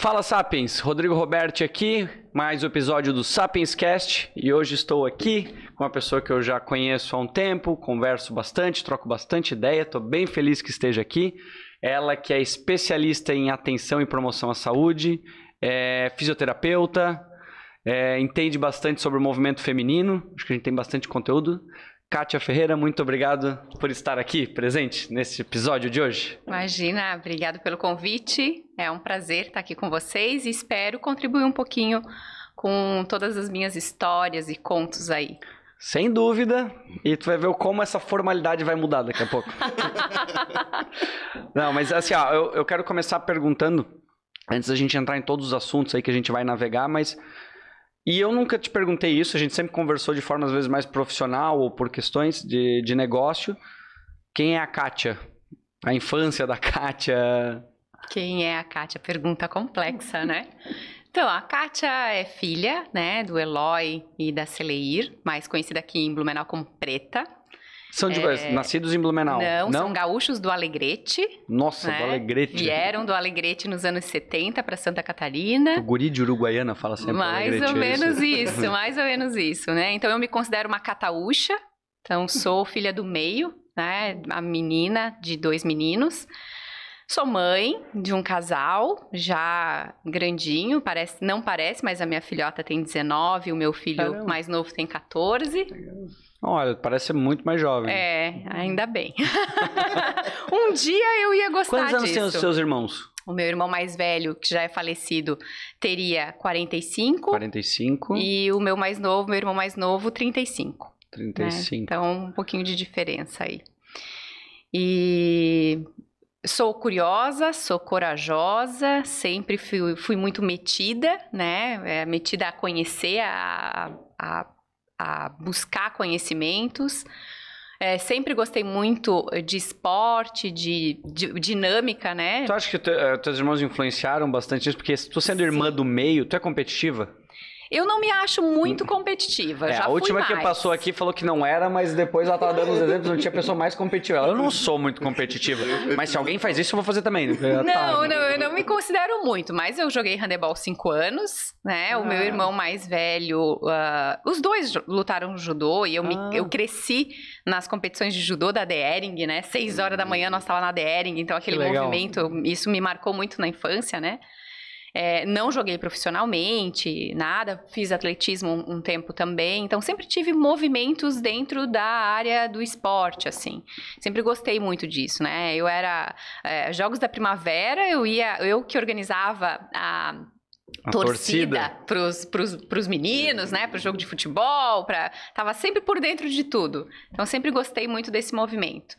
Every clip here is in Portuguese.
Fala Sapiens, Rodrigo Roberti aqui, mais um episódio do Sapiens Cast e hoje estou aqui com uma pessoa que eu já conheço há um tempo, converso bastante, troco bastante ideia, estou bem feliz que esteja aqui. Ela que é especialista em atenção e promoção à saúde, é fisioterapeuta, é, entende bastante sobre o movimento feminino, acho que a gente tem bastante conteúdo. Kátia Ferreira, muito obrigado por estar aqui presente nesse episódio de hoje. Imagina, obrigado pelo convite. É um prazer estar aqui com vocês e espero contribuir um pouquinho com todas as minhas histórias e contos aí. Sem dúvida. E tu vai ver como essa formalidade vai mudar daqui a pouco. Não, mas assim, ó, eu, eu quero começar perguntando, antes da gente entrar em todos os assuntos aí que a gente vai navegar, mas e eu nunca te perguntei isso, a gente sempre conversou de forma às vezes mais profissional ou por questões de, de negócio. Quem é a Kátia? A infância da Kátia? Quem é a Kátia? Pergunta complexa, né? Então, a Kátia é filha, né, do Eloy e da Celeir, mais conhecida aqui em Blumenau como Preta. São de é... nascidos em Blumenau? Não, não, são gaúchos do Alegrete. Nossa, né? do Alegrete. Vieram do Alegrete nos anos 70 para Santa Catarina. O guri de Uruguaiana fala sempre Mais ou menos isso, mais ou menos isso, né? Então eu me considero uma cataúcha. Então sou filha do meio, né? A menina de dois meninos. Sou mãe de um casal já grandinho, parece, não parece, mas a minha filhota tem 19, o meu filho Caramba. mais novo tem 14. Olha, parece muito mais jovem. É, ainda bem. um dia eu ia gostar Quantos anos disso. têm os seus irmãos? O meu irmão mais velho, que já é falecido, teria 45. 45. E o meu mais novo, meu irmão mais novo, 35. 35. Né? Então, um pouquinho de diferença aí. E sou curiosa, sou corajosa, sempre fui, fui muito metida, né? É, metida a conhecer, a, a a buscar conhecimentos. É, sempre gostei muito de esporte, de, de, dinâmica, né? Tu acha que te, uh, teus irmãos influenciaram bastante isso? Porque tu sendo Sim. irmã do meio, tu é competitiva? Eu não me acho muito competitiva. É, já a última que passou aqui falou que não era, mas depois ela tava dando os exemplos, não tinha pessoa mais competitiva. Eu não sou muito competitiva. Mas se alguém faz isso, eu vou fazer também. Não, tá. não, eu não me considero muito, mas eu joguei handebol cinco anos, né? O ah. meu irmão mais velho, uh, os dois lutaram judô e eu, me, ah. eu cresci nas competições de judô da Deering, né? Seis horas da manhã nós estávamos na Deering, então aquele movimento, isso me marcou muito na infância, né? É, não joguei profissionalmente, nada, fiz atletismo um, um, tempo também, então sempre tive movimentos dentro da área do esporte, assim. Sempre gostei muito disso, né? Eu era é, jogos da primavera, eu ia, eu que organizava a a torcida, torcida. para os meninos, né? Para o jogo de futebol, para tava sempre por dentro de tudo. Então sempre gostei muito desse movimento.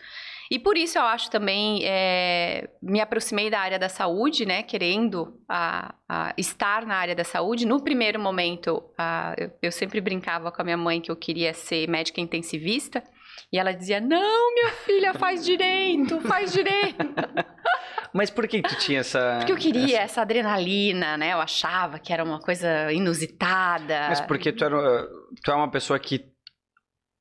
E por isso eu acho também, é, me aproximei da área da saúde, né, querendo a, a estar na área da saúde. No primeiro momento, a, eu, eu sempre brincava com a minha mãe que eu queria ser médica intensivista. E ela dizia: Não, minha filha, faz direito, faz direito. Mas por que tu tinha essa. Porque eu queria essa... essa... adrenalina, né? Eu achava que era uma coisa inusitada. Mas porque tu, era, tu é uma pessoa que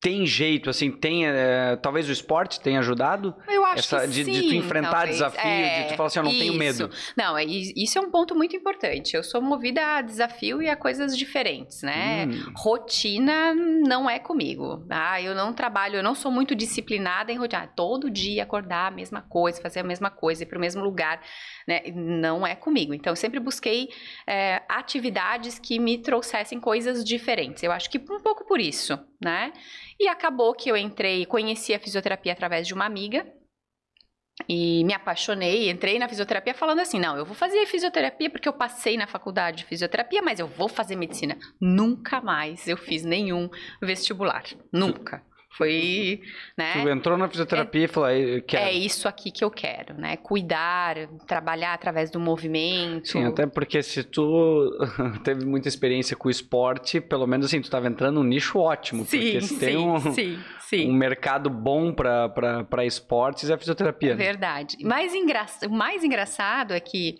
tem jeito, assim, tem. É, talvez o esporte tenha ajudado? Eu acho Essa, que de, sim, de tu enfrentar talvez. desafios, é, de tu falar assim, eu não isso. tenho medo. Não, é, isso é um ponto muito importante. Eu sou movida a desafio e a coisas diferentes, né? Hum. Rotina não é comigo. Ah, eu não trabalho, eu não sou muito disciplinada em rotina. Todo dia acordar a mesma coisa, fazer a mesma coisa, ir para o mesmo lugar, né? Não é comigo. Então, eu sempre busquei é, atividades que me trouxessem coisas diferentes. Eu acho que um pouco por isso, né? E acabou que eu entrei, conheci a fisioterapia através de uma amiga. E me apaixonei, entrei na fisioterapia falando assim: não, eu vou fazer fisioterapia porque eu passei na faculdade de fisioterapia, mas eu vou fazer medicina. Nunca mais eu fiz nenhum vestibular. Nunca. Foi, né? Tu entrou na fisioterapia é, e falou, quero. É isso aqui que eu quero, né? Cuidar, trabalhar através do movimento. Sim, até porque se tu teve muita experiência com o esporte, pelo menos assim, tu estava entrando num nicho ótimo. Sim, porque se sim, tem um, sim, sim. um mercado bom para esportes, é a fisioterapia. Verdade. Mais engra... O mais engraçado é que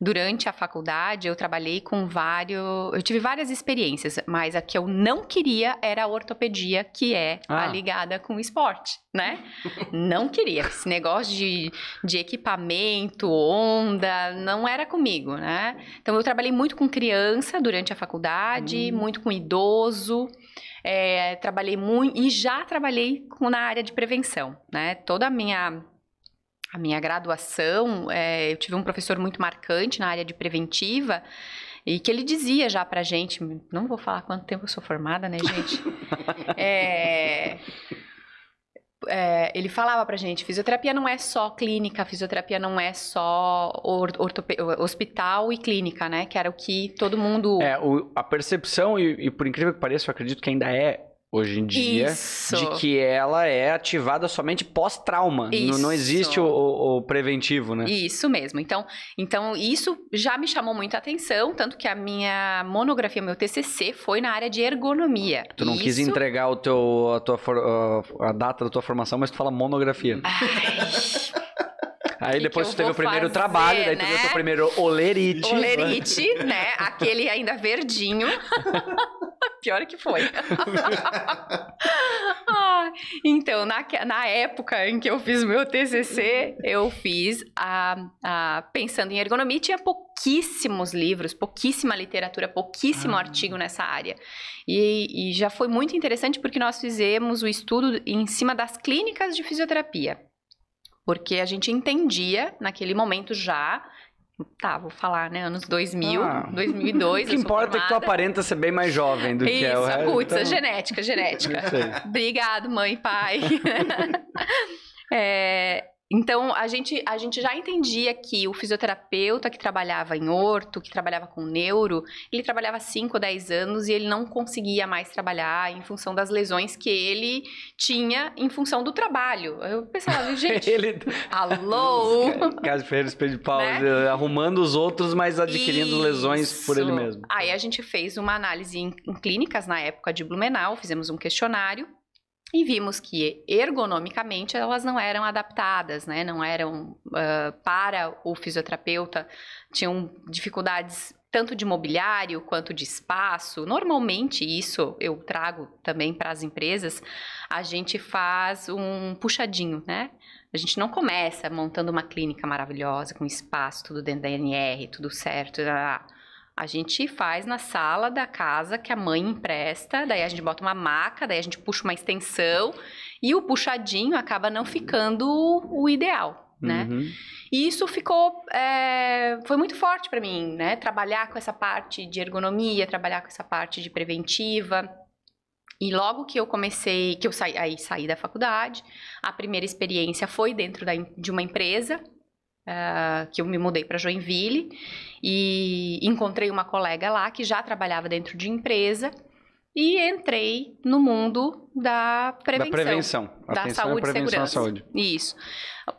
durante a faculdade, eu trabalhei com vários. Eu tive várias experiências, mas a que eu não queria era a ortopedia, que é ah. a ligada com o esporte, né? não queria. Esse negócio de, de equipamento, onda, não era comigo, né? Então, eu trabalhei muito com criança durante a faculdade, hum. muito com idoso. É, trabalhei muito e já trabalhei com, na área de prevenção, né? Toda a minha a minha graduação, é, eu tive um professor muito marcante na área de preventiva e que ele dizia já pra gente, não vou falar quanto tempo eu sou formada, né, gente? é, é, ele falava pra gente, fisioterapia não é só clínica, fisioterapia não é só hospital e clínica, né? Que era o que todo mundo... É, o, a percepção, e, e por incrível que pareça, eu acredito que ainda é hoje em dia Isso. de que ela é ativada somente pós-trauma. Não, não, existe o, o, o, preventivo, né? Isso mesmo. Então, então, isso já me chamou muita atenção, tanto que a minha monografia, meu TCC, foi na área de ergonomia. Tu não isso... quis entregar o teu, a, tua, a data da tua formação, mas tu fala monografia. Ai... Aí depois que tu teve o primeiro fazer, trabalho, daí né? tu viu o teu primeiro olerite. Olerite, né? Aquele ainda verdinho. Pior que foi. então, na, na época em que eu fiz meu TCC, eu fiz a, a, pensando em ergonomia, tinha pouquíssimos livros, pouquíssima literatura, pouquíssimo ah. artigo nessa área. E, e já foi muito interessante porque nós fizemos o estudo em cima das clínicas de fisioterapia. Porque a gente entendia, naquele momento já, Tá, vou falar, né? Anos 2000, ah, 2002. O que importa formada. é que tu aparenta ser bem mais jovem do Isso, que é o resto. Putz, então... genética, genética. Obrigado, mãe e pai. é, então, a gente, a gente já entendia que o fisioterapeuta que trabalhava em orto, que trabalhava com neuro, ele trabalhava 5 ou 10 anos e ele não conseguia mais trabalhar em função das lesões que ele tinha em função do trabalho. Eu pensava, gente, ele... alô? Caso Ferreira Espelho de Pau, né? arrumando os outros, mas adquirindo Isso. lesões por ele mesmo. Aí a gente fez uma análise em, em clínicas na época de Blumenau, fizemos um questionário e vimos que ergonomicamente elas não eram adaptadas, né? Não eram uh, para o fisioterapeuta, tinham dificuldades tanto de mobiliário quanto de espaço. Normalmente isso eu trago também para as empresas. A gente faz um puxadinho, né? A gente não começa montando uma clínica maravilhosa com espaço, tudo dentro da NR, tudo certo. A gente faz na sala da casa que a mãe empresta, daí a gente bota uma maca, daí a gente puxa uma extensão e o puxadinho acaba não ficando o ideal, né? Uhum. E isso ficou, é, foi muito forte para mim, né? Trabalhar com essa parte de ergonomia, trabalhar com essa parte de preventiva. E logo que eu comecei, que eu saí, aí saí da faculdade, a primeira experiência foi dentro da, de uma empresa, uh, que eu me mudei para Joinville e encontrei uma colega lá que já trabalhava dentro de empresa e entrei no mundo da prevenção. Da prevenção. Da saúde e segurança. Saúde. Isso.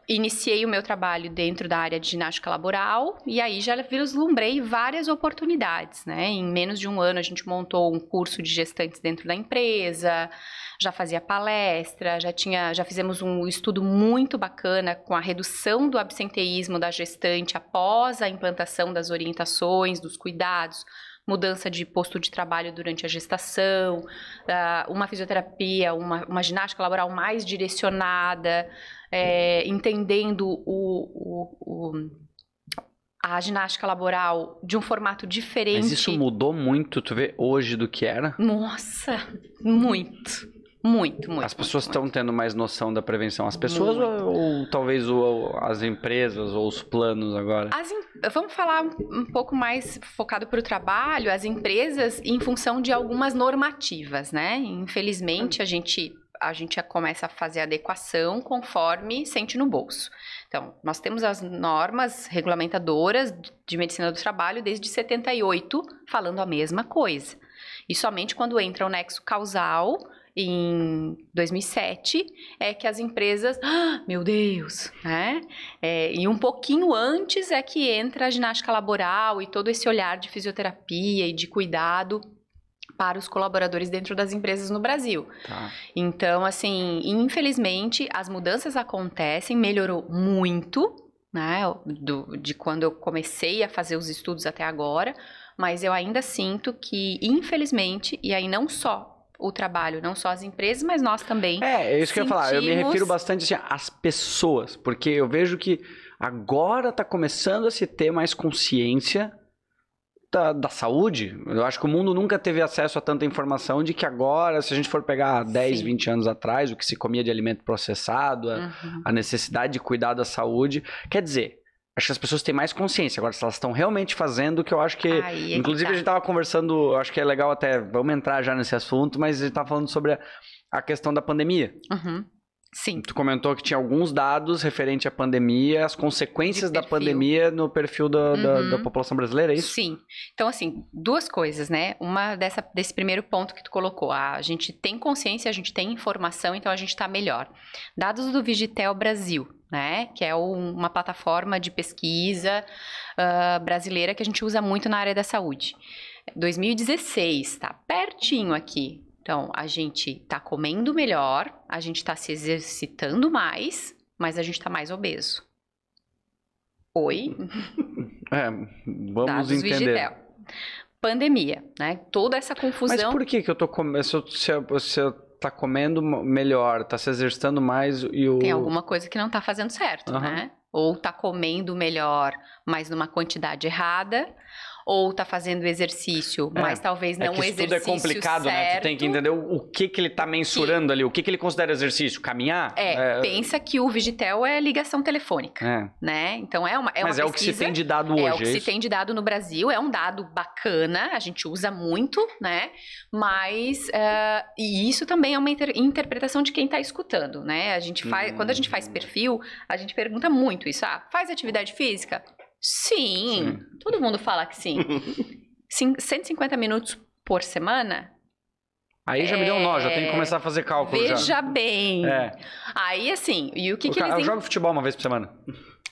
Iniciei o meu trabalho dentro da área de ginástica laboral e aí já vislumbrei várias oportunidades, né? Em menos de um ano a gente montou um curso de gestantes dentro da empresa, já fazia palestra, já tinha, já fizemos um estudo muito bacana com a redução do absenteísmo da gestante após a implantação das orientações, dos cuidados mudança de posto de trabalho durante a gestação, uma fisioterapia, uma, uma ginástica laboral mais direcionada, é, entendendo o, o, o, a ginástica laboral de um formato diferente. Mas isso mudou muito, tu vê, hoje do que era? Nossa, muito. Muito, muito. As pessoas estão tendo mais noção da prevenção. As pessoas ou, ou, talvez ou, as empresas ou os planos agora? Em... Vamos falar um pouco mais focado para o trabalho. As empresas em função de algumas normativas, né? Infelizmente a gente a gente começa a fazer adequação conforme sente no bolso. Então, nós temos as normas regulamentadoras de medicina do trabalho desde 78 falando a mesma coisa. E somente quando entra o nexo causal em 2007 é que as empresas, ah, meu Deus, né? É, e um pouquinho antes é que entra a ginástica laboral e todo esse olhar de fisioterapia e de cuidado para os colaboradores dentro das empresas no Brasil. Tá. Então, assim, infelizmente, as mudanças acontecem, melhorou muito, né? Do, de quando eu comecei a fazer os estudos até agora, mas eu ainda sinto que, infelizmente, e aí não só o trabalho, não só as empresas, mas nós também. É, é isso que eu ia falar. Eu me refiro bastante assim, às pessoas, porque eu vejo que agora está começando a se ter mais consciência da, da, saúde. Eu acho que o mundo nunca teve acesso a tanta informação de que agora, se a gente for pegar 10, Sim. 20 anos atrás, o que se comia de alimento processado, a, uhum. a necessidade de cuidar da saúde. Quer dizer, acho que as pessoas têm mais consciência. Agora, se elas estão realmente fazendo, que eu acho que. Aí, é inclusive, tá. a gente estava conversando, acho que é legal até. Vamos entrar já nesse assunto, mas a gente estava falando sobre a, a, questão da pandemia. Uhum. Sim. Tu comentou que tinha alguns dados referente à pandemia, as consequências da pandemia no perfil da, uhum. da, da, população brasileira, é isso? Sim. Então, assim, duas coisas, né? Uma dessa, desse primeiro ponto que tu colocou. A gente tem consciência, a gente tem informação, então a gente está melhor. Dados do Vigitel Brasil, né? Que é uma plataforma de pesquisa uh, brasileira que a gente usa muito na área da saúde. 2016, tá pertinho aqui. Então, a gente tá comendo melhor, a gente tá se exercitando mais, mas a gente tá mais obeso. Oi? É, vamos Dados entender. Vigitel. Pandemia, né? Toda essa confusão. Mas por que que eu tô comendo? Se, eu, se eu tá comendo melhor, tá se exercitando mais e o... Tem alguma coisa que não tá fazendo certo, uhum. né? Ou tá comendo melhor, mas numa quantidade errada, ou tá fazendo exercício, é, mas talvez não é que isso exercício tudo é complicado, certo. né? Tu tem que entender o, que que ele tá mensurando Sim. ali, o que que ele considera exercício, caminhar? É, é... pensa que o Vigitel é ligação telefônica, é. né? Então é uma é Mas uma é pesquisa, o que se tem de dado hoje, É o que é se tem de dado no Brasil, é um dado bacana, a gente usa muito, né? Mas uh, e isso também é uma inter interpretação de quem está escutando, né? A gente faz, hum. quando a gente faz perfil, a gente pergunta muito isso, ah, faz atividade física? Sim, sim. todo mundo fala que sim. sim 150 minutos por semana? Aí já é... me deu um nó, já tem que começar a fazer cálculo. Veja já. bem. É. Aí, assim, e o que, o que cara, eles... Eu jogo futebol uma vez por semana.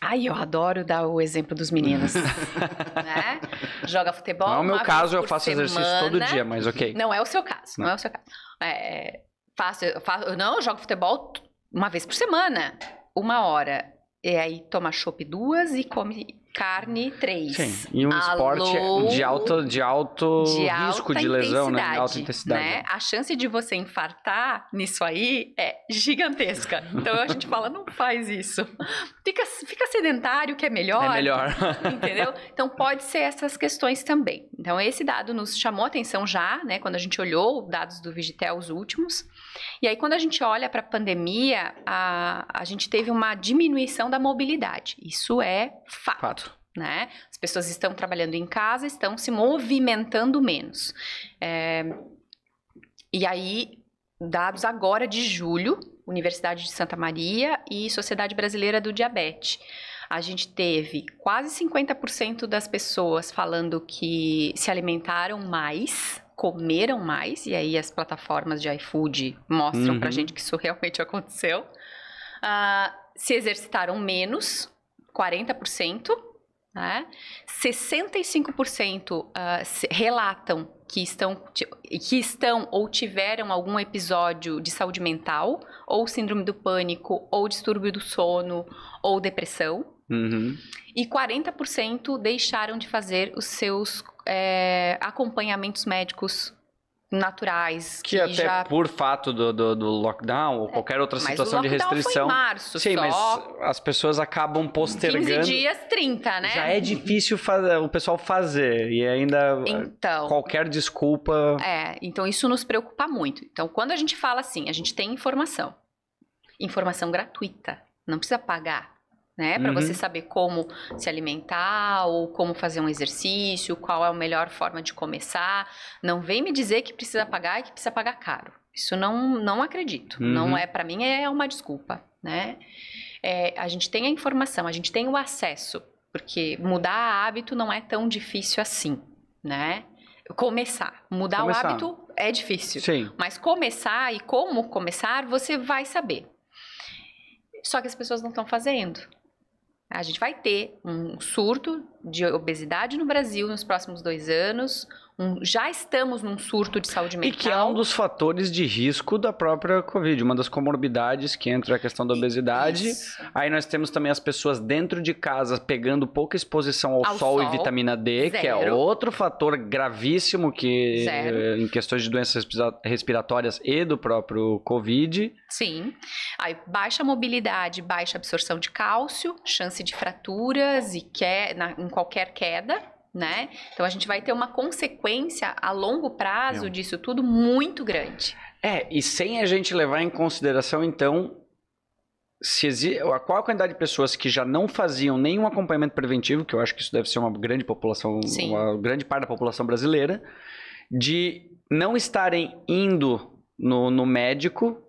Ai, eu adoro dar o exemplo dos meninos. né? Joga futebol. Não é o meu caso, eu faço semana. exercício todo dia, mas ok. Não é o seu caso, não, não é o seu caso. É, faço, faço, não, eu jogo futebol uma vez por semana, uma hora. E aí toma chopp duas e come carne 3. Sim, e um Alô, esporte de alto, de alto de risco de lesão, né? De alta intensidade. Né? A chance de você infartar nisso aí é gigantesca. Então a gente fala, não faz isso. Fica, fica sedentário que é melhor. É melhor. entendeu? Então pode ser essas questões também. Então esse dado nos chamou atenção já, né? Quando a gente olhou dados do Vigitel, os últimos. E aí quando a gente olha para a pandemia, a gente teve uma diminuição da mobilidade. Isso é fato. fato né? As pessoas estão trabalhando em casa, estão se movimentando menos. É... E aí, dados agora de julho, Universidade de Santa Maria e Sociedade Brasileira do Diabetes. A gente teve quase 50% das pessoas falando que se alimentaram mais, comeram mais, e aí as plataformas de iFood mostram uhum. pra gente que isso realmente aconteceu. Uh, se exercitaram menos, 40%, né? 65% uh, relatam que estão, que estão ou tiveram algum episódio de saúde mental, ou síndrome do pânico, ou distúrbio do sono, ou depressão. Uhum. E 40% deixaram de fazer os seus é, acompanhamentos médicos naturais. Que, que até já... por fato do, do, do, lockdown ou qualquer outra situação de restrição. Foi em março, Sim, só... mas as pessoas acabam postergando. 15 dias, 30, né? Já é difícil fazer, o pessoal fazer. E ainda então, qualquer desculpa. É, então isso nos preocupa muito. Então, quando a gente fala assim, a gente tem informação. Informação gratuita. Não precisa pagar né? Para uhum. você saber como se alimentar ou como fazer um exercício, qual é a melhor forma de começar. Não vem me dizer que precisa pagar e que precisa pagar caro. Isso não, não acredito. Uhum. Não é, para mim, é uma desculpa, né? É, a gente tem a informação, a gente tem o acesso, porque mudar hábito não é tão difícil assim, né? Começar. Mudar começar. o hábito é difícil. Sim. Mas começar e como começar, você vai saber. Só que as pessoas não estão fazendo. A gente vai ter um surto de obesidade no Brasil nos próximos dois anos, um, já estamos num surto de saúde mental. E que é um dos fatores de risco da própria Covid, uma das comorbidades que entra a questão da obesidade. Isso. Aí nós temos também as pessoas dentro de casa pegando pouca exposição ao, ao sol, sol, e vitamina D, zero. que é outro fator gravíssimo que zero. em questões de doenças respiratórias e do próprio Covid. Sim. Aí baixa mobilidade, baixa absorção de cálcio, chance de fraturas e que, na, em qualquer queda né? Então a gente vai ter uma consequência a longo prazo disso tudo muito grande. É, e sem a gente levar em consideração, então, se qual a quantidade de pessoas que já não faziam nenhum acompanhamento preventivo, que eu acho que isso deve ser uma grande população, Sim. uma grande parte da população brasileira, de não estarem indo no, no médico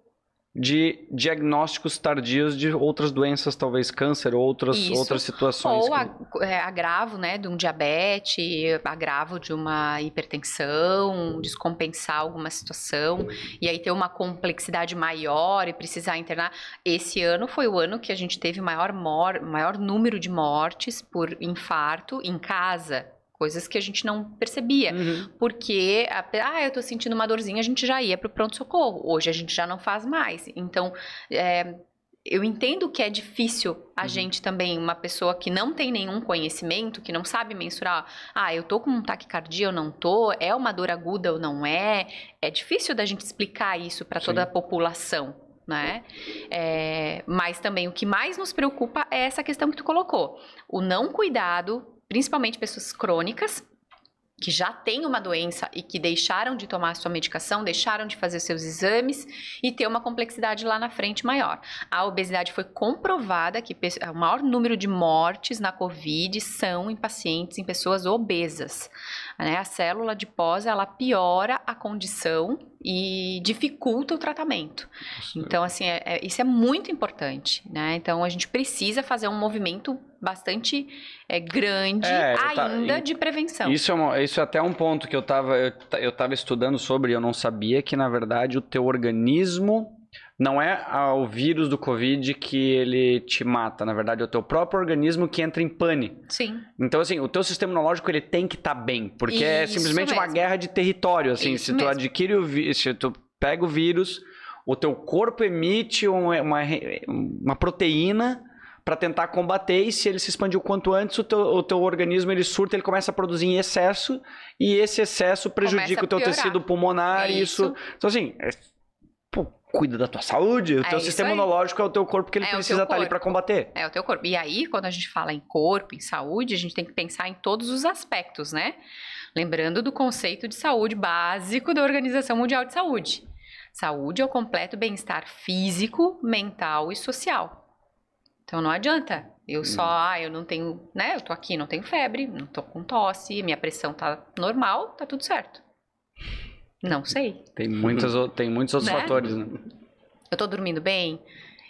de diagnósticos tardios de outras doenças, talvez câncer ou outras, outras situações. Ou que... é, agravo né, de um diabetes, agravo de uma hipertensão, descompensar alguma situação, e aí ter uma complexidade maior e precisar internar. Esse ano foi o ano que a gente teve maior, mor maior número de mortes por infarto em casa coisas que a gente não percebia. Uhum. Porque, ah, eu tô sentindo uma dorzinha, a gente já ia pro pronto-socorro. Hoje a gente já não faz mais. Então, é, eu entendo que é difícil a uhum. gente também, uma pessoa que não tem nenhum conhecimento, que não sabe mensurar, ah, eu tô com um taquicardia ou não tô, é uma dor aguda ou não é. É difícil da gente explicar isso para toda a população. Né? É, mas também o que mais nos preocupa é essa questão que tu colocou: o não cuidado principalmente pessoas crônicas, que já têm uma doença e que deixaram de tomar a sua medicação, deixaram de fazer seus exames e ter uma complexidade lá na frente maior. A obesidade foi comprovada que o maior número de mortes na Covid são em pacientes, em pessoas obesas. Né? A célula adiposa, ela piora a condição e dificulta o tratamento. Então, assim, é, é, isso é muito importante, né? Então, a gente precisa fazer um movimento bastante é, grande é, ainda tá, de prevenção. Isso é, uma, isso é até um ponto que eu estava eu, eu tava estudando sobre e eu não sabia que, na verdade, o teu organismo não é o vírus do Covid que ele te mata, na verdade é o teu próprio organismo que entra em pane. Sim. Então, assim, o teu sistema imunológico ele tem que estar tá bem, porque é Isso é simplesmente mesmo. uma guerra de território, assim, Isso se tu mesmo. adquire o vírus, se tu pega o vírus, o teu corpo emite uma, uma, uma proteína para tentar combater e se ele se expandir o quanto antes, o teu, o teu organismo ele surta, ele começa a produzir em excesso e esse excesso prejudica o teu tecido pulmonar isso. e isso... Então, assim, é pô, cuida da tua saúde, o é teu sistema imunológico é o teu corpo que ele é precisa estar tá ali para combater. É o teu corpo. E aí, quando a gente fala em corpo, em saúde, a gente tem que pensar em todos os aspectos, né? Lembrando do conceito de saúde básico da Organização Mundial de Saúde. Saúde é o completo bem-estar físico, mental e social. Então não adianta eu só, hum. ah, eu não tenho, né? Eu tô aqui, não tenho febre, não tô com tosse, minha pressão tá normal, tá tudo certo. Não sei. Tem, muitas, tem muitos outros né? fatores, né? Eu tô dormindo bem,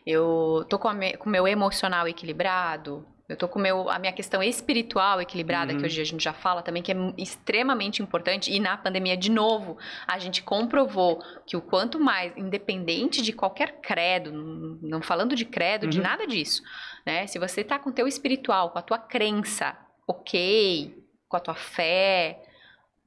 eu tô com o meu emocional equilibrado, eu tô com meu, a minha questão espiritual equilibrada, uhum. que hoje a gente já fala também, que é extremamente importante. E na pandemia, de novo, a gente comprovou que o quanto mais, independente de qualquer credo, não falando de credo, uhum. de nada disso, né? Se você tá com o teu espiritual, com a tua crença, ok, com a tua fé,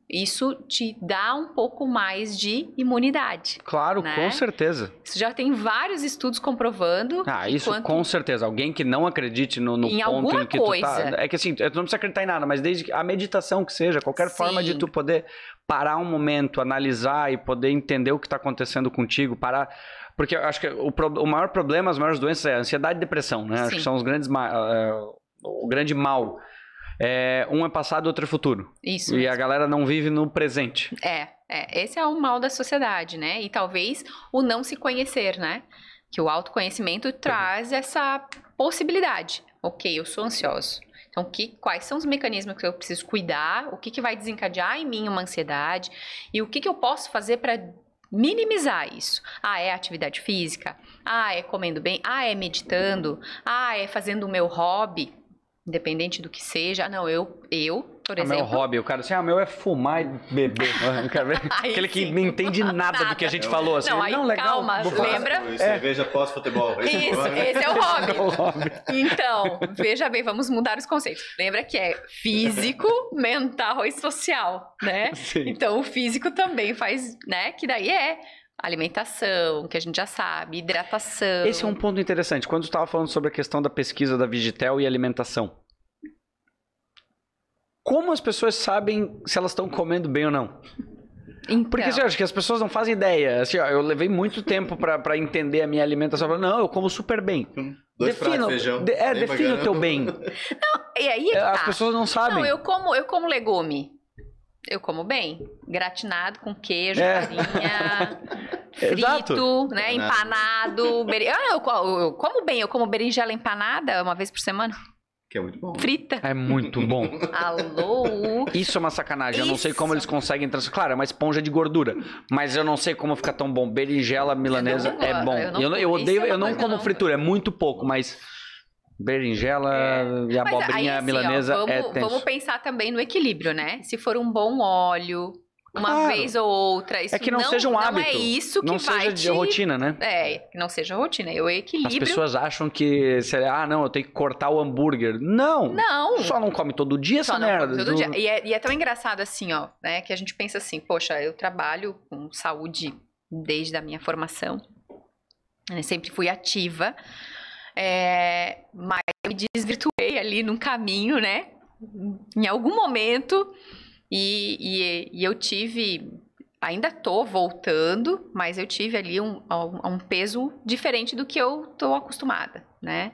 isso te dá um pouco mais de imunidade. Claro, né? com certeza. Isso já tem vários estudos comprovando. Ah, isso quanto... com certeza. Alguém que não acredite no, no em ponto em que coisa. tu tá. É que assim, tu não precisa acreditar em nada, mas desde a meditação que seja, qualquer Sim. forma de tu poder parar um momento, analisar e poder entender o que está acontecendo contigo, parar. Porque eu acho que o, o maior problema, as maiores doenças é a ansiedade e depressão, né? Sim. Acho que são os grandes. Uh, o grande mal é, um é passado, outro é futuro. Isso. E mesmo. a galera não vive no presente. É, é, esse é o mal da sociedade, né? E talvez o não se conhecer, né? Que o autoconhecimento uhum. traz essa possibilidade. Ok, eu sou ansioso. Então, que, quais são os mecanismos que eu preciso cuidar? O que, que vai desencadear em mim uma ansiedade? E o que, que eu posso fazer para minimizar isso. Ah, é atividade física? Ah, é comendo bem? Ah, é meditando? Ah, é fazendo o meu hobby? Independente do que seja, não, eu, eu por Ah, exemplo. meu hobby, o cara assim, ah, meu é fumar e beber. Eu quero ver. Aí Aquele que sim. não entende nada, do que a gente falou. Assim, Não, aí legal. calma, lembra? E Cerveja pós-futebol. Isso, é o- esse é o É o hobby. hobby. Então, veja bem, vamos mudar os conceitos. Lembra que é físico, mental e social, né? Sim. Então, o físico também faz, né? Que daí é alimentação, que a gente já sabe, hidratação. Esse é um ponto interessante. Quando estava falando sobre a questão da pesquisa da Vigitel e alimentação. Como as pessoas sabem se elas estão comendo bem ou não? Então, Porque assim, eu acho que as pessoas não fazem ideia. Assim, ó, eu levei muito tempo pra pra entender a minha alimentação. Eu falo, Não, eu como super bem. Dois pratos de feijão. de- é, defina o teu bem. e aí é que As tá. pessoas não sabem. Não, eu como, eu como legume. Eu como bem. Gratinado com queijo, É. farinha, Exato. frito, né? Empanado. Empanado. beri- Ah, eu, eu como bem. Eu como berinjela empanada uma vez por semana. Que é muito bom. Frita. É muito bom. Alô? Isso é uma sacanagem. Eu não sei Isso. como eles conseguem transformar. Claro, é uma esponja de gordura. Mas eu não sei como fica tão bom. Berinjela milanesa é bom. eu não Eu, eu como. odeio, Isso é eu não como não- fritura, é muito pouco, mas berinjela e Mas aí, abobrinha assim, ó, milanesa vamos, é tenso. vamos pensar também no equilíbrio, né? Se for um bom óleo, uma Claro. vez ou outra, isso É que não, seja um não hábito. é isso que não vai seja de te... rotina, né? É, que não seja rotina. Eu As equilíbrio. pessoas acham que, ah, não, eu tenho que cortar o hambúrguer. Não! Não. Só não come todo dia Só essa não merda. todo Tu- dia. E é, e é tão engraçado assim, ó, né? Que a gente pensa assim, poxa, eu trabalho com saúde desde a minha formação. né, sempre fui ativa. É, mas eu me desvirtuei ali num caminho, né? Em algum momento. E, e, e eu tive. Ainda tô voltando, mas eu tive ali um, um, peso diferente do que eu tô acostumada, né?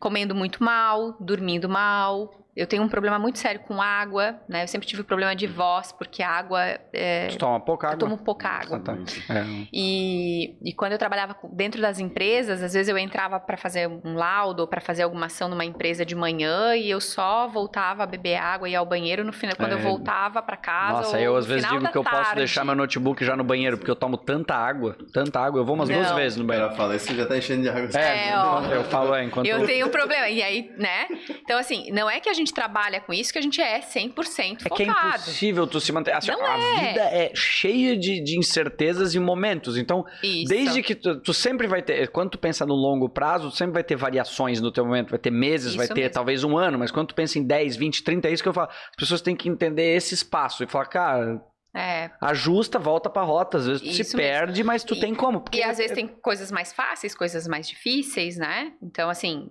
Comendo muito mal, dormindo mal. Eu tenho um problema muito sério com água, né? Eu sempre tive problema de voz, porque a água. É, Tu toma pouca eu água? tomo pouca água. Tá. É. E, e quando eu trabalhava dentro das empresas, às vezes eu entrava para fazer um laudo ou para fazer alguma ação numa empresa de manhã e eu só voltava a beber água e ir ao banheiro no final quando É. eu voltava para casa. Nossa, ou eu às vezes digo que eu posso tarde. deixar meu notebook já no banheiro, porque eu tomo tanta água, tanta água. Eu vou umas duas Não. vezes no banheiro. cara fala, esse já tá enchendo de água. É, ó. eu falo, é, enquanto Eu tenho um problema. E aí, né? Então, assim, não é que a gente trabalha com isso que a gente é 100% É que é focado. impossível tu se manter. Assim, Não a é. vida é cheia de, de incertezas e momentos. Então, Isso. desde que tu, tu sempre vai ter. Quando tu pensa no longo prazo, tu sempre vai ter variações no teu momento. Vai ter meses, Isso vai ter mesmo. talvez um ano. Mas quando tu pensa em 10, 20, 30, é isso que eu falo. As pessoas têm que entender esse espaço e falar, cara, É. ajusta, volta pra rota. Às vezes tu se Isso mesmo. perde, mas tu E- tem como. Porque E às vezes tem coisas mais fáceis, coisas mais difíceis, né? Então, assim,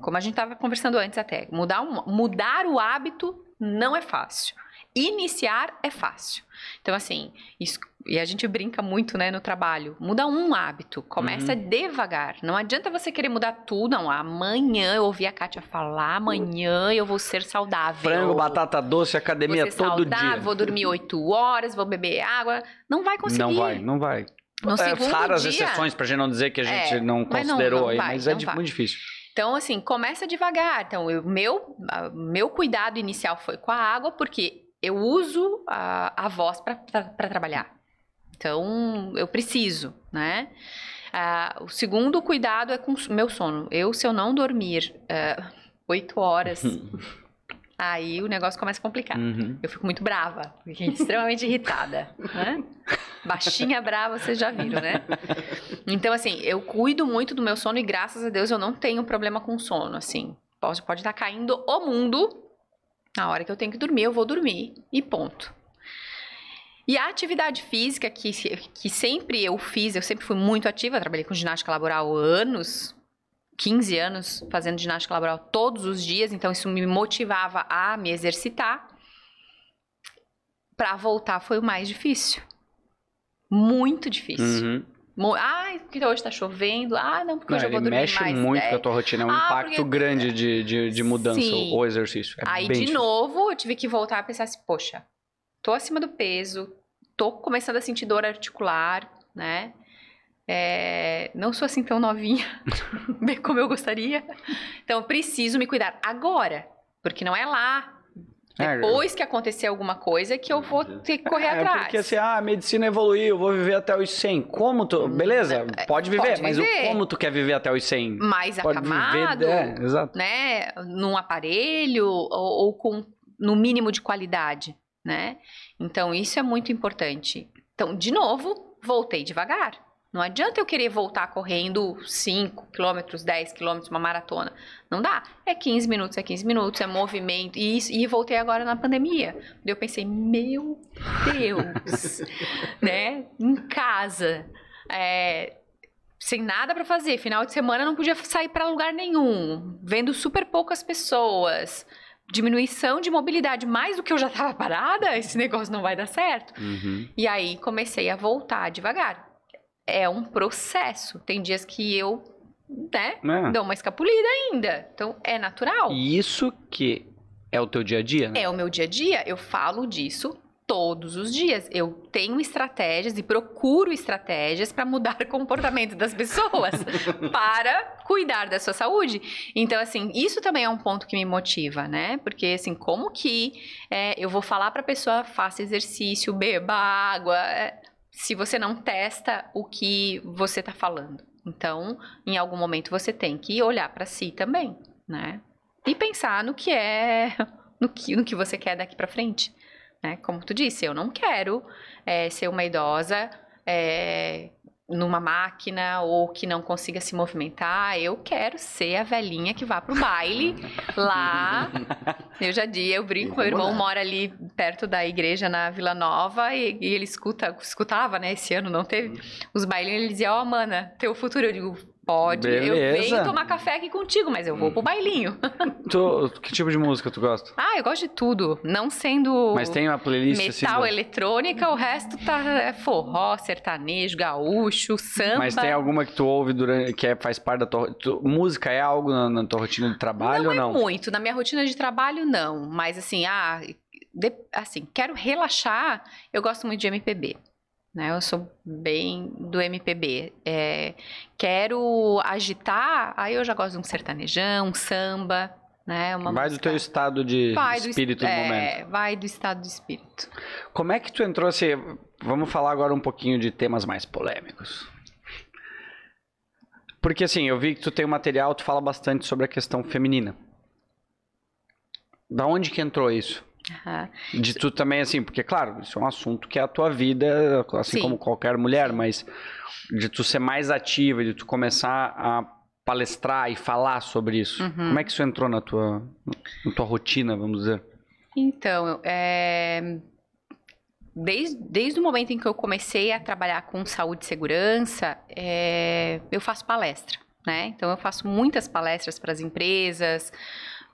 como a gente estava conversando antes até, mudar, um- mudar o hábito não é fácil. Iniciar é fácil. Então, assim, isso- e a gente brinca muito, né, no trabalho. Muda um hábito, começa Uhum. devagar. Não adianta você querer mudar tudo, não. Amanhã eu ouvi a Kátia falar, amanhã eu vou ser saudável. Frango, batata doce, academia vou ser todo saudável, dia. vou dormir oito horas, vou beber água. Não vai conseguir. Não vai, não vai. No É, raras dia, exceções, pra gente não dizer que a gente É, não mas não- considerou não aí, vai, mas é vai. muito difícil. Então, assim, começa devagar. Então, o meu, a- meu cuidado inicial foi com a água, porque eu uso a, a voz para trabalhar. Então, eu preciso, né? Ah, o segundo cuidado é com o meu sono. Eu, se eu não dormir ah, oito horas, aí o negócio começa a complicar. Uhum. Eu fico muito brava, fiquei extremamente irritada, né? Baixinha brava, vocês já viram, né? Então, assim, eu cuido muito do meu sono e graças a Deus eu não tenho problema com sono, assim. Pode, pode estar caindo o mundo, na hora que eu tenho que dormir, eu vou dormir e ponto. E a atividade física que, que sempre eu fiz, eu sempre fui muito ativa, trabalhei com ginástica laboral anos, 15 anos fazendo ginástica laboral todos os dias, então isso me motivava a me exercitar. Para voltar foi o mais difícil. Muito difícil. Uhum. Ai, porque hoje tá chovendo. Ah, não, porque Não, hoje eu vou dormir mexe mais. muito é. com a tua rotina, é um Ah, impacto porque- grande de, de, de mudança Sim. o exercício. É Aí, de difícil. novo, eu tive que voltar a pensar assim, poxa, tô acima do peso, tô começando a sentir dor articular, né? É, não sou assim tão novinha, bem como eu gostaria. Então, preciso me cuidar agora, porque não é lá, depois que acontecer alguma coisa, que eu vou ter que correr é, atrás. porque assim, ah, a medicina evoluiu, eu vou viver até os 100. Como tu... Beleza, pode viver, Hum, pode mas o viver. como tu quer viver até os 100? Mais Pode acamado, viver... É, exato. né, num aparelho ou, ou com no mínimo de qualidade, né? Então, isso é muito importante. Então, de novo, voltei devagar. Não adianta eu querer voltar correndo 5 quilômetros, 10 quilômetros, uma maratona. Não dá. É 15 minutos, é 15 minutos, é movimento. E, e voltei agora na pandemia. Eu pensei, meu Deus, né? Em casa, é, sem nada para fazer. Final de semana não podia sair para lugar nenhum. Vendo super poucas pessoas diminuição de mobilidade mais do que eu já estava parada, esse negócio não vai dar certo. Uhum. E aí comecei a voltar devagar. É um processo. Tem dias que eu, né, é. dou uma escapulida ainda. Então é natural. E isso que é o teu dia a dia, né? É o meu dia a dia. Eu falo disso todos os dias. Eu tenho estratégias e procuro estratégias para mudar o comportamento das pessoas, para cuidar da sua saúde. Então, assim, isso também é um ponto que me motiva, né? Porque, assim, como que é, eu vou falar para a pessoa faça exercício, beba água, é, se você não testa o que você está falando. Então, em algum momento você tem que olhar para si também, né? E pensar no que é, no que, no que você quer daqui para frente. Né? Como tu disse, eu não quero é, ser uma idosa é, numa máquina ou que não consiga se movimentar. Eu quero ser a velhinha que vá pro baile lá. Eu já disse, eu brinco, meu irmão mora ali perto da igreja na Vila Nova e, e ele escuta, escutava, né? Esse ano não teve os bailinhos. Ele dizia: Ó, oh, mana, teu futuro. Eu digo, Pode, Beleza. eu venho tomar café aqui contigo, mas eu vou pro bailinho. Tu, que tipo de música tu gosta? Ah, eu gosto de tudo. Não sendo. Mas tem uma playlist assim metal, assim, eletrônica, o resto tá é forró, sertanejo, gaúcho, samba. Mas tem alguma que tu ouve durante que é, faz parte da tua tu, música é algo na, na, tua rotina de trabalho não ou não? Não é muito, na minha rotina de trabalho não, mas assim, ah, de, assim, quero relaxar, eu gosto muito de MPB. Né? Eu sou bem do MPB. É, quero agitar, aí eu já gosto de um sertanejão, um samba, né? Uma vai música... do teu estado de vai espírito do, do é, momento. Vai do estado de espírito. Como é que tu entrou assim? Vamos falar agora um pouquinho de temas mais polêmicos. Porque assim, eu vi que tu tem um material, tu fala bastante sobre a questão feminina. Da onde que entrou isso? Uhum. De tu também, assim, porque, claro, isso é um assunto que é a tua vida, assim Sim. como qualquer mulher, mas de tu ser mais ativa, de tu começar a palestrar e falar sobre isso. Uhum. Como é que isso entrou na tua, na tua rotina, vamos dizer? Então, é... desde, desde o momento em que eu comecei a trabalhar com saúde e segurança, é... eu faço palestra, né? Então, eu faço muitas palestras para as empresas,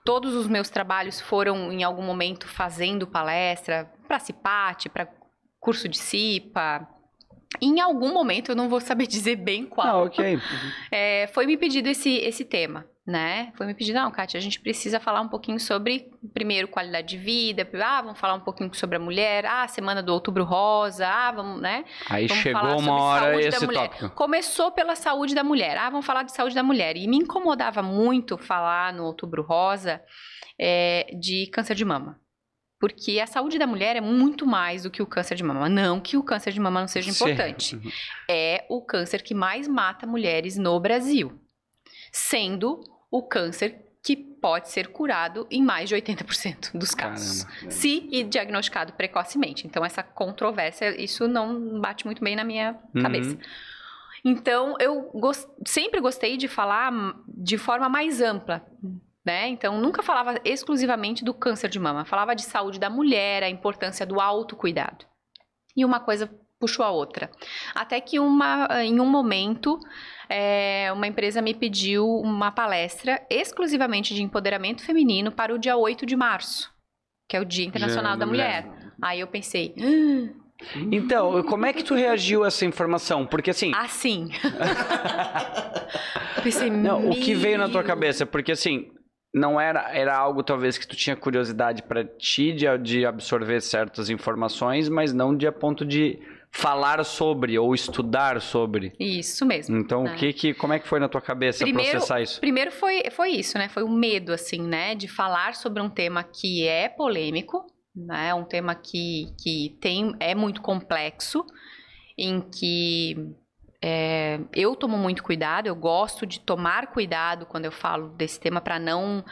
Todos os meus trabalhos foram, em algum momento, fazendo palestra para CIPAT, para curso de CIPA. Em algum momento, eu não vou saber dizer bem qual. Ah, ok. Uhum. É, foi me pedido esse, esse tema né? Foi me pedir, não, Kátia, a gente precisa falar um pouquinho sobre, primeiro, qualidade de vida, ah, vamos falar um pouquinho sobre a mulher, ah, semana do outubro rosa, ah, vamos, né? Aí vamos chegou uma hora esse tópico. Começou pela saúde da mulher, ah, vamos falar de saúde da mulher. E me incomodava muito falar no outubro rosa é, de câncer de mama. Porque a saúde da mulher é muito mais do que o câncer de mama. Não que o câncer de mama não seja importante. Uhum. É o câncer que mais mata mulheres no Brasil. Sendo o câncer que pode ser curado em mais de 80% dos casos, Caramba. se diagnosticado precocemente. Então, essa controvérsia, isso não bate muito bem na minha uhum. cabeça. Então, eu gost... sempre gostei de falar de forma mais ampla, né? Então, nunca falava exclusivamente do câncer de mama, falava de saúde da mulher, a importância do autocuidado. E uma coisa puxou a outra. Até que uma, em um momento é, uma empresa me pediu uma palestra exclusivamente de empoderamento feminino para o dia 8 de março, que é o Dia Internacional da Mulher. mulher. Aí eu pensei. Ah, então, como é que tu reagiu a essa informação? Porque assim. Assim. pensei, não, o que veio na tua cabeça? Porque assim, não era, era algo talvez que tu tinha curiosidade para ti de, de absorver certas informações, mas não de a ponto de falar sobre ou estudar sobre. Isso mesmo. Então, né? o que que como é que foi na tua cabeça primeiro, processar isso? Primeiro foi foi isso, né? Foi o medo assim, né, de falar sobre um tema que é polêmico, né? Um tema que que tem é muito complexo, em que é, eu tomo muito cuidado, eu gosto de tomar cuidado quando eu falo desse tema para não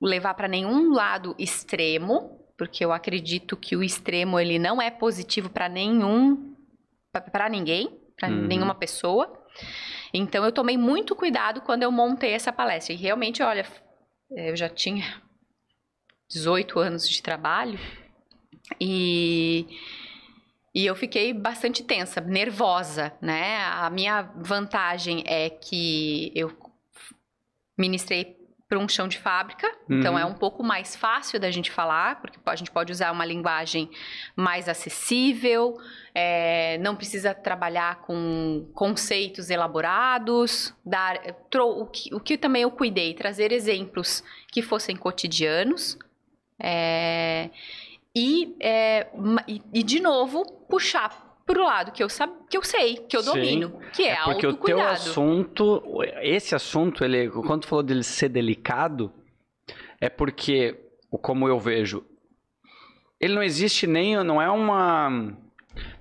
levar para nenhum lado extremo, porque eu acredito que o extremo ele não é positivo para nenhum para ninguém, para uhum. nenhuma pessoa. Então eu tomei muito cuidado quando eu montei essa palestra. E realmente, olha, eu já tinha 18 anos de trabalho e e eu fiquei bastante tensa, nervosa, né? A minha vantagem é que eu ministrei para um chão de fábrica, uhum. então é uhum. um pouco mais fácil da gente falar, porque a gente pode usar uma linguagem mais acessível, é, não precisa trabalhar com conceitos elaborados, dar o que, o que também eu cuidei, trazer exemplos que fossem cotidianos. É, e, é, e, e, de novo, puxar pro lado que eu, sab, que eu sei, que eu domino, Sim. que é, é porque o teu assunto, esse assunto, ele, quando tu falou dele ser delicado, é porque, como eu vejo, ele não existe nem, não é uma...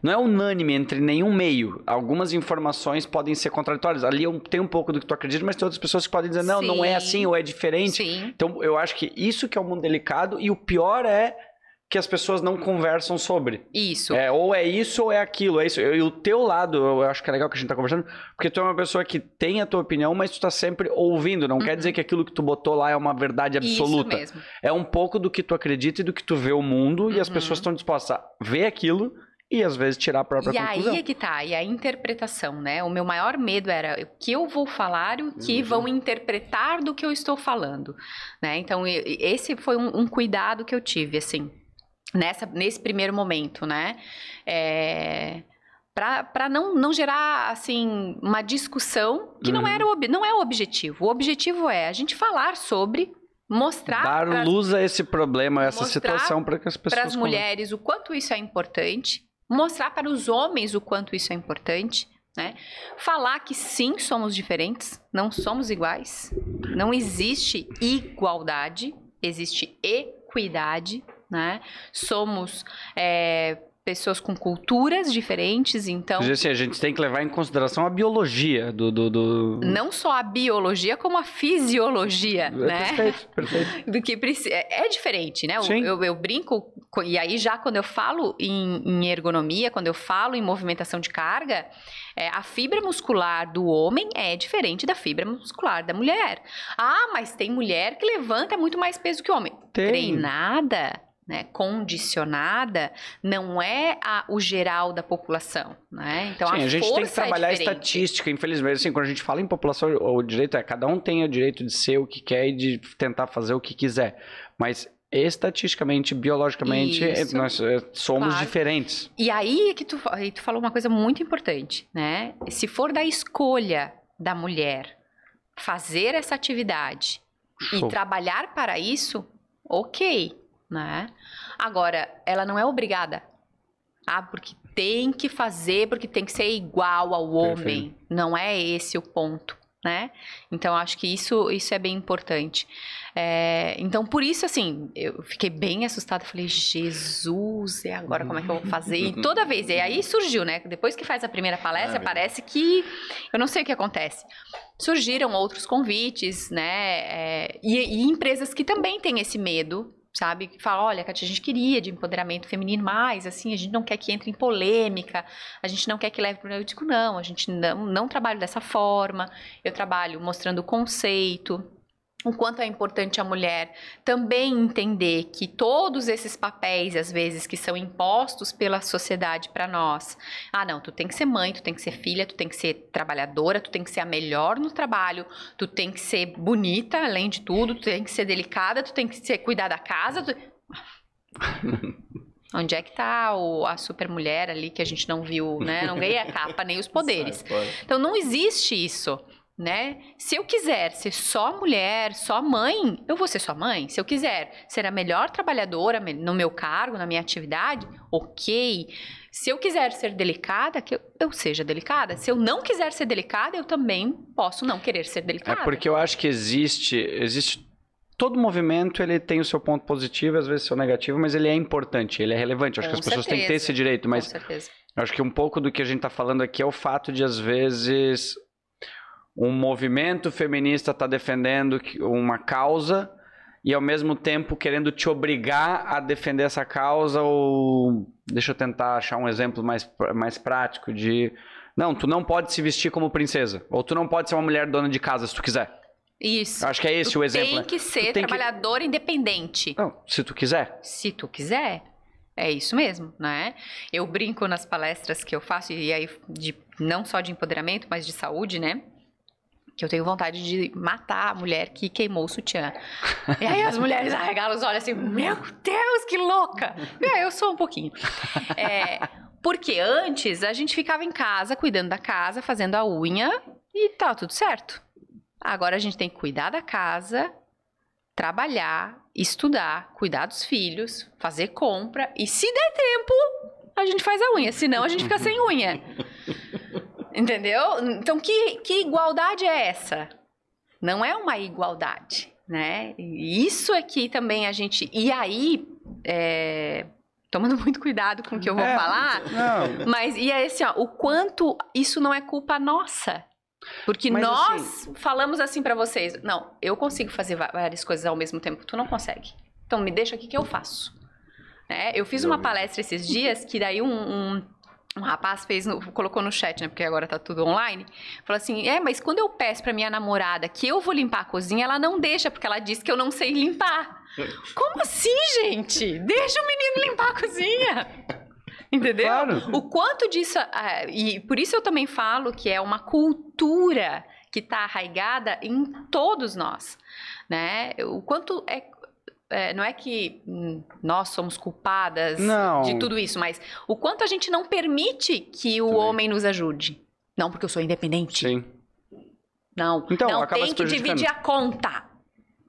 Não é unânime entre nenhum meio. Algumas informações podem ser contraditórias. Ali tem um pouco do que tu acredita, mas tem outras pessoas que podem dizer, não, Sim. não é assim ou é diferente. Sim. Então, eu acho que isso que é o mundo delicado e o pior é que as pessoas não conversam sobre. Isso. É, ou é isso ou é aquilo, é isso. E o teu lado, eu acho que é legal que a gente tá conversando, porque tu é uma pessoa que tem a tua opinião, mas tu tá sempre ouvindo. Não uhum. quer dizer que aquilo que tu botou lá é uma verdade absoluta. Isso mesmo. É um pouco do que tu acredita e do que tu vê o mundo, uhum. e as uhum. pessoas estão dispostas a ver aquilo e às vezes tirar a própria e conclusão. E aí é que tá, e a interpretação, né? O meu maior medo era o que eu vou falar e o que uhum. vão interpretar do que eu estou falando, né? Então, esse foi um, um cuidado que eu tive, assim nessa, nesse primeiro momento, né? É, para não, não gerar assim uma discussão que uhum. não era o, não é o objetivo. O objetivo é a gente falar sobre mostrar dar pras, luz a esse problema, a essa situação para que as pessoas para as mulheres o quanto isso é importante, mostrar para os homens o quanto isso é importante. Né? Falar que sim, somos diferentes, não somos iguais, não existe igualdade, existe equidade, né? Somos é, pessoas com culturas diferentes, então... Quer assim, a gente tem que levar em consideração a biologia do... do, do... Não só a biologia, como a fisiologia, é, né? Perfeito, perfeito. Do que é, é diferente, né? Sim. Eu, eu, brinco, e aí já quando eu falo em, em ergonomia, quando eu falo em movimentação de carga, é, a fibra muscular do homem é diferente da fibra muscular da mulher. Ah, mas tem mulher que levanta muito mais peso que homem. Tem. Treinada né, condicionada não é a, o geral da população, né? Então Sim, a, a gente tem que é trabalhar é estatística, infelizmente, assim, quando a gente fala em população, o direito é cada um tem o direito de ser o que quer e de tentar fazer o que quiser, mas estatisticamente, biologicamente, Isso. nós eh, somos claro. diferentes. E aí é que tu, tu falou uma coisa muito importante, né? Se for da escolha da mulher fazer essa atividade Show. e trabalhar para isso, ok, né? Agora, ela não é obrigada. Ah, porque tem que fazer, porque tem que ser igual ao homem. Perfeito. Não é esse o ponto, né? Então, acho que isso, isso é bem importante. É, então, por isso, assim, eu fiquei bem assustada. Falei, Jesus, e agora como é que eu vou fazer? E toda vez, e aí surgiu, né? Depois que faz a primeira palestra, parece que eu não sei o que acontece. Surgiram outros convites, né? É, e, e empresas que também têm esse medo sabe? Fala, olha, Katia, a gente queria de empoderamento feminino, mas assim, a gente não quer que entre em polêmica, a gente não quer que leve para o digo, não, a gente não, não trabalha dessa forma, eu trabalho mostrando o conceito, o quanto é importante a mulher também entender que todos esses papéis, às vezes, que são impostos pela sociedade para nós. Ah, não, tu tem que ser mãe, tu tem que ser filha, tu tem que ser trabalhadora, tu tem que ser a melhor no trabalho, tu tem que ser bonita, além de tudo, tu tem que ser delicada, tu tem que ser cuidar da casa. Tu... Onde é que tá o, a super mulher ali que a gente não viu, né? Não ganhei a capa nem os poderes. Então não existe isso né? Se eu quiser ser só mulher, só mãe, eu vou ser só mãe. Se eu quiser ser a melhor trabalhadora no meu cargo, na minha atividade, ok. Se eu quiser ser delicada, que eu, eu seja delicada. Se eu não quiser ser delicada, eu também posso não querer ser delicada. É porque eu acho que existe, existe todo movimento ele tem o seu ponto positivo, às vezes o seu negativo, mas ele é importante, ele é relevante. Eu acho Com que as certeza. pessoas têm que ter esse direito, mas eu acho que um pouco do que a gente está falando aqui é o fato de às vezes um movimento feminista está defendendo uma causa e ao mesmo tempo querendo te obrigar a defender essa causa ou deixa eu tentar achar um exemplo mais, mais prático de não, tu não pode se vestir como princesa ou tu não pode ser uma mulher dona de casa se tu quiser. Isso. Acho que é esse tu o exemplo. Tem né? que ser trabalhador que... independente. Não, se tu quiser. Se tu quiser. É isso mesmo, né? Eu brinco nas palestras que eu faço, e aí de, não só de empoderamento, mas de saúde, né? Que eu tenho vontade de matar a mulher que queimou o sutiã. e aí as mulheres arregalam os olhos assim, meu Deus, que louca! É, eu sou um pouquinho. É, porque antes a gente ficava em casa, cuidando da casa, fazendo a unha, e tá tudo certo. Agora a gente tem que cuidar da casa, trabalhar, estudar, cuidar dos filhos, fazer compra e se der tempo, a gente faz a unha, senão a gente fica sem unha. Entendeu? Então que, que igualdade é essa? Não é uma igualdade, né? Isso aqui também a gente. E aí, é, tomando muito cuidado com o que eu vou é, falar, não. mas e é assim, ó, o quanto isso não é culpa nossa. Porque Mas, nós assim... falamos assim para vocês: não, eu consigo fazer várias coisas ao mesmo tempo, tu não consegue. Então me deixa aqui que eu faço. Né? Eu fiz uma palestra esses dias que daí um, um, um rapaz fez no, colocou no chat, né? Porque agora tá tudo online. Falou assim: é, mas quando eu peço pra minha namorada que eu vou limpar a cozinha, ela não deixa, porque ela diz que eu não sei limpar. Como assim, gente? Deixa o menino limpar a cozinha. Entendeu? Claro. O quanto disso. Uh, e por isso eu também falo que é uma cultura que está arraigada em todos nós. Né? O quanto é, é, não é que nós somos culpadas não. de tudo isso, mas o quanto a gente não permite que o Também. homem nos ajude. Não, porque eu sou independente. Sim. Não, então, não tem que dividir a conta.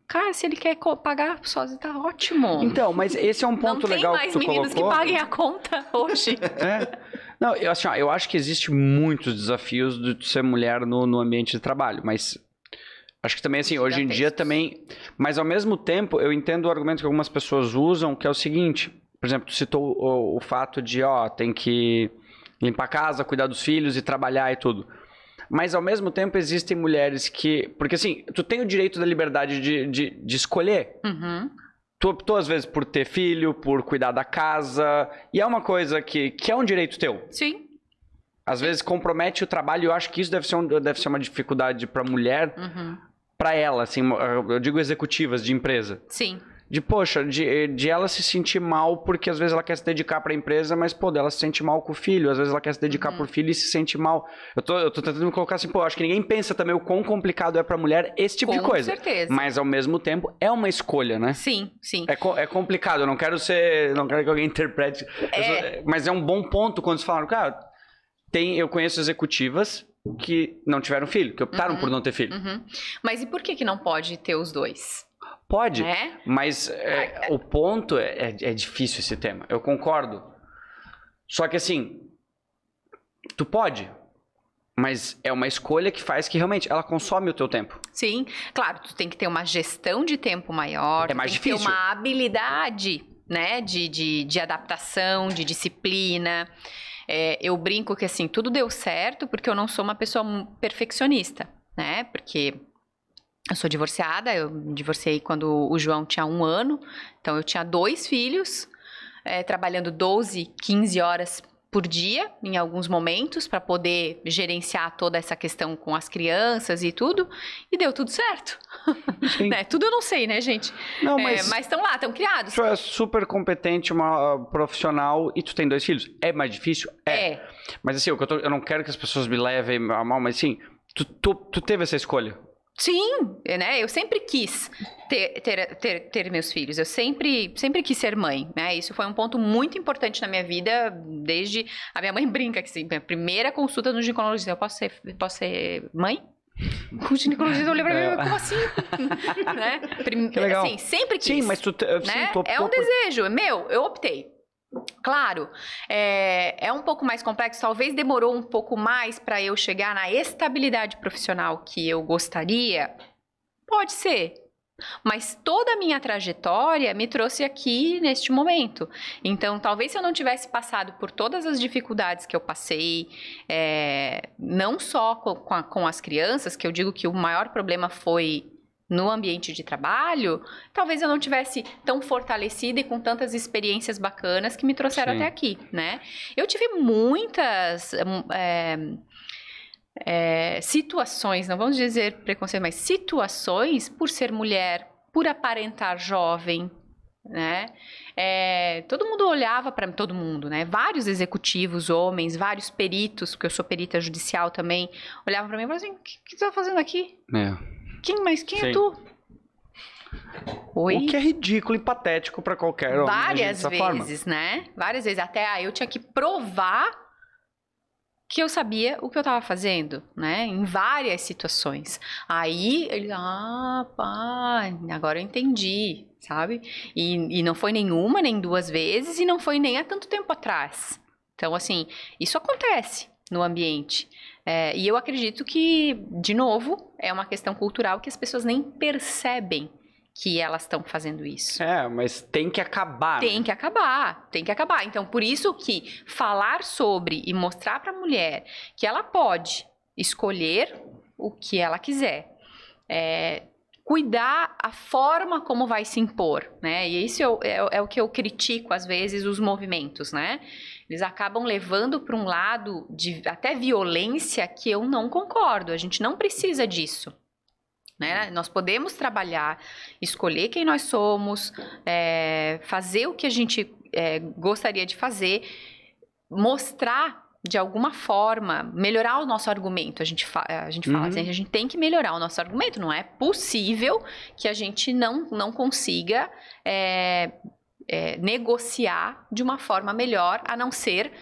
Cara, se ele quer pagar sozinho, tá ótimo. Então, mas esse é um ponto legal que tu colocou. Não tem mais meninos que paguem a conta hoje. é. Não, eu, assim, ó, eu acho que existe muitos desafios de ser mulher no, no ambiente de trabalho, mas acho que também, assim, hoje em dia também... Mas, ao mesmo tempo, eu entendo o argumento que algumas pessoas usam, que é o seguinte... Por exemplo, tu citou o, o fato de, ó, tem que limpar a casa, cuidar dos filhos e trabalhar e tudo. Mas ao mesmo tempo existem mulheres que. Porque assim, tu tem o direito da liberdade de, de, de escolher. Uhum. Tu optou, às vezes, por ter filho, por cuidar da casa. E é uma coisa que, que é um direito teu. Sim. Às vezes compromete o trabalho. E eu acho que isso deve ser, um, deve ser uma dificuldade para mulher. Uhum. Para ela, assim, eu digo executivas de empresa. Sim de poxa, de, de ela se sentir mal porque às vezes ela quer se dedicar para a empresa, mas pô, ela se sente mal com o filho, às vezes ela quer se dedicar uhum. por filho e se sente mal. Eu tô, eu tô tentando me colocar assim, pô, acho que ninguém pensa também o quão complicado é para mulher esse tipo com de coisa. Com certeza. Mas ao mesmo tempo é uma escolha, né? Sim, sim. É, é complicado, eu não quero ser, não quero que alguém interprete, é. sou, mas é um bom ponto quando você fala, cara, tem, eu conheço executivas que não tiveram filho, que optaram uhum. por não ter filho. Uhum. Mas e por que que não pode ter os dois? Pode, é? mas é, o ponto é, é, é difícil esse tema. Eu concordo. Só que assim, tu pode, mas é uma escolha que faz que realmente ela consome o teu tempo. Sim, claro, tu tem que ter uma gestão de tempo maior. É mais tem difícil. Que ter uma habilidade, né, de, de, de adaptação, de disciplina. É, eu brinco que assim tudo deu certo porque eu não sou uma pessoa perfeccionista, né? Porque eu sou divorciada, eu divorciei quando o João tinha um ano, então eu tinha dois filhos, é, trabalhando 12, 15 horas por dia, em alguns momentos, para poder gerenciar toda essa questão com as crianças e tudo, e deu tudo certo. né? Tudo eu não sei, né, gente? Não, mas é, estão lá, estão criados. Tu é super competente, uma profissional, e tu tem dois filhos. É mais difícil? É. é. Mas assim, eu, tô, eu não quero que as pessoas me levem a mal, mas sim, tu, tu, tu teve essa escolha. Sim, né? Eu sempre quis ter, ter, ter, ter, meus filhos. Eu sempre, sempre quis ser mãe, né? Isso foi um ponto muito importante na minha vida, desde... A minha mãe brinca que, assim, a primeira consulta no ginecologista, eu posso ser, posso ser mãe? O ginecologista olhou pra mim, como assim? né? Legal. Assim, sempre quis. Sim, mas tu... Né? Sim, tô, é um desejo, é meu, eu optei. Claro, é, é um pouco mais complexo, talvez demorou um pouco mais para eu chegar na estabilidade profissional que eu gostaria. Pode ser, mas toda a minha trajetória me trouxe aqui neste momento. Então, talvez se eu não tivesse passado por todas as dificuldades que eu passei, é, não só com, a, com, as crianças, que eu digo que o maior problema foi no ambiente de trabalho, talvez eu não tivesse tão fortalecida e com tantas experiências bacanas que me trouxeram Sim. até aqui, né? Eu tive muitas é, é, situações, não vamos dizer preconceito, mas situações por ser mulher, por aparentar jovem, né? É, todo mundo olhava para todo mundo, né? Vários executivos, homens, vários peritos, porque eu sou perita judicial também, olhavam para mim e falavam assim: o que, que você tá fazendo aqui? É. Quem, mas quem Sim. é tu? Oi? O que é ridículo e patético pra qualquer homem. agir Várias dessa forma. vezes, né? Várias vezes. Até ah, eu tinha que provar que eu sabia o que eu tava fazendo, né? Em várias situações. Aí ele, ah, pá, agora eu entendi, sabe? E, e não foi nenhuma, nem duas vezes, e não foi nem há tanto tempo atrás. Então, assim, isso acontece no ambiente. É, e eu acredito que, de novo, é uma questão cultural que as pessoas nem percebem que elas estão fazendo isso. É, mas tem que acabar. né? Tem que acabar, tem que acabar. Então, por isso que falar sobre e mostrar para a mulher que ela pode escolher o que ela quiser, é, cuidar a forma como vai se impor, né? E isso eu- é, é o que eu critico às vezes os movimentos, né? Eles acabam levando para um lado de até violência que eu não concordo. A gente não precisa disso. Né? Nós podemos trabalhar, escolher quem nós somos, é, fazer o que a gente é, gostaria de fazer, mostrar de alguma forma, melhorar o nosso argumento. A gente, a gente fala Uhum. assim, a gente tem que melhorar o nosso argumento. Não é possível que a gente não, não consiga é, é, negociar de uma forma melhor, a não ser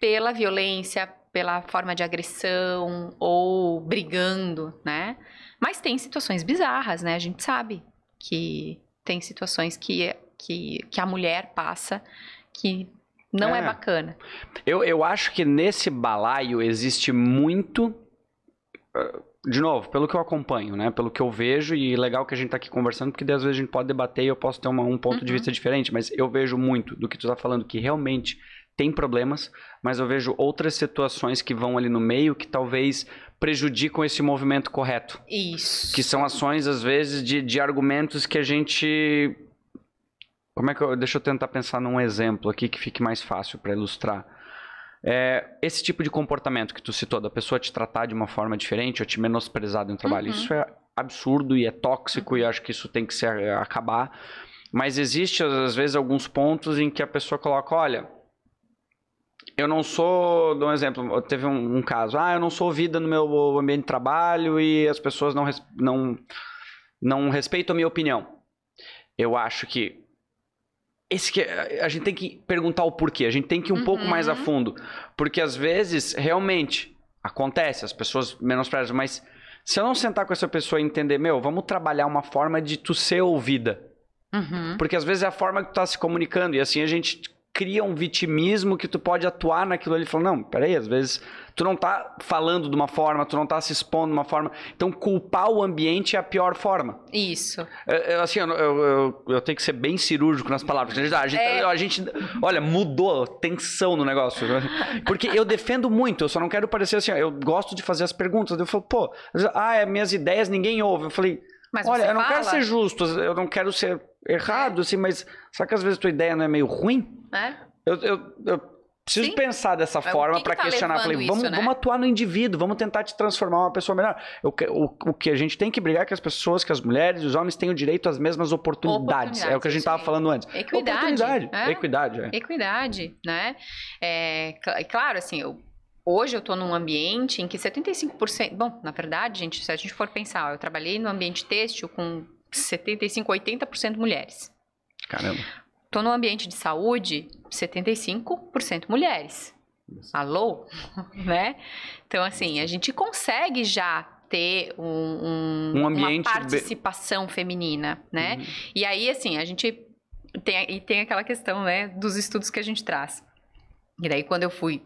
pela violência, pela forma de agressão ou brigando, né? Mas tem situações bizarras, né? A gente sabe que tem situações que, que, que a mulher passa que não é, É. bacana. Eu, eu acho que nesse balaio existe muito. eh, De novo, pelo que eu acompanho, né? Pelo que eu vejo, e legal que a gente tá aqui conversando, porque às vezes a gente pode debater e eu posso ter uma- um ponto de Uhum. vista diferente, mas eu vejo muito do que tu tá falando que realmente tem problemas, mas eu vejo outras situações que vão ali no meio que talvez prejudicam esse movimento correto. Isso. Que são ações, às vezes, de, de argumentos que a gente. Como é que eu. Deixa eu tentar pensar num exemplo aqui que fique mais fácil para ilustrar. É, esse tipo de comportamento que tu citou, da pessoa te tratar de uma forma diferente ou te menosprezar no trabalho, Uhum. isso é absurdo e é tóxico e acho que isso tem que se a- acabar. Mas existe, às vezes, alguns pontos em que a pessoa coloca: olha, eu não sou. Dou um exemplo, teve um, um caso, ah, eu não sou ouvida no meu ambiente de trabalho e as pessoas não, não, não respeitam a minha opinião. Eu acho que. Esse que a gente tem que perguntar o porquê, a gente tem que ir um pouco mais a Uhum. fundo. Porque às vezes, realmente, acontece, as pessoas menosprezam, mas se eu não sentar com essa pessoa e entender, meu, vamos trabalhar uma forma de tu ser ouvida. Uhum. Porque às vezes é a forma que tu tá se comunicando. E assim a gente cria um vitimismo que tu pode atuar naquilo ali. Falando, não, peraí, às vezes tu não tá falando de uma forma, tu não tá se expondo de uma forma. Então culpar o ambiente é a pior forma. Isso. É, é, assim, eu, eu, eu, eu tenho que ser bem cirúrgico nas palavras. A gente, É. a gente- olha, mudou tensão no negócio. Porque eu defendo muito, eu só não quero parecer assim, ó, eu gosto de fazer as perguntas. Eu falo, pô, ah, é, minhas ideias ninguém ouve. Eu falei, Mas Olha, eu não quero fala, ser justo, eu não quero ser errado, assim, mas será que às vezes tua ideia não é meio ruim? Né? Eu, eu, eu preciso Sim. pensar dessa o forma que que pra tá questionar. Falei, isso, vamos, né? vamos atuar no indivíduo, vamos tentar te transformar uma pessoa melhor. Eu que- o, o que a gente tem que brigar é que as pessoas, que as mulheres e os homens tenham direito às mesmas oportunidades. é o que a gente Oportunidades, estava falando antes. Equidade. Oportunidade. é. Equidade, é. Equidade, né? É, cl- claro, assim, eu- hoje eu tô num ambiente em que 75%. Bom, na verdade, gente, se a gente for pensar, eu trabalhei no ambiente têxtil com 75, 80% mulheres. Caramba. Tô no ambiente de saúde, 75% mulheres. Alô? né? Então, assim, a gente consegue já ter um, um- Um ambiente uma be- participação feminina, né? Uhum. E aí, assim, a gente tem, e tem aquela questão, né, dos estudos que a gente traz. E daí, quando eu fui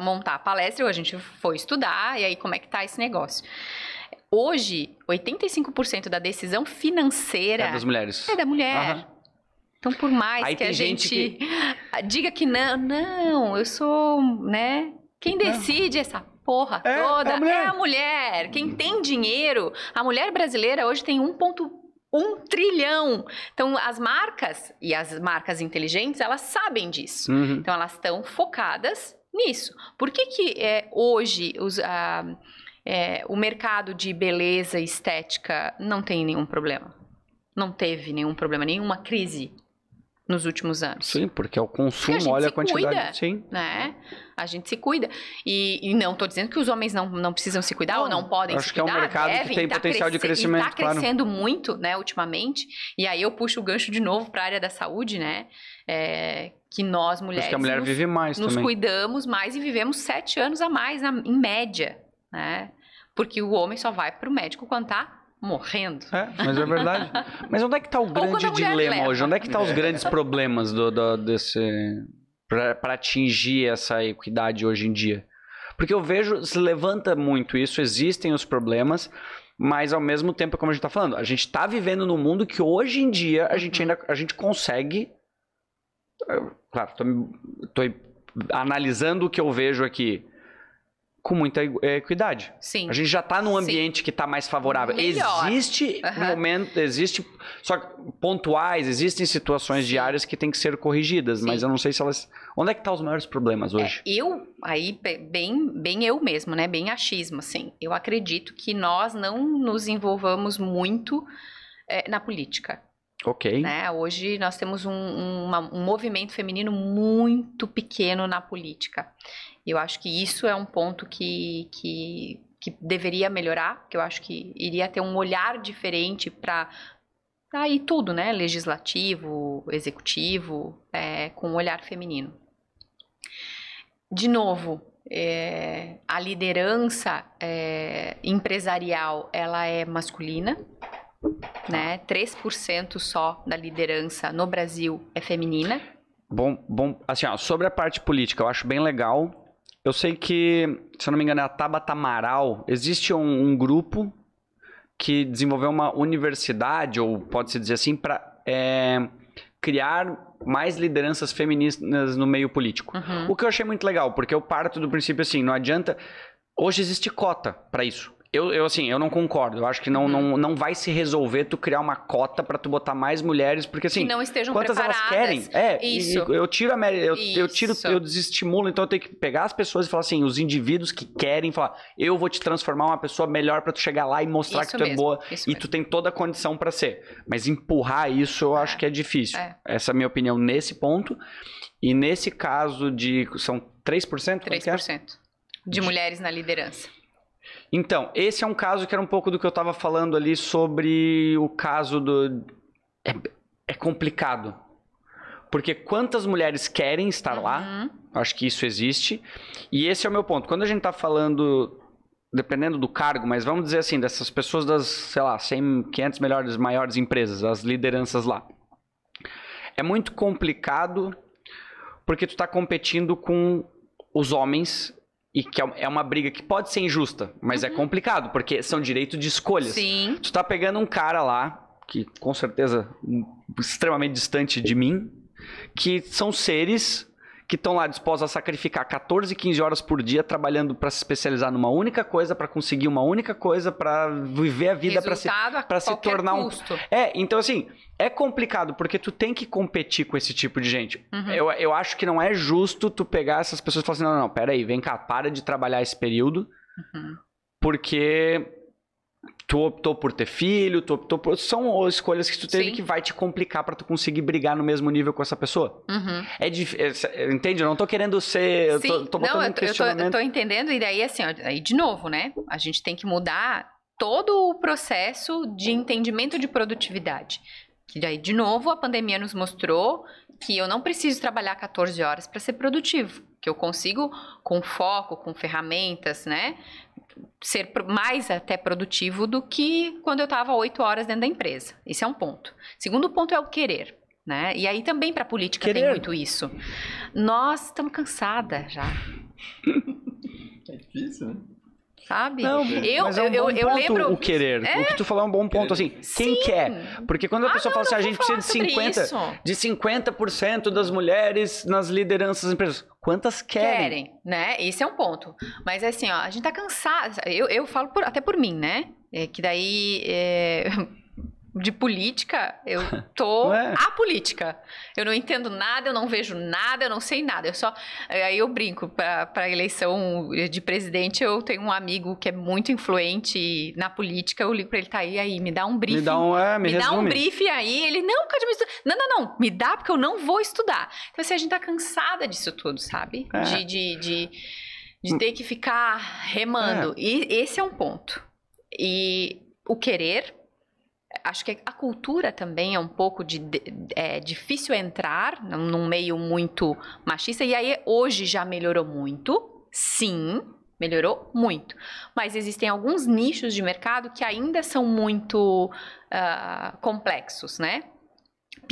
montar a palestra, a gente foi estudar, e aí, como é que tá esse negócio? Hoje, 85% da decisão financeira É das mulheres. é da mulher. Aham. Então, por mais Aí que a gente gente diga que não, não, eu sou, né? Quem decide essa porra É, toda é a mulher. é a mulher. Quem tem dinheiro, a mulher brasileira hoje tem 1,1 trilhão. Então, as marcas e as marcas inteligentes, elas sabem disso. Uhum. Então, elas estão focadas nisso. Por que, que é, hoje os, a- é, o mercado de beleza estética não tem nenhum problema? Não teve nenhum problema, nenhuma crise nos últimos anos. Sim, porque é o consumo, gente olha a quantidade. cuida. Sim. Né? A gente se cuida. E, e não estou dizendo que os homens não, não precisam se cuidar ou não podem acho se que é um cuidar. mercado que devem, tem tá potencial de cresce- crescimento, está claro. crescendo muito, né, ultimamente. E aí eu puxo o gancho de novo para a área da saúde, né? É, que nós, mulheres, que a mulher nos, vive mais nos também. cuidamos mais e vivemos sete anos a mais, na- em média, né? Porque o homem só vai para o médico quando tá morrendo. É, mas é verdade. Mas onde é que tá o grande dilema leva. hoje? Onde é que tá os grandes problemas do, do- desse para atingir essa equidade hoje em dia? Porque eu vejo, se levanta muito isso, existem os problemas, mas ao mesmo tempo, como a gente tá falando, a gente tá vivendo num mundo que hoje em dia a gente Uhum. ainda a gente consegue eu, claro, tô analisando o que eu vejo aqui com muita eh, equidade. Sim. A gente já está num Sim. ambiente que está mais favorável. Melhor. Existe Aham. momento, existe só pontuais, existem situações Sim. diárias que têm que ser corrigidas, mas Sim. eu não sei se elas. Onde é que estão os maiores problemas hoje? É, eu, aí, be- bem, bem eu mesmo, né? Bem achismo, assim. Eu acredito que nós não nos envolvamos muito é, na política, ok. né? Hoje nós temos um, um- uma- um movimento feminino muito pequeno na política. Eu acho que isso é um ponto que, que, que deveria melhorar, que eu acho que iria ter um olhar diferente para aí tudo, né? Legislativo, executivo, é, com um olhar feminino. De novo, é, a liderança é, empresarial ela é masculina, né? 3% só da liderança no Brasil é feminina. Bom, bom, assim, ó, sobre a parte política, eu acho bem legal. Eu sei que, se eu não me engano, é a Tabata Amaral. Existe um, um grupo que desenvolveu uma universidade, ou pode-se dizer assim, para criar mais lideranças feministas no meio político. Uhum. O que eu achei muito legal, porque eu parto do princípio assim, não adianta. Hoje existe cota para isso. Eu, eu, assim, eu não concordo. Eu acho que não, Uhum. não, não vai se resolver tu criar uma cota para tu botar mais mulheres, porque assim, que não estejam quantas elas preparadas. querem? É, Isso. eu tiro a média, eu, eu tiro, eu desestimulo, então eu tenho que pegar as pessoas e falar assim, os indivíduos que querem falar, eu vou te transformar uma pessoa melhor para tu chegar lá e mostrar Isso que tu é mesmo, boa isso e mesmo. tu tem toda a condição para ser. Mas empurrar isso eu É. acho que é difícil. É. Essa é a minha opinião nesse ponto. E nesse caso de são 3%, quanto que é? 3% de mulheres na liderança. Então, esse é um caso que era um pouco do que eu estava falando ali sobre o caso do. É, é complicado. Porque quantas mulheres querem estar lá? Uhum. Acho que isso existe. E esse é o meu ponto. Quando a gente está falando, dependendo do cargo, mas vamos dizer assim, dessas pessoas das, sei lá, 100, 500 melhores, maiores empresas, as lideranças lá. É muito complicado porque tu está competindo com os homens e que é é uma briga que pode ser injusta, mas é complicado porque são direitos de escolhas. Sim. Tu tá pegando um cara lá, que com certeza extremamente distante de mim, que são seres que estão lá dispostos a sacrificar 14, 15 horas por dia trabalhando para se especializar numa única coisa, para conseguir uma única coisa, para viver a vida, para se pra se tornar um- custo. é, então assim, é complicado, porque tu tem que competir com esse tipo de gente. Uhum. Eu, eu acho que não é justo tu pegar essas pessoas e falar assim, não, não, não, peraí, vem cá, para de trabalhar esse período, Uhum. porque tu optou por ter filho, tu optou por... São escolhas que tu teve Sim. que vai te complicar pra tu conseguir brigar no mesmo nível com essa pessoa. Uhum. É difícil, entende? Eu não tô querendo ser... Eu Sim, tô, tô botando não, um eu tô, eu, tô, questionamento. eu tô entendendo, e daí assim, ó, aí de novo, né? A gente tem que mudar todo o processo de entendimento de produtividade. Que daí, de novo, a pandemia nos mostrou que eu não preciso trabalhar 14 horas para ser produtivo. Que eu consigo, com foco, com ferramentas, né? Ser mais até produtivo do que quando eu estava 8 horas dentro da empresa. Esse é um ponto. Segundo ponto é o querer. Né? E aí também para política tem Querer. muito isso. Nós estamos cansadas já. É difícil, né? Sabe? Não, eu, mas é um eu, bom eu ponto lembro. o querer. É. O que tu falou é um bom ponto, assim. Quem Sim. quer? Porque quando a Ah, pessoa não, fala assim, não a gente precisa de falar sobre 50, isso. de 50% das mulheres nas lideranças das empresas. Quantas querem? Querem, né? Esse é um ponto. Mas é assim, ó, a gente tá cansado. Eu, eu falo por- até por mim, né? É que daí. é, De política, eu tô Não é? a política. Eu não entendo nada, eu não vejo nada, eu não sei nada. Eu só. Aí eu brinco, pra eleição de presidente, eu tenho um amigo que é muito influente na política. Eu ligo pra ele, tá aí, aí, me dá um briefing. Me dá um, é, me, Me dá um briefing aí, ele, não, estuda. Não, não, não, me dá porque eu não vou estudar. Então, assim, a gente tá cansada disso tudo, sabe? É. De, de, de, de ter que ficar remando. E esse é um ponto. E o querer, acho que a cultura também é um pouco de, de- é difícil entrar num meio muito machista. E aí, hoje já melhorou muito, sim. Melhorou muito. Mas existem alguns nichos de mercado que ainda são muito ah, complexos, né?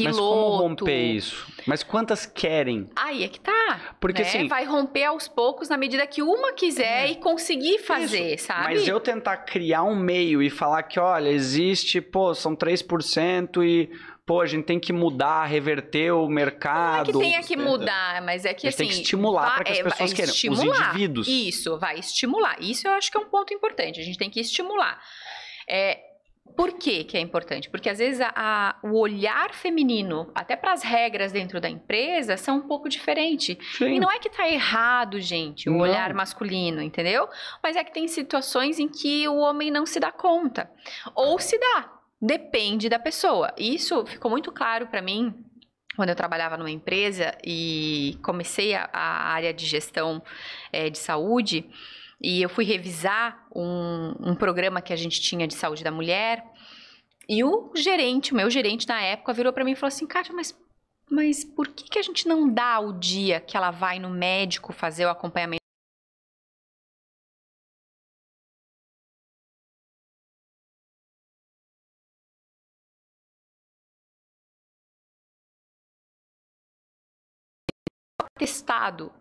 Mas como romper isso? Mas quantas querem? Aí é que tá. Porque né? assim, Vai romper aos poucos na medida que uma quiser e conseguir fazer, sabe? Mas eu tentar criar um meio e falar que, olha, existe, pô, são 3% e, pô, a gente tem que mudar, reverter o Não é mercado. que tenha que mudar, mas é que assim. tem que estimular vai- para que as é, pessoas queiram. Os estimular. indivíduos. Isso, vai estimular. Isso eu acho que é um ponto importante. A gente tem que estimular. É, por que, que é importante? Porque às vezes a- a- o olhar feminino, até para as regras dentro da empresa, são um pouco diferentes. Sim. E não é que tá errado, gente, o Não. olhar masculino, entendeu? Mas é que tem situações em que o homem não se dá conta. Ou se dá. Depende da pessoa. Isso ficou muito claro para mim quando eu trabalhava numa empresa e comecei a, a área de gestão eh, de saúde. E eu fui revisar um, um programa que a gente tinha de saúde da mulher. E o gerente, o meu gerente na época, virou para mim e falou assim: Kátia, mas mas por que, que a gente não dá o dia que ela vai no médico fazer o acompanhamento? Testado.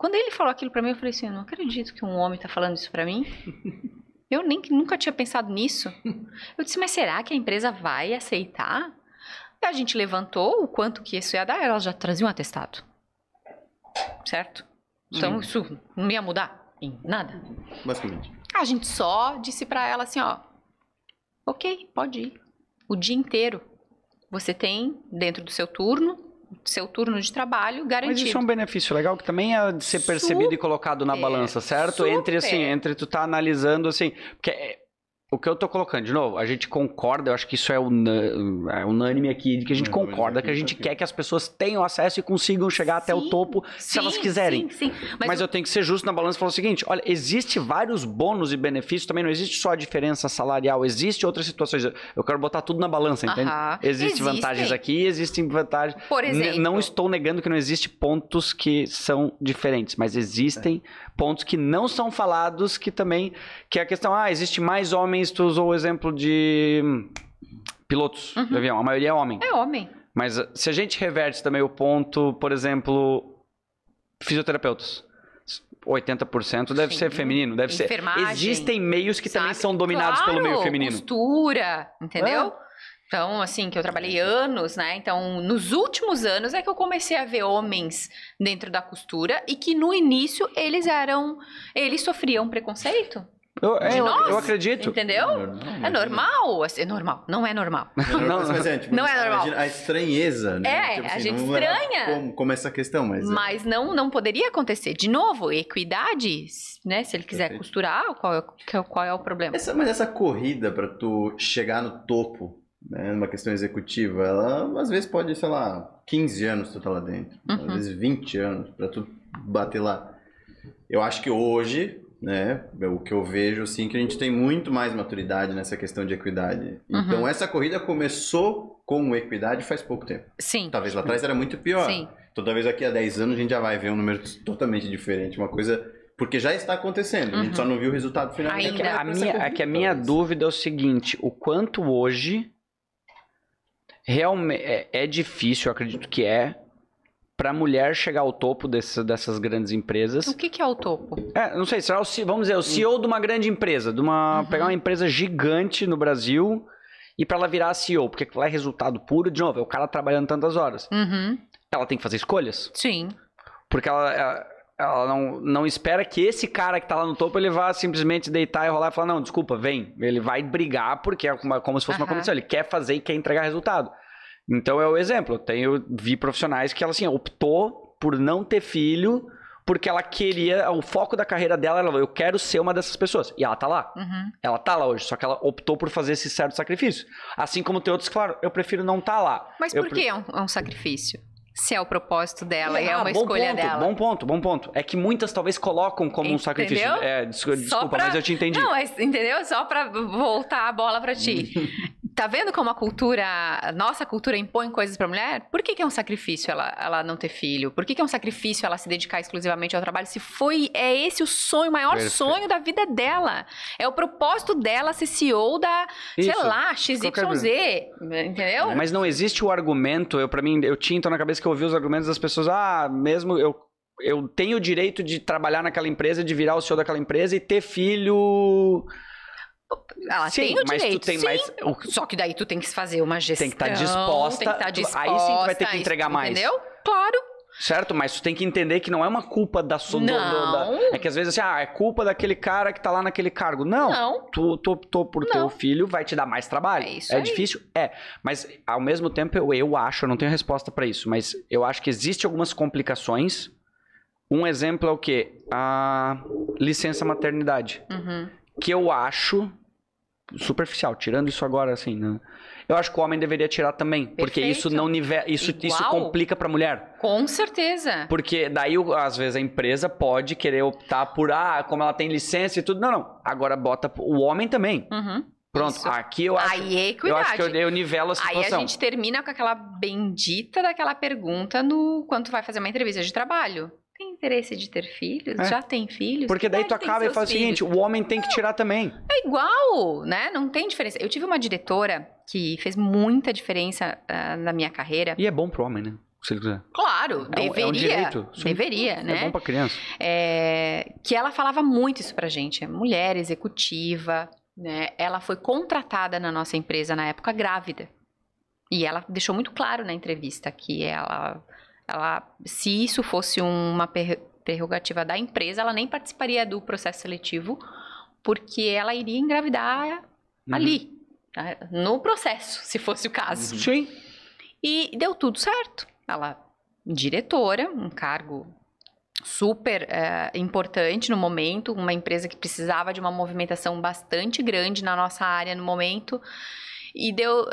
Quando ele falou aquilo pra mim, eu falei assim: eu não acredito que um homem tá falando isso pra mim. Eu nem nunca tinha pensado nisso. Eu disse, mas será que a empresa vai aceitar? E a gente levantou o quanto que isso ia dar, ela já trazia um atestado. Certo? Então isso não ia mudar em nada. Basicamente. A gente só disse pra ela assim, ó, ok, pode ir. O dia inteiro. Você tem dentro do seu turno, seu turno de trabalho Mas garantido. isso é um benefício legal que também é de ser percebido e colocado na Super, balança, certo? Entre assim, super. entre tu tá analisando assim, porque o que eu tô colocando, de novo, a gente concorda, eu acho que isso é, una- é unânime aqui, de que a gente mas concorda aqui que a tá gente aqui. quer que as pessoas tenham acesso e consigam chegar até o Sim, topo se elas sim, quiserem. Sim, sim. Mas, Mas, o- eu tenho que ser justo na balança e falar o seguinte: olha, existe vários bônus e benefícios, também não existe só a diferença salarial, existe outras situações. Eu quero botar tudo na balança, entende? Aham. Existem vantagens aqui, existem vantagens. Por N- exemplo. Não estou negando que não existe pontos que são diferentes, mas existem pontos que não são falados que também que é a questão, ah, existe mais homens, tu usou o exemplo de hum, pilotos Uhum. de avião, a maioria é homem. É homem. Mas uh, se a gente reverte também o ponto, por exemplo, fisioterapeutas. 80% deve Sim. ser feminino, deve ser. Enfermagem, Existem meios que também sabe? são dominados pelo meio Claro, feminino. Costura, entendeu? Então, assim, que eu trabalhei anos, né? Então, nos últimos anos é que eu comecei a ver homens dentro da costura e que no início eles eram. Eles sofriam preconceito. Eu, é, De eu- nós, eu acredito. Entendeu? É normal? assim, É normal. Não é normal. Não, Não, mas, é, tipo, não é normal. A estranheza, né? É, a gente era estranha. Como, como essa questão, mas. é. Mas não, não poderia acontecer. De novo, equidade, né? Se ele quiser Perfeito. costurar, qual é, o- qual é o problema? Essa, mas essa corrida pra tu chegar no topo, né, numa questão executiva, ela às vezes pode, sei lá, 15 anos tu tá lá dentro, Uhum. às vezes 20 anos pra tu bater lá. Eu acho que hoje, né, é o que eu vejo assim que a gente tem muito mais maturidade nessa questão de equidade. Uhum. Então essa corrida começou com equidade faz pouco tempo. Sim. Talvez lá atrás era muito pior. Sim. Toda vez daqui a 10 anos a gente já vai ver um número totalmente diferente, uma coisa porque já está acontecendo, a gente Uhum. só não viu o resultado final. Ainda. É que a minha, é que a minha dúvida é o seguinte: o quanto hoje realmente é, é difícil, eu acredito que é, pra mulher chegar ao topo desse, dessas grandes empresas. O que, que é o topo? É, não sei, será o, vamos dizer, o CEO de uma grande empresa, de uma, Uhum. pegar uma empresa gigante no Brasil e pra ela virar CEO, porque lá é resultado puro, de novo, é o cara trabalhando tantas horas. Uhum. Ela tem que fazer escolhas, Sim. porque ela, ela, ela não, não espera que esse cara que tá lá no topo, ele vá simplesmente deitar e rolar e falar, não, desculpa, vem. Ele vai brigar porque é uma- como se fosse uma Aham. competição, ele quer fazer e quer entregar resultado. Então é o exemplo, eu tenho, vi profissionais que ela assim, optou por não ter filho, porque ela queria, o foco da carreira dela era, eu quero ser uma dessas pessoas. E ela tá lá. Uhum. Ela tá lá hoje, só que ela optou por fazer esse certo sacrifício. Assim como tem outros, claro, eu prefiro não estar lá. Mas Eu por pre- que é um, é um sacrifício? Se é o propósito dela e é Ah, uma escolha ponto, dela. Bom ponto, bom ponto. É que muitas talvez colocam como um Entendeu? sacrifício. É, desculpa, pra- mas eu te entendi. Não, mas, entendeu? Só pra voltar a bola pra ti. tá vendo como a cultura, a nossa cultura impõe coisas pra mulher? Por que, que é um sacrifício ela, ela não ter filho? Por que, que é um sacrifício ela se dedicar exclusivamente ao trabalho? Se foi, é esse o sonho, o maior Perfeito. sonho da vida dela. É o propósito dela ser CEO da, Isso. sei lá, XYZ. Entendeu? Mas não existe o argumento, eu para mim, eu tinha então na cabeça que eu ouvi os argumentos das pessoas, ah, mesmo eu eu tenho o direito de trabalhar naquela empresa, de virar o CEO daquela empresa e ter filho. Ela Sim, tem o mas direito, tu tem sim. mais o- Só que daí tu tem que fazer uma gestão. Tem que tá disposta, Tem que estar tu- aí disposta. sim tu vai ter que entregar mais. Entendeu? Claro. certo? Mas tu tem que entender que não é uma culpa da sua do- do- da- Não. é que às vezes assim, ah, é culpa daquele cara que tá lá naquele cargo. Não. Não. Tu, tu optou por Não. o filho, vai te dar mais trabalho. É isso É aí. difícil? É. Mas, ao mesmo tempo, eu, eu acho, eu não tenho resposta pra isso, mas eu acho que existe algumas complicações. Um exemplo é o quê? A licença maternidade. Uhum. Que eu acho superficial, tirando isso agora, assim, né? Eu acho que o homem deveria tirar também. Porque Perfeito. isso não nivela. Isso, isso complica pra mulher. Com certeza. Porque daí, às vezes, a empresa pode querer optar por, ah, como ela tem licença e tudo. Não, não. Agora bota o homem também. Uhum. Pronto, Isso. aqui eu acho. Aí é eu acho que eu, eu nivelo a Aí situação. a gente termina com aquela bendita daquela pergunta no quando tu vai fazer uma entrevista de trabalho. Tem interesse de ter filhos? É. Já tem filhos? Porque daí tu acaba e fala o seguinte: filhos? o homem tem que tirar também. É igual, né? Não tem diferença. Eu tive uma diretora que fez muita diferença ah, na minha carreira. E é bom pro homem, né? Se ele quiser. Claro, É um- é um deveria. direito. Sim. Deveria, É né? bom pra criança. É, que ela falava muito isso pra gente. Mulher executiva, né? Ela foi contratada na nossa empresa na época grávida. E ela deixou muito claro na entrevista que ela, ela se isso fosse uma prerrogativa da empresa, ela nem participaria do processo seletivo, porque ela iria engravidar Uhum. ali, tá? no processo, se fosse o caso. Sim. E deu tudo certo. Ela, diretora, um cargo super eh, importante no momento, uma empresa que precisava de uma movimentação bastante grande na nossa área no momento, e deu.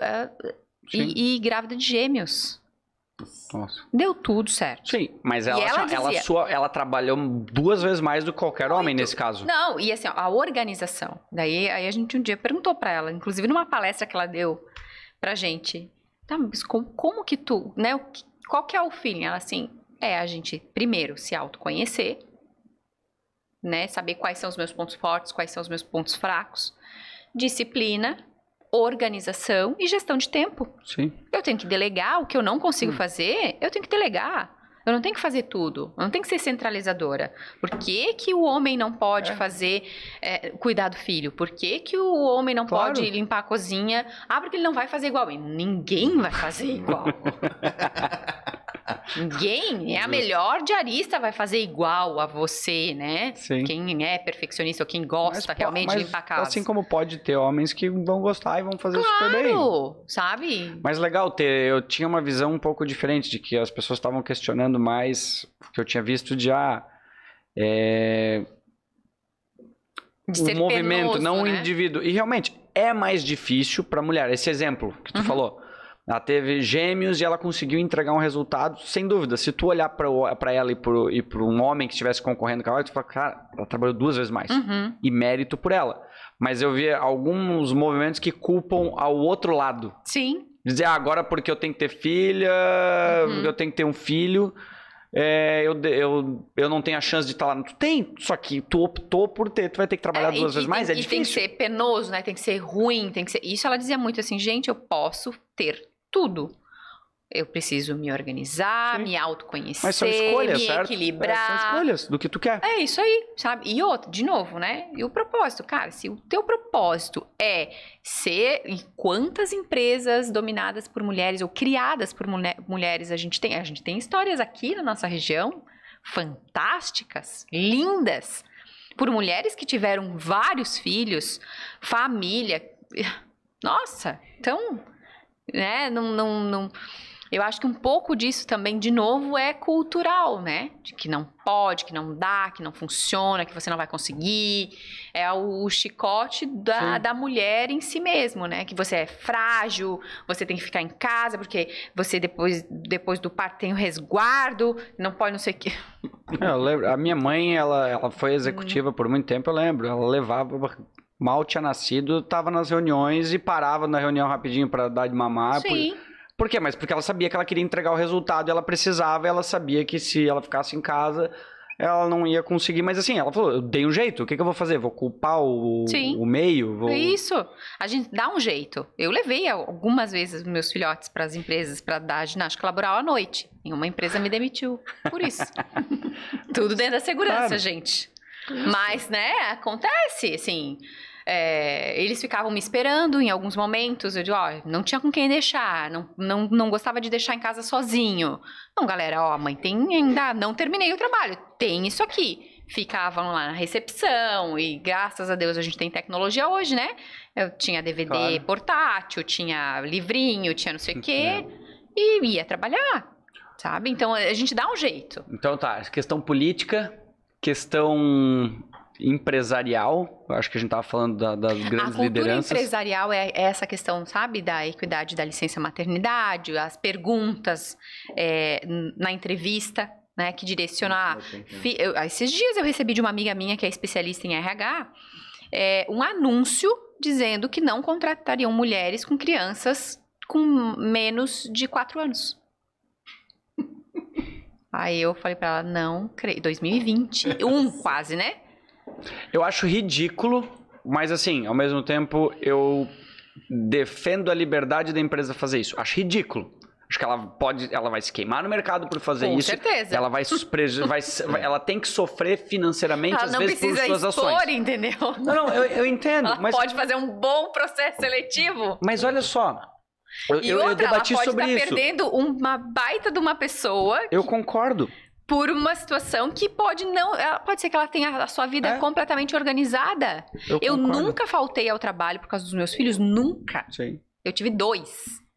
Sim. e, e grávida de gêmeos. Nossa. Deu tudo certo. Sim, mas ela, ela ela, dizia- sua, ela trabalhou duas vezes mais do que qualquer homem Muito. nesse caso. Não, e assim, ó, a organização. Daí aí a gente um dia perguntou pra ela, inclusive numa palestra que ela deu pra gente. Tá, mas como, como que tu, né? o que- Qual que é o feeling? Ela assim, é a gente primeiro se autoconhecer, né? Saber quais são os meus pontos fortes, quais são os meus pontos fracos. Disciplina, organização e gestão de tempo. Sim. Eu tenho que delegar o que eu não consigo Hum. fazer, eu tenho que delegar. Eu não tenho que fazer tudo. Eu não tenho que ser centralizadora. Por que, que o homem não pode É. fazer é, cuidar do filho? Por que, que o homem não Claro. pode limpar a cozinha? Ah, porque ele não vai fazer igual. E Ninguém vai fazer igual. Ninguém. É a melhor diarista vai fazer igual a você, né? Sim. Quem é perfeccionista ou quem gosta po- realmente mas de limpar a casa. Assim como pode ter homens que vão gostar e vão fazer super bem. Claro, sabe? Mas legal ter, eu tinha uma visão um pouco diferente de que as pessoas estavam questionando mais o que eu tinha visto de ah, é, De o movimento, penoso, não o né? indivíduo. E realmente é mais difícil para mulher. Esse exemplo que tu Uhum. falou. Ela teve gêmeos e ela conseguiu entregar um resultado, sem dúvida. Se tu olhar para ela e para um homem que estivesse concorrendo com ela, tu fala, cara, ela trabalhou duas vezes mais. Uhum. E mérito por ela. Mas eu vi alguns movimentos que culpam ao outro lado. Sim, Dizer, ah, agora porque eu tenho que ter filha, Uhum. eu tenho que ter um filho, é, eu, eu, eu não tenho a chance de estar lá. Tu tem, só que tu optou por ter, tu vai ter que trabalhar É, duas vezes tem- mais, é e tem que difícil. ser penoso, né? Tem que ser ruim, tem que ser. Isso ela dizia muito assim, gente, eu posso ter tudo. Eu preciso me organizar, Sim. me autoconhecer, Mas são escolhas, me certo? É, equilibrar. são escolhas do que tu quer. É isso aí, sabe? E outro, de novo, né? E o propósito, cara, se o teu propósito é ser. E quantas empresas dominadas por mulheres ou criadas por mulher- mulheres a gente tem? A gente tem histórias aqui na nossa região fantásticas, lindas, por mulheres que tiveram vários filhos, família. Nossa, então, né? Não, não, não. Eu acho que um pouco disso também, de novo, é cultural, né? De que não pode, que não dá, que não funciona, que você não vai conseguir. É o chicote da, Sim. da mulher em si mesmo, né? Que você é frágil, você tem que ficar em casa, porque você depois, depois do parto tem o resguardo, não pode não sei o quê. É, Eu lembro, a minha mãe, ela, ela foi Hum. executiva por muito tempo, eu lembro. Ela levava, mal tinha nascido, tava nas reuniões e parava na reunião rapidinho pra dar de mamar. Sim. por quê? Mas porque ela sabia que ela queria entregar o resultado e ela precisava, e ela sabia que se ela ficasse em casa, ela não ia conseguir. Mas assim, ela falou, eu dei um jeito, o que, que eu vou fazer? Vou culpar o, o meio? Vou... Isso. A gente dá um jeito. Eu levei algumas vezes meus filhotes para as empresas para dar ginástica laboral à noite. E uma empresa me demitiu por isso. Tudo dentro da segurança, Claro. gente. Mas, né, acontece, assim. É, eles ficavam me esperando em alguns momentos. Eu digo, ó, não tinha com quem deixar, não, não, não gostava de deixar em casa sozinho. Não, galera, ó, mãe, tem ainda, não terminei o trabalho, tem isso aqui. Ficavam lá na recepção e graças a Deus a gente tem tecnologia hoje, né? Eu tinha DVD Claro. portátil, tinha livrinho, tinha não sei o quê, e ia trabalhar, sabe? Então a gente dá um jeito. Então tá, questão política, questão empresarial, eu acho que a gente tava falando da- das A grandes cultura lideranças. empresarial é, é essa questão, sabe, da equidade da licença maternidade, as perguntas é, na entrevista, né, que direcionar. Eu- esses dias eu recebi de uma amiga minha que é especialista em RH é, um anúncio dizendo que não contratariam mulheres com crianças com menos de 4 anos. Aí eu falei pra ela, não, creio. 2021, quase, né? Eu acho ridículo, mas assim, ao mesmo tempo, eu defendo a liberdade da empresa fazer isso. Acho ridículo. Acho que ela pode, ela vai se queimar no mercado por fazer Com isso. certeza. Ela vai, vai vai- ela tem que sofrer financeiramente Ela às não vezes por precisa suas expor, ações. entendeu? Não, não, eu, eu entendo, Ela mas pode fazer um bom processo seletivo. mas olha só. Eu, E eu- eu outra, debati ela pode sobre estar isso. perdendo uma baita de uma pessoa Eu concordo. Por uma situação que pode não. Pode ser que ela tenha a sua vida É. completamente organizada. Eu, Eu nunca faltei ao trabalho por causa dos meus filhos, nunca. Sim. Eu tive dois.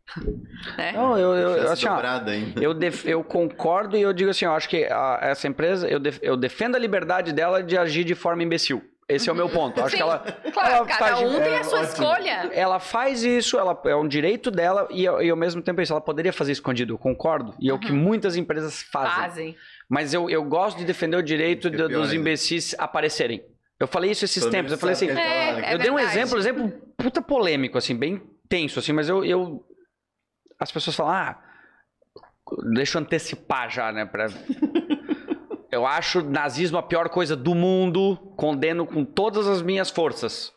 né? Não, eu, eu, eu, assim, ó. Eu, def- eu concordo e eu digo assim, eu acho que a- essa empresa, eu, def- eu defendo a liberdade dela de agir de forma imbecil. Esse é o meu ponto. Eu acho Sim. que ela, Claro, ela cada faz- um tem é, a sua ótimo. escolha. ela faz isso, ela, é um direito dela e, ao- e ao mesmo tempo é isso, ela poderia fazer escondido, eu concordo. E é o que muitas empresas fazem. Fazem. Mas eu, eu gosto de defender o direito é do- pior dos imbecis aparecerem. Eu falei isso esses Todo tempos, eu falei assim, É, é eu dei um exemplo, exemplo puta polêmico, assim, bem tenso, assim, mas eu. eu- as pessoas falam, ah, deixa eu antecipar já, né? Pra... eu acho nazismo a pior coisa do mundo, condeno com todas as minhas forças.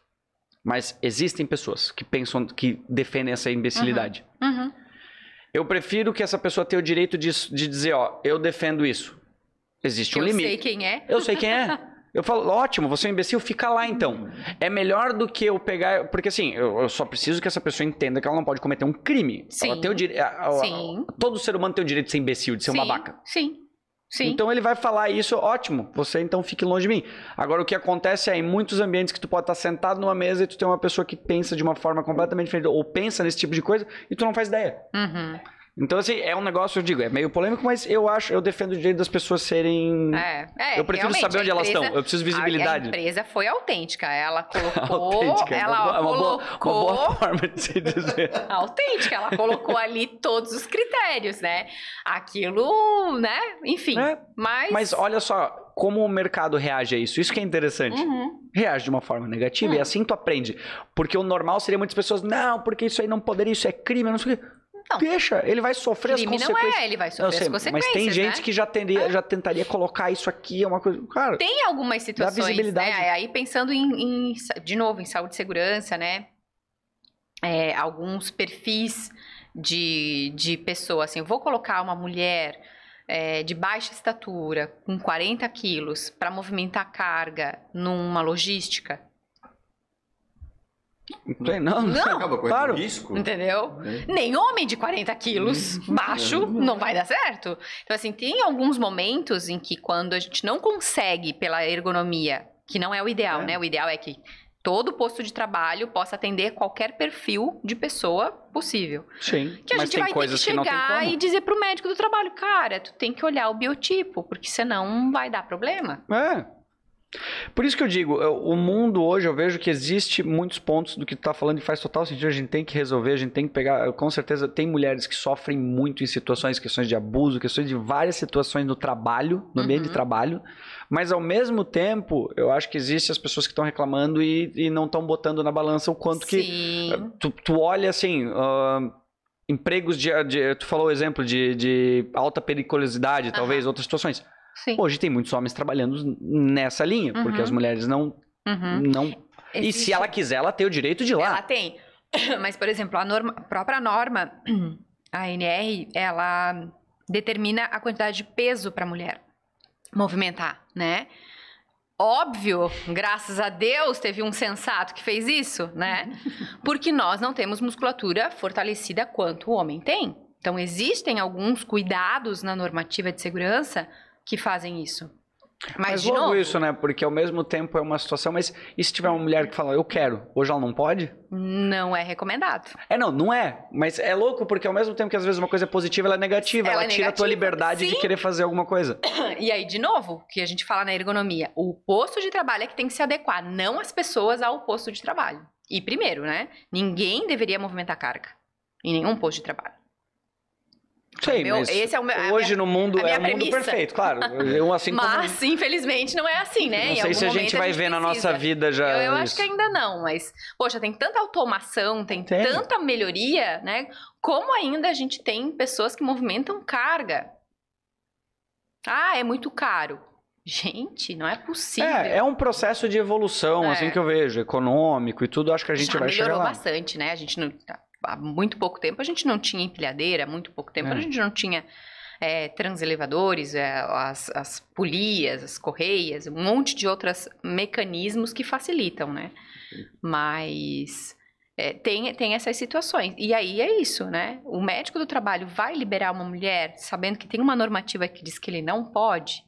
Mas existem pessoas que pensam, que defendem essa imbecilidade. Uhum. Eu prefiro que essa pessoa tenha o direito de, de dizer, ó, eu defendo isso. Existe um Eu limite. sei quem é. Eu sei quem é. Eu falo, ótimo, você é um imbecil, fica lá então. É melhor do que eu pegar. Porque assim, eu, eu só preciso que essa pessoa entenda que ela não pode cometer um crime. Ela Sim. tem o direito. Sim. Todo ser humano tem o direito de ser imbecil, de ser Sim, babaca. Sim. Sim. Então ele vai falar isso, ótimo, você então fique longe de mim. Agora o que acontece é em muitos ambientes que tu pode estar sentado numa mesa e tu tem uma pessoa que pensa de uma forma completamente diferente, ou pensa nesse tipo de coisa, e tu não faz ideia. Uhum. Então, assim, é um negócio, eu digo, é meio polêmico, mas eu acho, eu defendo o direito das pessoas serem. É, é, eu prefiro saber onde elas empresa- estão. Eu preciso de A, a visibilidade. empresa foi autêntica. Ela colocou. Autêntica, é ela uma, boa- uma boa, uma colocou. boa forma de se dizer. Autêntica, ela colocou ali todos os critérios, né? Aquilo, né? Enfim. É, Mas. mas olha só como o mercado reage a isso. Isso que é interessante. Uhum. Reage de uma forma negativa Hum. e assim tu aprende. Porque o normal seria muitas pessoas, não, porque isso aí não poderia, isso é crime, não sei o quê. Não. Deixa, ele vai sofrer Crime as não consequências. é, ele vai sofrer sei, as consequências. mas tem gente né? que já, tenderia, já tentaria colocar isso aqui, é uma coisa. Cara, Tem algumas situações, visibilidade. né? Aí pensando em, em, de novo, em saúde e segurança, né? É, alguns perfis de, de pessoa, assim, eu vou colocar uma mulher é, de baixa estatura, com 40 quilos, para movimentar carga numa logística, Não, Não. Acaba com claro. risco. entendeu? né? Nem homem de 40 quilos baixo não vai dar certo. Então, assim, tem alguns momentos em que quando a gente não consegue pela ergonomia, que não é o ideal, É. né? O ideal é que todo posto de trabalho possa atender qualquer perfil de pessoa possível. Sim, Que a mas gente tem vai coisas ter que que não tem chegar como. e dizer pro médico do trabalho, cara, tu tem que olhar o biotipo, porque senão vai dar problema. É. Por isso que eu digo, eu- o mundo hoje eu vejo que existe muitos pontos do que tu tá falando e faz total sentido, a gente tem que resolver, a gente tem que pegar, com certeza tem mulheres que sofrem muito em situações, questões de abuso, questões de várias situações no trabalho, no ambiente de Uhum. trabalho, mas ao mesmo tempo, eu acho que existe as pessoas que estão reclamando e, e não estão botando na balança o quanto que Sim. tu, tu olha assim, ahn, empregos de, de- Tu falou o exemplo de, de alta periculosidade, talvez, outras situações. Sim. Hoje tem muitos homens trabalhando nessa linha, porque Uhum. as mulheres não. Uhum. não... E se ela quiser, ela tem o direito de ir lá. Ela tem. Mas, por exemplo, a, norma- a própria norma, a NR, ela determina a quantidade de peso para a mulher movimentar, né? Óbvio, graças a Deus, teve um sensato que fez isso, né? Porque nós não temos musculatura fortalecida quanto o homem tem. Então, existem alguns cuidados na normativa de segurança que fazem isso. Mas, Mas de logo novo, isso, né? Porque ao mesmo tempo é uma situação, mas e se tiver uma mulher que fala, eu quero, hoje ela não pode? não é recomendado. É, não, não é. Mas é louco, porque ao mesmo tempo que às vezes uma coisa é positiva, ela é negativa. Ela Ela, é tira a tua negativa, liberdade de sim. querer fazer alguma coisa. E aí, de novo, que a gente fala na ergonomia, o posto de trabalho é que tem que se adequar, não as pessoas ao posto de trabalho. E primeiro, né? Ninguém deveria movimentar carga em nenhum posto de trabalho. Meu- mas esse é o meu- a hoje minha- no mundo a é o mundo premissa. perfeito, claro. Eu, assim como- Mas, infelizmente, não é assim, né? Não sei se a gente vai ver na precisa. nossa vida já. Eu, eu acho que ainda não, mas, poxa, tem tanta automação, tem, Tem. tanta melhoria, né? Como ainda a gente tem pessoas que movimentam carga? Ah, é muito caro. Gente, não é possível. É, é um processo de evolução, É. assim que eu vejo, econômico e tudo, acho que a gente Já vai melhorou chegar lá. bastante, né? A gente não. Há muito pouco tempo a gente não tinha empilhadeira, há muito pouco tempo É. a gente não tinha é, transelevadores, é, as, as polias, as correias, um monte de outros mecanismos que facilitam, né? Mas é, tem, tem essas situações. E aí é isso, né? O médico do trabalho vai liberar uma mulher sabendo que tem uma normativa que diz que ele não pode?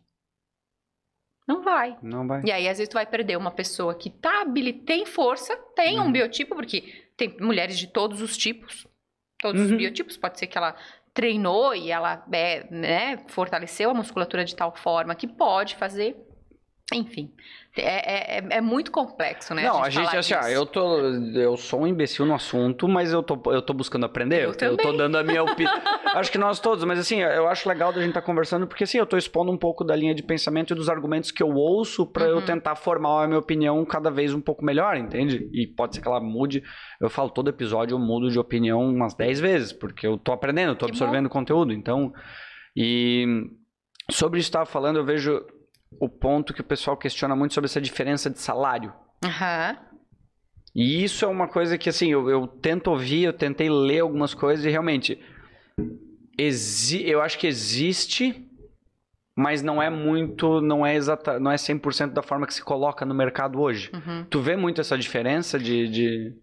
Não vai. Não vai. E aí, às vezes, tu vai perder uma pessoa que tá tem força, tem um Uhum. biotipo, porque tem mulheres de todos os tipos, todos os Uhum. biotipos. Pode ser que ela treinou e ela é, né, fortaleceu a musculatura de tal forma que pode fazer. Enfim, é, é, é- é muito complexo, né? Não, a gente, falar assim, ah, eu tô. Eu sou um imbecil no assunto, mas eu tô, eu tô buscando aprender. Eu Eu, tô também. dando a minha opinião. acho que nós todos, mas assim, eu acho legal da gente estar conversando, porque assim, eu tô expondo um pouco da linha de pensamento e dos argumentos que eu ouço pra eu Uhum. tentar formar a minha opinião cada vez um pouco melhor, entende? E pode ser que ela mude. Eu falo, todo episódio eu mudo de opinião umas 10 vezes, porque eu tô aprendendo, eu tô absorvendo conteúdo. Então, e sobre isso que eu tava falando, eu vejo o ponto que o pessoal questiona muito sobre essa diferença de salário. Aham. E isso é uma coisa que, assim, eu, eu tento ouvir, eu tentei ler algumas coisas e realmente. exi- eu acho que existe, mas não é muito. Não é exata, não é 100% da forma que se coloca no mercado hoje. uhum. Tu vê muito essa diferença de. de...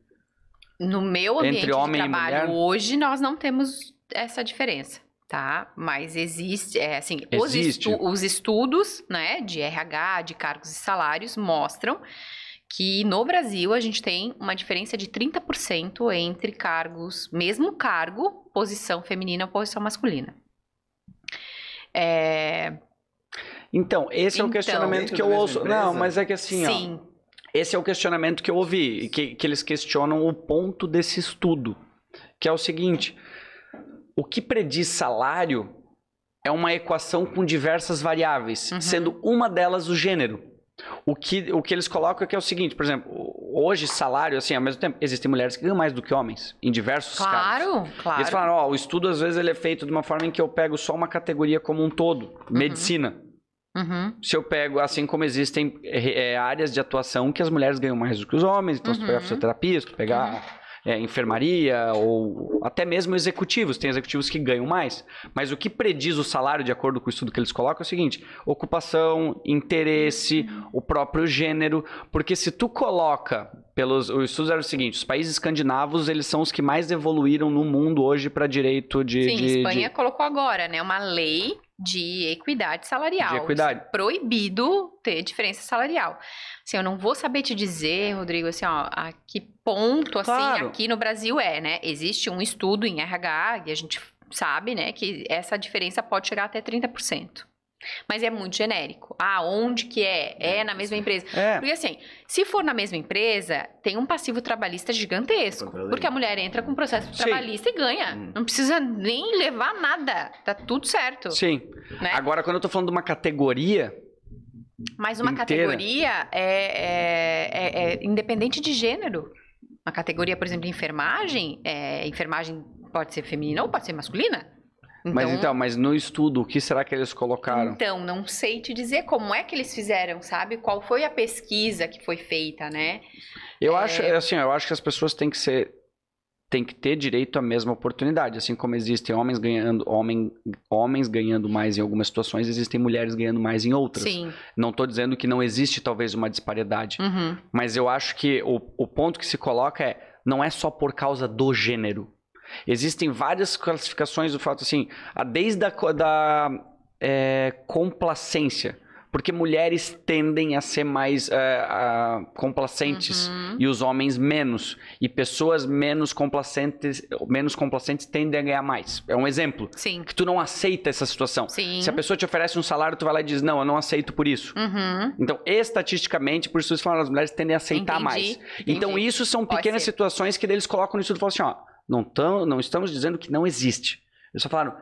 No meu ambiente Entre homem de e trabalho mulher? hoje, nós não temos essa diferença, tá? Mas existe, é, assim, os, Existe. estu- os estudos, né, de RH, de cargos e salários mostram que no Brasil a gente tem uma diferença de 30% entre cargos, mesmo cargo, posição feminina ou posição masculina. É, Então, esse é o Então. questionamento que eu ouço. empresa? Não, mas é que assim, ó. sim, Esse é o questionamento que eu ouvi, que, que eles questionam o ponto desse estudo, que é o seguinte: o que prediz salário é uma equação com diversas variáveis, Uhum. sendo uma delas o gênero. O que, o que eles colocam é que é o seguinte, por exemplo, hoje salário, assim, ao mesmo tempo, existem mulheres que ganham mais do que homens, em diversos casos. claro, claro. Eles falaram, ó, o estudo às vezes ele é feito de uma forma em que eu pego só uma categoria como um todo, medicina. Uhum, Se eu pego, assim como existem é, áreas de atuação que as mulheres ganham mais do que os homens, então se tu pegar Uhum. fisioterapia, se tu pegar é, enfermaria ou até mesmo executivos. Tem executivos que ganham mais. Mas o que prediz o salário, de acordo com o estudo que eles colocam, é o seguinte: ocupação, interesse, o próprio gênero. Porque se tu coloca pelos o estudo era o seguinte os países escandinavos eles são os que mais evoluíram no mundo hoje para direito de Sim, de, Espanha de... colocou agora, né, uma lei de equidade salarial. De equidade. Proibido ter diferença salarial. Assim, eu não vou saber te dizer, Rodrigo, assim, ó, a que ponto, assim, Claro. aqui no Brasil é, né? Existe um estudo em RH e a gente sabe, né, que essa diferença pode chegar até 30%. Mas é muito genérico. Ah, onde que é? É na mesma empresa. é Porque assim, se for na mesma empresa, tem um passivo trabalhista gigantesco. Porque a mulher entra com processo Sim. trabalhista e ganha. Hum. Não precisa nem levar nada. Tá tudo certo. sim Né? agora quando eu tô falando de uma categoria Mas uma inteira. categoria é, é- é- é independente de gênero. Uma categoria, por exemplo, de enfermagem, é, enfermagem pode ser feminina ou pode ser masculina. Mas então mas no estudo o que será que eles colocaram Então, não sei te dizer como é que eles fizeram, sabe? Qual foi a pesquisa que foi feita, né? Eu É. acho, assim, eu acho que as pessoas têm que ser têm que ter direito à mesma oportunidade, assim como existem homens ganhando homem, homens ganhando mais em algumas situações, existem mulheres ganhando mais em outras. Sim. Não estou dizendo que não existe talvez uma disparidade, Uhum. mas eu acho que o, o ponto que se coloca é não é só por causa do gênero. Existem várias classificações do fato assim, desde a da é, complacência, porque mulheres tendem a ser mais é, a- complacentes Uhum. e os homens menos. E pessoas menos complacentes, menos complacentes tendem a ganhar mais. É um exemplo. Sim. Que tu não aceita essa situação. Sim. Se a pessoa te oferece um salário, tu vai lá e diz, não, eu não aceito por isso. Uhum. Então, estatisticamente, por isso eles falam, as mulheres tendem a aceitar Entendi, mais. Então, entendi. isso são pequenas situações que eles colocam no estudo e falam assim, ó, não, tão, não estamos dizendo que não existe. Eles só falaram,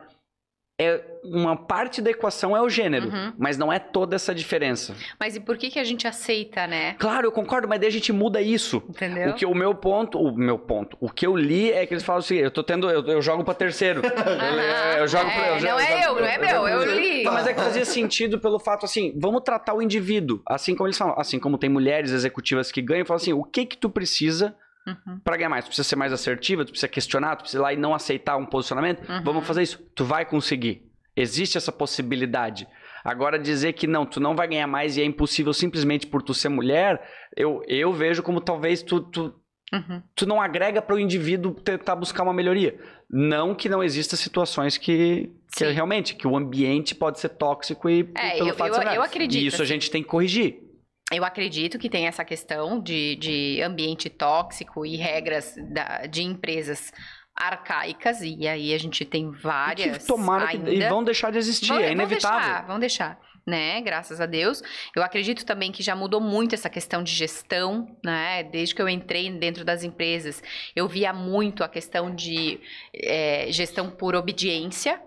é, uma parte da equação é o gênero, Uhum. mas não é toda essa diferença. Mas e por que, que a gente aceita, né? Claro, eu concordo, mas daí a gente muda isso. Entendeu? O que o meu ponto, o meu ponto, o que eu li é que eles falam assim, eu tô tendo, eu, eu jogo pra terceiro. Eu, eu jogo pra, É, eu jogo- não é jogo- eu, não é meu, eu li. Não, mas é que fazia sentido pelo fato assim, vamos tratar o indivíduo, assim como eles falam, assim como tem mulheres executivas que ganham, falam assim, o que que tu precisa Uhum. pra ganhar mais? Tu precisa ser mais assertiva, tu precisa questionar, tu precisa ir lá e não aceitar um posicionamento? Uhum. Vamos fazer isso. Tu vai conseguir. Existe essa possibilidade. Agora, dizer que não, tu não vai ganhar mais e é impossível simplesmente por tu ser mulher, eu, eu vejo como talvez tu, tu, Uhum. tu não agrega para o indivíduo tentar buscar uma melhoria. Não que não exista situações que, que realmente, que o ambiente pode ser tóxico e É, pelo eu- fato de eu- mulher. eu acredito, E isso a assim. gente tem que corrigir. Eu acredito que tem essa questão de, de ambiente tóxico e regras da- de empresas arcaicas, e aí a gente tem E várias. que tomara que, ainda. e vão deixar de existir, Vão- é vão inevitável. deixar, vão deixar, né? Graças a Deus. Eu acredito também que já mudou muito essa questão de gestão, né? Desde que eu entrei dentro das empresas, eu via muito a questão de é, gestão por obediência,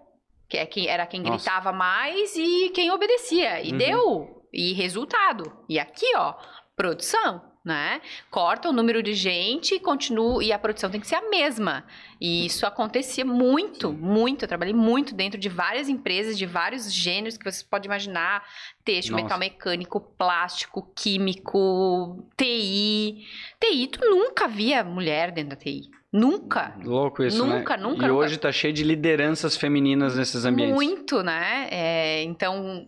que é quem era quem Nossa. gritava mais e quem obedecia. E Uhum. deu. E resultado. E aqui, ó, produção. Né? Corta o número de gente e continua e a produção tem que ser a mesma. E isso acontecia muito, muito. Eu trabalhei muito dentro de várias empresas, de vários gêneros que você pode imaginar: têxtil, Nossa. metal mecânico, plástico, químico, TI. TI, tu nunca via mulher dentro da TI. Nunca. Louco isso, né? Nunca, nunca, E nunca. hoje tá cheio de lideranças femininas nesses ambientes. Muito, né? É, então,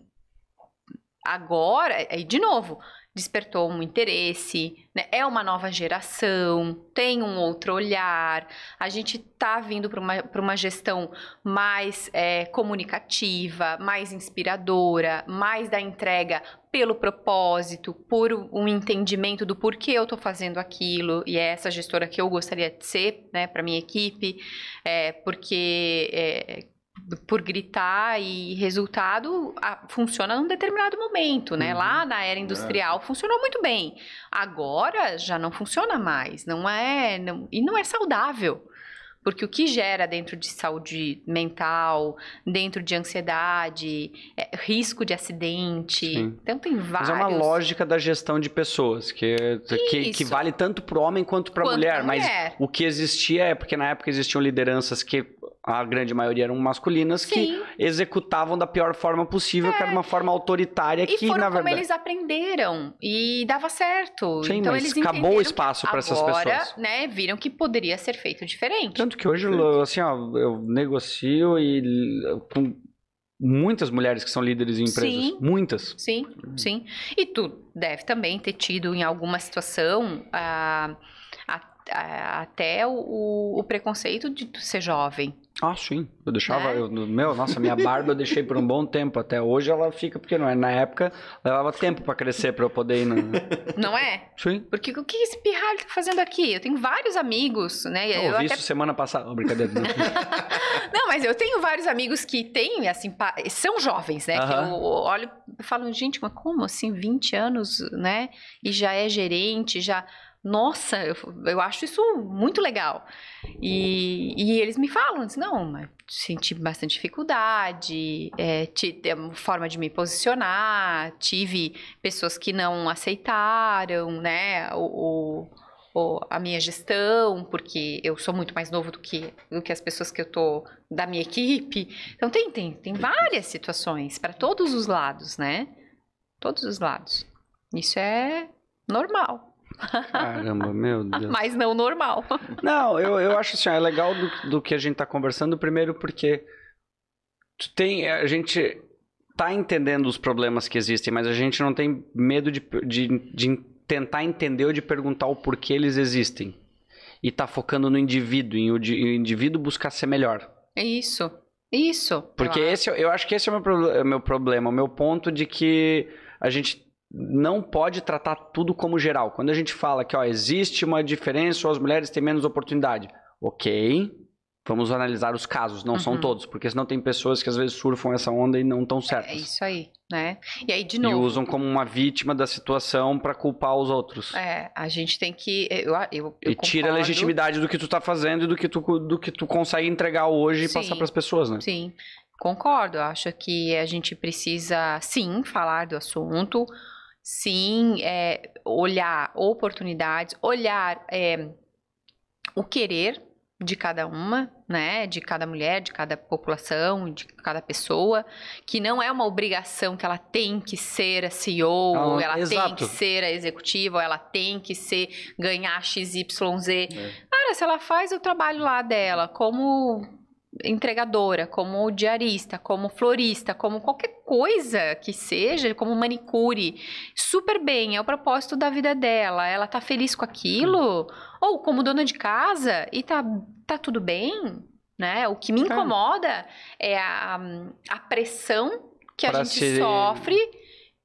agora, aí de novo, despertou um interesse, né? é uma nova geração, tem um outro olhar, a gente tá vindo para uma, uma gestão mais é, comunicativa, mais inspiradora, mais da entrega pelo propósito, por um entendimento do porquê eu tô fazendo aquilo, e é essa gestora que eu gostaria de ser, né, para minha equipe, é, porque é, por gritar e resultado a- funciona num determinado momento, né? Uhum. Lá na era industrial funcionou muito bem. Agora já não funciona mais, não é, não- e não é saudável. Porque o que gera dentro de saúde mental, dentro de ansiedade, é, risco de acidente. Sim. Então tem Mas vários. é uma lógica da gestão de pessoas, que, que, que vale tanto pro homem quanto pra Quanto mulher. Mas mulher. o que existia é porque na época existiam lideranças que a grande maioria eram masculinas Sim. que executavam da pior forma possível, que era uma forma autoritária E que, foram na como verdade. eles aprenderam e dava certo. Sim, então mas eles acabou o espaço pra essas pessoas. né, viram que poderia ser feito diferente. Tanto que hoje, eu, assim, ó, eu negocio e com muitas mulheres que são líderes em empresas. Sim. Muitas. Sim, sim. E tu deve também ter tido em alguma situação a- a- até o, o preconceito de ser jovem. Ah, sim. Eu deixava. Né? Eu, meu, nossa, minha barba eu deixei por um bom tempo. Até hoje ela fica pequena. Na época levava tempo pra crescer pra eu poder ir no. Não é? Sim. Porque o que esse pirralho tá fazendo aqui? Eu tenho vários amigos, né? Eu Eu ouvi até isso semana passada. Oh, brincadeira. Não. Não, mas eu tenho vários amigos que têm, assim, pa- são jovens, né? Que Aham. eu olho e falo, gente, mas como assim, 20 anos, né? E já é gerente, já. Nossa, eu, eu acho isso muito legal. E, e eles me falam, assim, não, senti bastante dificuldade, é, ti- tem uma forma de me posicionar, tive pessoas que não aceitaram, né? O- o- a minha gestão, porque eu sou muito mais novo do que, do que as pessoas que eu tô da minha equipe. Então tem, tem, tem várias situações para todos os lados, né? Todos os lados. Isso é normal, Caramba, meu Deus. mas não normal. Não, eu, eu acho assim, é legal do, do que a gente tá conversando, primeiro porque tu tem, a gente tá entendendo os problemas que existem, mas a gente não tem medo de, de, de tentar entender ou de perguntar o porquê eles existem. E tá focando no indivíduo, em o, o indivíduo buscar ser melhor. É isso. Isso. Porque eu esse, eu acho que esse é o meu, é meu problema, o meu ponto de que a gente não pode tratar tudo como geral. Quando a gente fala que ó, existe uma diferença ou as mulheres têm menos oportunidade, ok, vamos analisar os casos, não são Uhum. todos, porque senão tem pessoas que às vezes surfam essa onda e não estão certas. É isso aí, né? E aí, de e novo. usam como uma vítima da situação para culpar os outros. É, a gente tem que. Eu, eu, eu e tira a legitimidade do que tu tá fazendo e do que tu, do que tu consegue entregar hoje e Sim. passar para as pessoas, né? Sim, concordo. Acho que a gente precisa, sim, falar do assunto, sim, é, olhar oportunidades, olhar é, o querer de cada uma, né? De cada mulher, de cada população, de cada pessoa, que não é uma obrigação que ela tem que ser a CEO, Ah, ou ela tem exato. que ser a executiva, ou ela tem que ser ganhar XYZ. É. Cara, se ela faz o trabalho lá dela como entregadora, como diarista, como florista, como qualquer coisa que seja, como manicure, super bem, é o propósito da vida dela, ela tá feliz com aquilo, ou como dona de casa e tá, tá tudo bem, né? O que me É. incomoda é a, a pressão que a Pra gente ser- sofre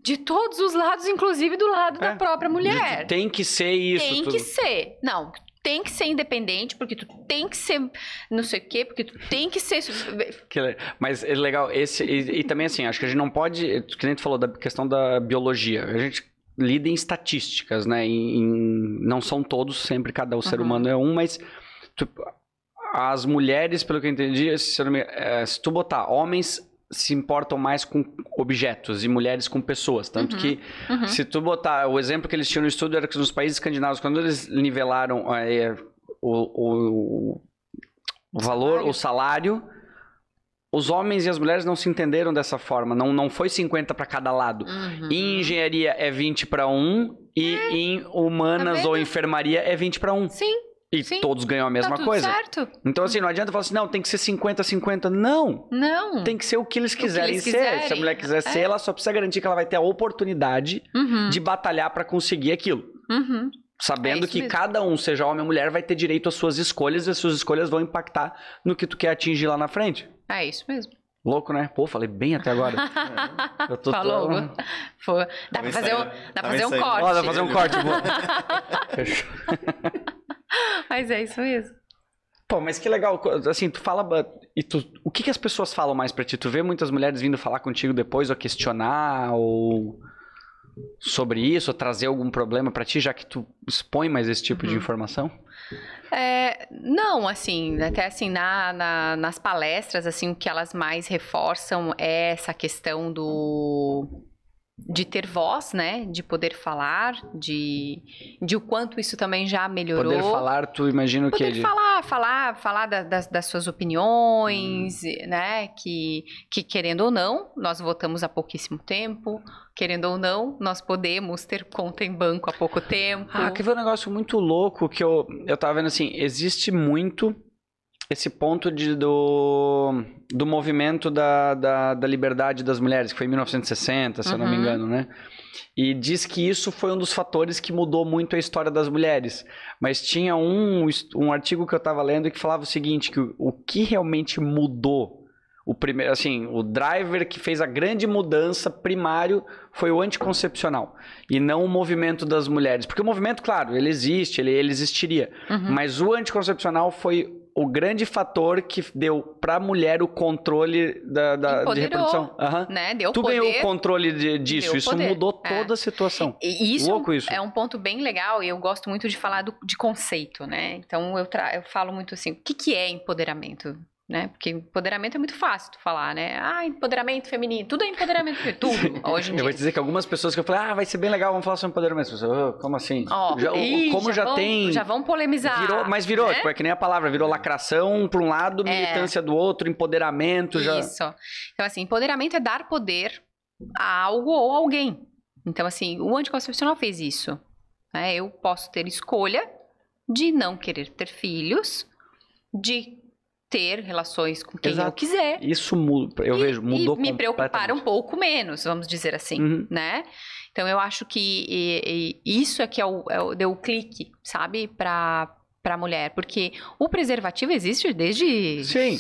de todos os lados, inclusive do lado É, da própria mulher. Tem que ser isso. Tem tu- que ser. Não, tem que ser independente, porque tu tem que ser não sei o quê, porque tu tem que ser. Que Mas é legal, esse. E, e também assim, acho que a gente não pode. Que nem tu falou da questão da biologia. A gente lida em estatísticas, né? Em, em- não são todos, sempre cada ser Uhum. humano é um, mas tu- as mulheres, pelo que eu entendi, se, eu me- eh, se tu botar homens se importam mais com objetos e mulheres com pessoas. Tanto Uhum. que Uhum. se tu botar, o exemplo que eles tinham no estudo era que nos países escandinavos, quando eles nivelaram eh, o, o, o valor, salário. o salário, os homens e as mulheres não se entenderam dessa forma. Não, não foi 50 para cada lado. Uhum. Em engenharia é 20 para um e em humanas Tá ou enfermaria é 20 para um. Sim, E sim. todos ganham a mesma tá tudo coisa. certo? Então, assim, não adianta falar assim, não, tem que ser 50-50. Não! Não. Tem que ser o que eles que quiserem eles ser. quiserem. Se a mulher quiser É. ser, ela só precisa garantir que ela vai ter a oportunidade Uhum. de batalhar para conseguir aquilo. Uhum. Sabendo É que mesmo. cada um, seja homem ou mulher, vai ter direito às suas escolhas e as suas escolhas vão impactar no que tu quer atingir lá na frente. É isso mesmo. Louco, né? Pô, falei bem até agora. Eu tô Falou. tão- Foi. Dá pra fazer um, dá pra fazer um ensaiando. corte. Ó, dá pra fazer um corte. Fechou. Mas é isso mesmo. Pô, mas que legal. Assim, tu fala. E tu, o que, que as pessoas falam mais pra ti? Tu vê muitas mulheres vindo falar contigo depois, ou questionar, ou sobre isso, ou trazer algum problema pra ti, já que tu expõe mais esse tipo de Uhum. informação? É, não, assim, até assim, na, na- nas palestras, assim, o que elas mais reforçam é essa questão do de ter voz, né? De poder falar, de, de o quanto isso também já melhorou. Poder falar, tu imagina o Poder quê? De... falar, falar, falar da- das, das suas opiniões, Hum. né? Que, que, querendo ou não, nós votamos há pouquíssimo tempo. Querendo ou não, nós podemos ter conta em banco há pouco tempo. Ah, que foi um negócio muito louco que eu, eu tava vendo assim, existe muito esse ponto de, do, do movimento da, da, da liberdade das mulheres, que foi em 1960, se eu não me Uhum. engano, né? E diz que isso foi um dos fatores que mudou muito a história das mulheres. Mas tinha um, um artigo que eu tava lendo que falava o seguinte, que o, o que realmente mudou, o primeiro, assim, o driver que fez a grande mudança primário foi o anticoncepcional e não o movimento das mulheres. Porque o movimento, claro, ele existe, ele, ele existiria. Uhum. Mas o anticoncepcional foi o grande fator que deu pra mulher o controle da, da, de reprodução. Aham. né? Deu Tu poder. ganhou o controle de- disso. Isso poder, mudou é. toda a situação. E isso, Louco isso. é um ponto bem legal e eu gosto muito de falar do- de conceito, né? Então eu, eu falo muito assim, o que, que é empoderamento? Né? Porque empoderamento é muito fácil tu falar, né? Ah, empoderamento feminino, tudo é empoderamento feminino, tudo, hoje em Eu dia. vou te dizer que algumas pessoas que eu falei, ah, vai ser bem legal, vamos falar sobre empoderamento. Pessoas, "Ah, como assim? Ó, Já- ih, como já, vão, tem. Já vão polemizar. Virou, mas virou, né? tipo, é que nem a palavra, virou lacração pra um lado, É. militância do outro, empoderamento já. Isso. Então, assim, empoderamento é dar poder a algo ou alguém. Então, assim, o anticoncepcional fez isso. né? Eu posso ter escolha de não querer ter filhos, de ter relações com quem eu Exato. quiser. Isso muda, eu e, vejo, mudou e me preocupar um pouco menos, vamos dizer assim, Uhum. né? Então eu acho que e isso é que é o, é o- deu o clique, sabe, para para mulher, porque o preservativo existe desde, Sim.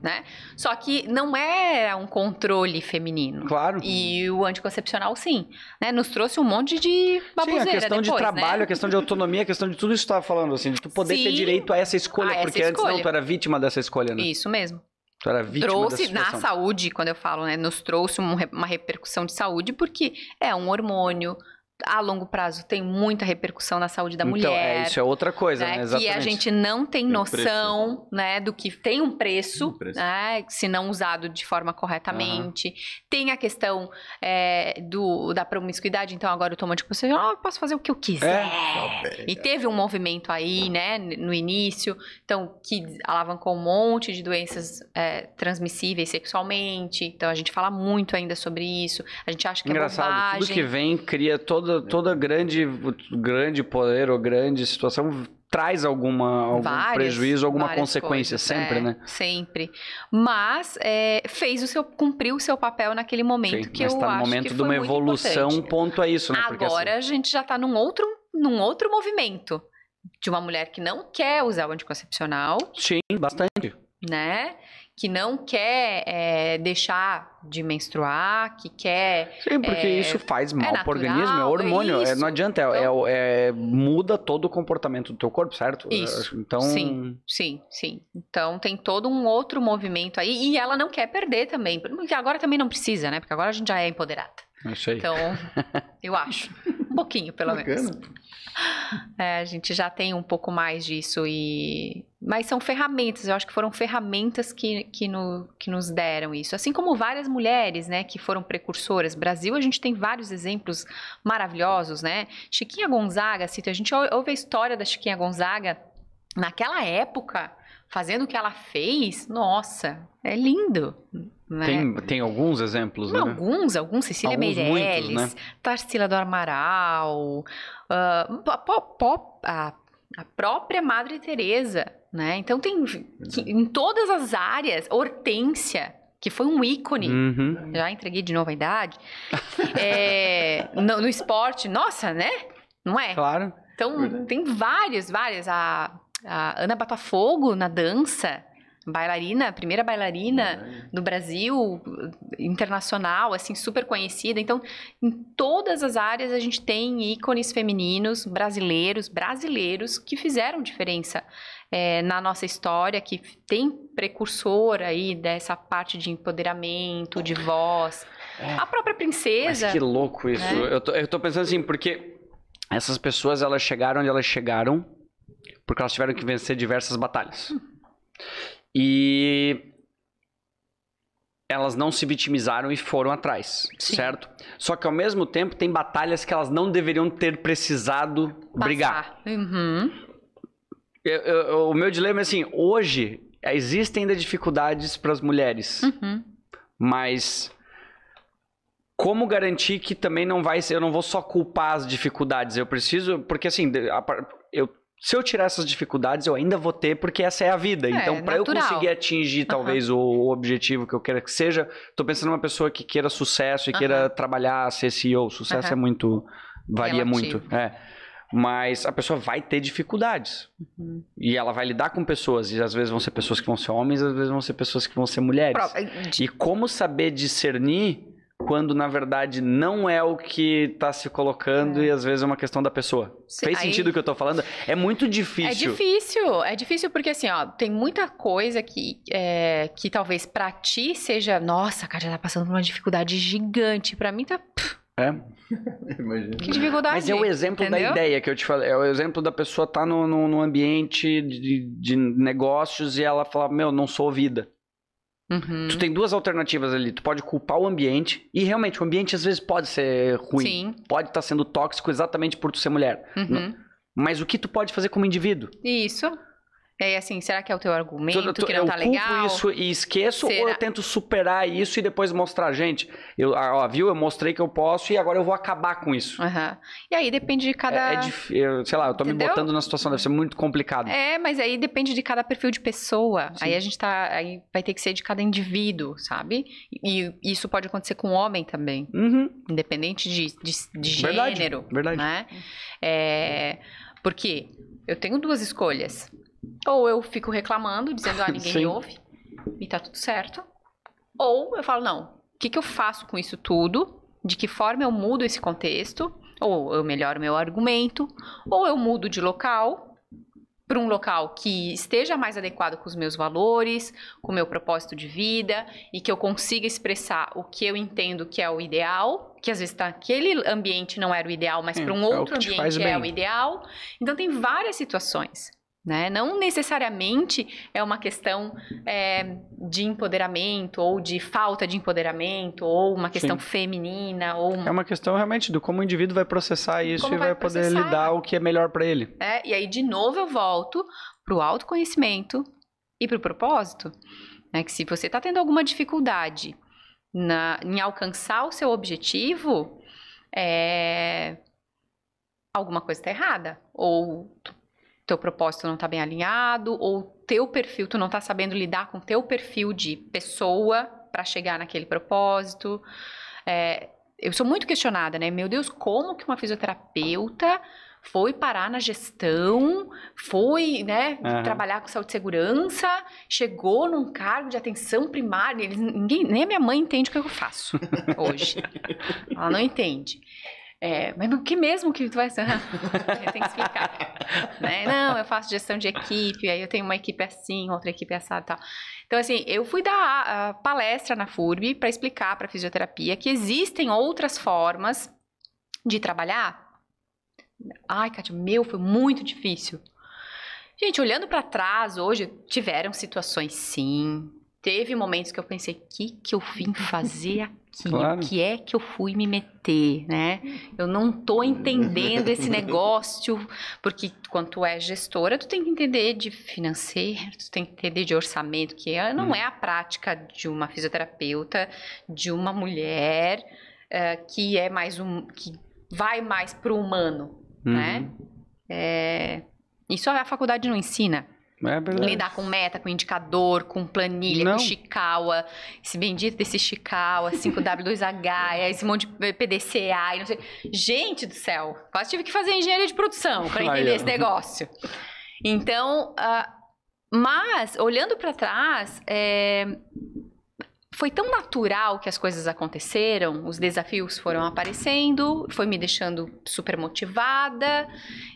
né? Só que não é um controle feminino. Claro. E o anticoncepcional, sim, né? Nos trouxe um monte de Sim, baboseira a questão de depois, trabalho, né? a questão de autonomia, a questão de tudo isso que tu tava falando, assim, de tu poder ter Sim. direito a essa escolha, A essa porque antes não, tu era vítima dessa escolha, né? Isso mesmo. Tu era vítima trouxe na saúde, quando eu falo, né, nos trouxe um uma repercussão de saúde, porque é um hormônio, a longo prazo tem muita repercussão na saúde da então, mulher. é, isso é outra coisa, né? né, que a gente não tem Tem noção, né, do que tem um preço, Um preço. né, se não usado de forma corretamente. Tem a questão é, do, da promiscuidade, então agora eu tomo anticoncepcional, eu posso fazer o que eu quiser. É. E teve um movimento aí, né, no início, então, que alavancou um monte de doenças é, transmissíveis sexualmente. Então, a gente fala muito ainda sobre isso. A gente acha que Engraçado, é bobagem. tudo que vem cria toda, toda grande, grande poder ou grande situação traz alguma, algum Várias- prejuízo, alguma consequência coisas, sempre, é, né? Sempre. Mas é, fez o seu, cumpriu o seu papel naquele momento Sim, que eu tá no acho momento que de uma evolução importante. ponto a isso, né? Porque, assim, Agora a gente já tá num outro, num outro movimento de uma mulher que não quer usar o anticoncepcional, sim, bastante. né? Que não quer é, deixar de menstruar, que quer. Sim, porque É, isso faz mal pro natural, organismo, é hormônio, é, não adianta, é- é, Então- é- muda todo o comportamento do teu corpo, certo? Isso, Então, sim. Sim, sim. Então tem todo um outro movimento aí. E ela não quer perder também. Porque agora também não precisa, né? Porque agora a gente já é empoderada. é isso aí. Então, eu acho. Um pouquinho, pelo menos. Bacana. É, a gente já tem um pouco mais disso e... Mas são ferramentas, eu acho que foram ferramentas que, que, no- que nos deram isso. Assim como várias mulheres, né, que foram precursoras. Brasil, a gente tem vários exemplos maravilhosos, né? Chiquinha Gonzaga, cito, a gente ou- ouve a história da Chiquinha Gonzaga naquela época, fazendo o que ela fez. Nossa, é lindo, né? Tem, tem alguns exemplos, né? Alguns, alguns, Cecília Alguns muitos, Meirelles, né? Tarsila do Amaral, ah, po- po- po- a, a própria Madre Teresa, né? Então tem que- em todas as áreas, Hortência, que foi um ícone. Uhum. Já entreguei de novo a idade. É, no, no esporte, nossa, né? Não é? Claro. Então, Verdade. tem várias, várias. A, a Ana Botafogo na dança, bailarina, primeira bailarina do Brasil, internacional, assim, super conhecida. Então, em todas as áreas a gente tem ícones femininos brasileiros, brasileiros, que fizeram diferença é, na nossa história, que tem precursor aí dessa parte de empoderamento, de voz. A própria Mas princesa. que louco isso. né? Eu, tô, eu tô pensando assim, porque essas pessoas, elas chegaram onde elas chegaram porque elas tiveram que vencer diversas batalhas. E elas não se vitimizaram e foram atrás, Sim. certo? Só que ao mesmo tempo tem batalhas que elas não deveriam ter precisado brigar. Passar. Uhum. Eu- eu- o meu dilema é assim, hoje existem ainda dificuldades para as mulheres, Uhum. mas como garantir que também não vai ser, eu não vou só culpar as dificuldades, eu preciso, porque assim, eu se eu tirar essas dificuldades, eu ainda vou ter, porque essa é a vida. É, então, para eu conseguir atingir talvez o, o objetivo que eu queira que seja, tô pensando numa pessoa que queira sucesso e queira trabalhar, ser CEO. Sucesso é muito. varia Relativo. muito. É. Mas a pessoa vai ter dificuldades. Uhum. E ela vai lidar com pessoas. E às vezes vão ser pessoas que vão ser homens, às vezes vão ser pessoas que vão ser mulheres. E como saber discernir quando na verdade não é o que tá se colocando e às vezes é uma questão da pessoa. Se- Fez aí- sentido o que eu tô falando? É muito difícil. É difícil, é difícil porque assim, ó, tem muita coisa que, é, que talvez pra ti seja, nossa, a Kátia tá passando por uma dificuldade gigante. Pra mim tá, É. Imagina. que dificuldade. Mas é o exemplo da entendeu? ideia que eu te falei. É o exemplo da pessoa estar tá no, no, no ambiente de, de negócios e ela falar, meu, não sou ouvida. Uhum. Tu tem duas alternativas ali. Tu pode culpar o ambiente. E realmente, o ambiente às vezes pode ser ruim. Sim. Pode estar sendo tóxico exatamente por tu ser mulher. Uhum. Mas o que tu pode fazer como indivíduo? Isso. Aí, assim, será que é o teu argumento Tu- tu- que não eu tá legal? isso e esqueço ou Será? eu tento superar isso e depois mostrar, gente, eu, ah, ó, viu, eu mostrei que eu posso e agora eu vou acabar com isso. Aham. E aí depende de cada. É, é dif- eu- sei lá, eu tô Entendeu? me botando na situação, deve ser muito complicado. É, mas aí depende de cada perfil de pessoa. Sim. Aí a gente tá. Aí vai ter que ser de cada indivíduo, sabe? E isso pode acontecer com o homem também. Uhum, Independente de, de, de Verdade, gênero. verdade. Né? É, porque eu tenho duas escolhas. Ou eu fico reclamando, dizendo, ah, ninguém me ouve, e tá tudo certo. Ou eu falo, não, o que, que eu faço com isso tudo? De que forma eu mudo esse contexto? Ou eu melhoro meu argumento? Ou eu mudo de local para um local que esteja mais adequado com os meus valores, com o meu propósito de vida e que eu consiga expressar o que eu entendo que é o ideal, que às vezes tá, aquele ambiente não era o ideal, mas É, para um é outro faz ambiente é o ideal. Então tem várias situações. Né? Não necessariamente é uma questão é, de empoderamento ou de falta de empoderamento ou uma questão Sim. feminina ou É uma questão realmente do como o indivíduo vai processar isso Como e vai, vai poder lidar o que é melhor pra ele. É, e aí, de novo, eu volto pro autoconhecimento e pro propósito. Né? Que se você tá tendo alguma dificuldade na- em alcançar o seu objetivo, é, alguma coisa tá errada. Ou teu propósito não tá bem alinhado, ou teu perfil, tu não tá sabendo lidar com teu perfil de pessoa para chegar naquele propósito. É, eu sou muito questionada, né? Meu Deus, como que uma fisioterapeuta foi parar na gestão, foi, né, Aham. trabalhar com saúde e segurança, chegou num cargo de atenção primária, eles, ninguém, nem a minha mãe entende o que eu faço hoje. Ela não entende. É, mas o que mesmo que tu vai ser? que explicar. né? Não, eu faço gestão de equipe, aí eu tenho uma equipe assim, outra equipe assada e tal. Então, assim, eu fui dar palestra na FURB para explicar para fisioterapia que existem outras formas de trabalhar. Ai, Kátia, meu, foi muito difícil. Gente, olhando para trás, hoje tiveram situações sim. Teve momentos que eu pensei, o que, que eu vim fazer aqui? Claro. O que é que eu fui me meter, né? Eu não tô entendendo esse negócio, porque quando tu é gestora, tu tem que entender de financeiro, tu tem que entender de orçamento, que é- não Hum. é a prática de uma fisioterapeuta, de uma mulher eh, que é mais um, que vai mais pro humano, né? Uhum. É, Isso a faculdade não ensina. É verdade. Lidar com meta, com indicador, com planilha, Não. com Chikawa, esse bendito desse Chikawa, 5W2H, é esse monte de PDCA e não sei. Gente do céu, quase tive que fazer engenharia de produção para entender ó. esse negócio. Então, ah, mas olhando para trás, é, foi tão natural que as coisas aconteceram, os desafios foram aparecendo, foi me deixando super motivada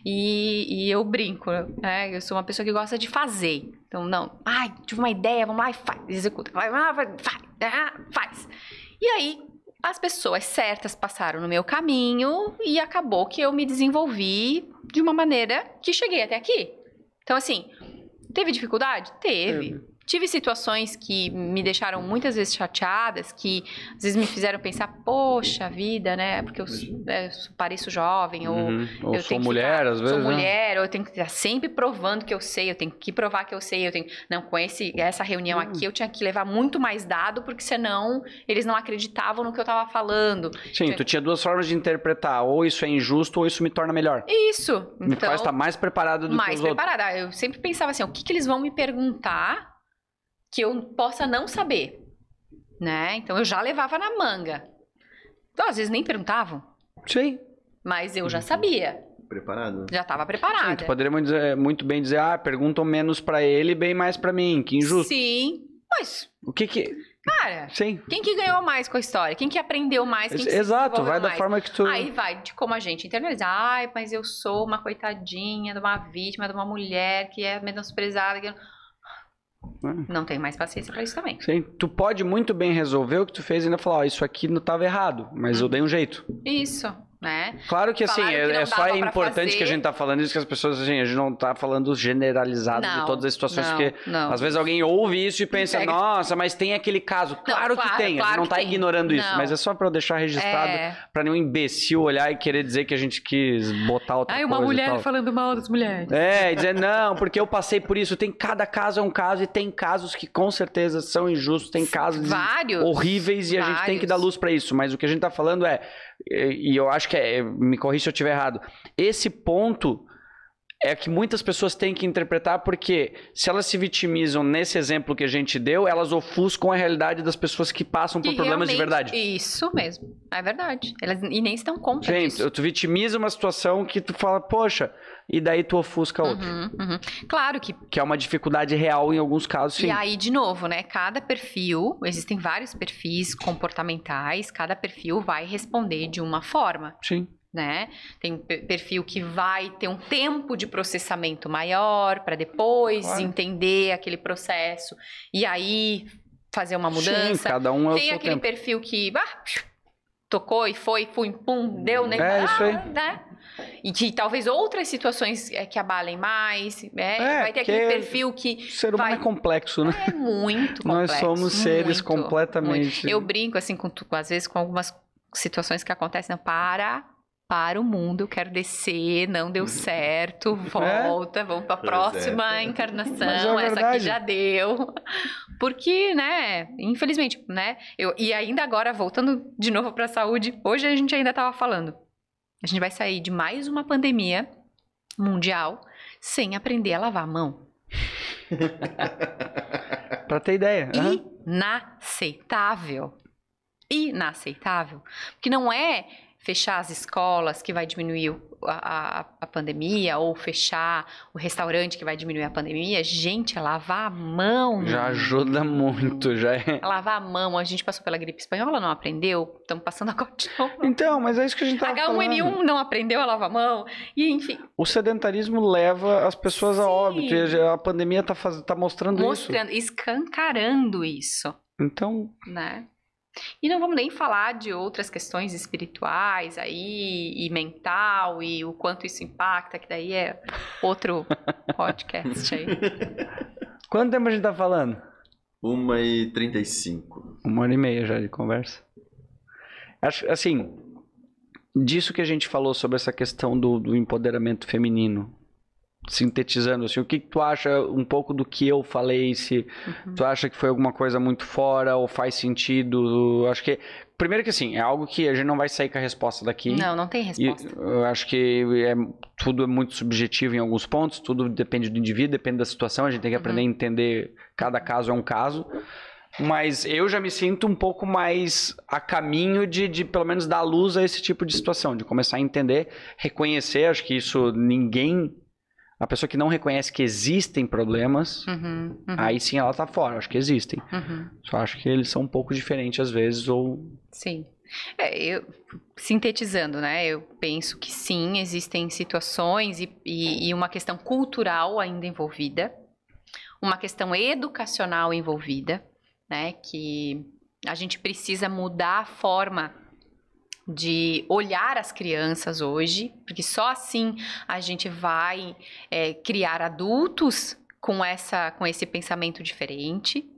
e, e eu brinco, né? Eu sou uma pessoa que gosta de fazer. Então, não, ai, tive uma ideia, vamos lá e faz, executa, vai, vai, vai, faz, faz. E aí, as pessoas certas passaram no meu caminho e acabou que eu me desenvolvi de uma maneira que cheguei até aqui. Então, assim, teve dificuldade? Teve. Tive situações que me deixaram muitas vezes chateadas, que às vezes me fizeram pensar, poxa vida, né? Porque eu, é, pareço jovem, Uhum. Ou eu sou tenho que mulher, ficar- às vezes. sou né? mulher, ou eu tenho que estar sempre provando que eu sei, eu tenho que provar que eu sei, eu tenho. Não, com esse, essa reunião aqui eu tinha que levar muito mais dado, porque senão eles não acreditavam no que eu tava falando. Sim, tu tinha duas formas de interpretar. Ou isso é injusto, ou isso me torna melhor. Isso. Me Então, faz estar mais preparado do que mais os outros. preparada. Eu sempre pensava assim, o que, que eles vão me perguntar que eu possa não saber, né? Então eu já levava na manga. Então, às vezes nem perguntavam, Sim. mas eu já sabia, Preparado. já estava Sim, preparada. tu poderia dizer- muito bem dizer, ah, perguntam menos pra ele e bem mais pra mim. Que injusto. Sim, mas, O que que... cara, Sim. quem que ganhou mais com a história? Quem que aprendeu mais? Quem que Exato, vai da mais? forma que tu... Aí vai de como a gente internaliza. Ai, mas eu sou uma coitadinha de uma vítima, de uma mulher que é menosprezada. Que... Hum. Não tenho mais paciência pra isso também. Sim, tu pode muito bem resolver o que tu fez e ainda falar, ó, isso aqui não tava errado, mas eu dei um jeito. Isso, né? Claro que assim, Falaram que é, é só é importante fazer. que a gente tá falando isso, que as pessoas, assim, a gente não tá falando generalizado de Não, todas as situações, não, porque não. às vezes alguém ouve isso e pensa, nossa, mas tem aquele caso. Claro, que claro, tem, a gente claro não que tá tem. ignorando isso, mas é só pra eu deixar registrado, É. pra nenhum imbecil olhar e querer dizer que a gente quis botar outra Ai, coisa uma e mulher falando mal das mulheres. É, e dizer, não, porque eu passei por isso. Tem cada caso é um caso, e tem casos que com certeza são injustos, tem casos Vários. horríveis e a gente tem que dar Vários. luz pra isso. Mas o que a gente tá falando é, e e eu acho que é, me corrija se eu estiver errado, esse ponto é que muitas pessoas têm que interpretar porque se elas se vitimizam nesse exemplo que a gente deu, elas ofuscam a realidade das pessoas que passam por Que problemas de verdade. Isso mesmo. É verdade. Elas e nem se dão conta Gente, disso. tu vitimiza uma situação que tu fala, poxa, e daí tu ofusca outra. Uhum, uhum. Claro que Que é uma dificuldade real em alguns casos, sim. E aí, de novo, né? Cada perfil, existem vários perfis comportamentais, cada perfil vai responder de uma forma, Sim. né? Tem um pe- perfil que vai ter um tempo de processamento maior para depois Claro. entender aquele processo e aí fazer uma Sim, mudança. cada um é o Tem aquele tempo. perfil que ah, tocou e foi, fui, pum, deu, né? É, isso aí. né? E que talvez outras situações é, que abalem mais, né? É, vai ter aquele perfil que O ser humano vai- é complexo, né? é muito complexo. Nós somos seres muito, completamente- muito. Eu brinco, assim, com, às vezes com algumas situações que acontecem. Não, para, para o mundo, eu quero descer, não deu certo, volta, vamos pra Pois é. próxima é encarnação, essa aqui já deu. Porque, né, infelizmente, né, eu, e ainda agora, voltando de novo pra saúde, hoje a gente ainda tava falando, a gente vai sair de mais uma pandemia mundial sem aprender a lavar a mão. Pra ter ideia. inaceitável. Inaceitável. Porque não é fechar as escolas que vai diminuir a, a, a pandemia, ou fechar o restaurante que vai diminuir a pandemia. Gente, é lavar a mão. Já ajuda muito, já é. Lavar a mão. A gente passou pela gripe espanhola, não aprendeu? Estamos passando agora de novo. Então, mas é isso que a gente tava falando. H1N1 não aprendeu a lavar a mão. E, enfim, O sedentarismo leva as pessoas a Sim. óbito. E a pandemia tá, faz... tá mostrando, mostrando, escancarando isso. isso. Então, né? E não vamos nem falar de outras questões espirituais aí, e mental, e o quanto isso impacta, que daí é outro podcast aí. quanto tempo a gente tá falando? Uma e trinta e cinco. Uma hora e meia já de conversa. Acho, assim, disso que a gente falou sobre essa questão do, do empoderamento feminino, sintetizando, assim, o que, que tu acha um pouco do que eu falei? Se Uhum. tu acha que foi alguma coisa muito fora ou faz sentido? Acho que, primeiro que assim, é algo que a gente não vai sair com a resposta daqui. Não, não tem E resposta. eu acho que é, tudo é muito subjetivo em alguns pontos, tudo depende do indivíduo, depende da situação, a gente tem que aprender a entender, cada caso é um caso. Mas eu já me sinto um pouco mais a caminho de, de pelo menos dar luz a esse tipo de situação, de começar a entender, reconhecer, acho que isso ninguém. A pessoa que não reconhece que existem problemas, Uhum, uhum, aí sim ela tá fora, acho que existem. uhum. Só acho que eles são um pouco diferentes às vezes, ou. Sim. É, eu, sintetizando, né? Eu penso que sim, existem situações e, e, e uma questão cultural ainda envolvida, uma questão educacional envolvida, né? Que a gente precisa mudar a forma de olhar as crianças hoje, porque só assim a gente vai é, criar adultos com essa com esse pensamento diferente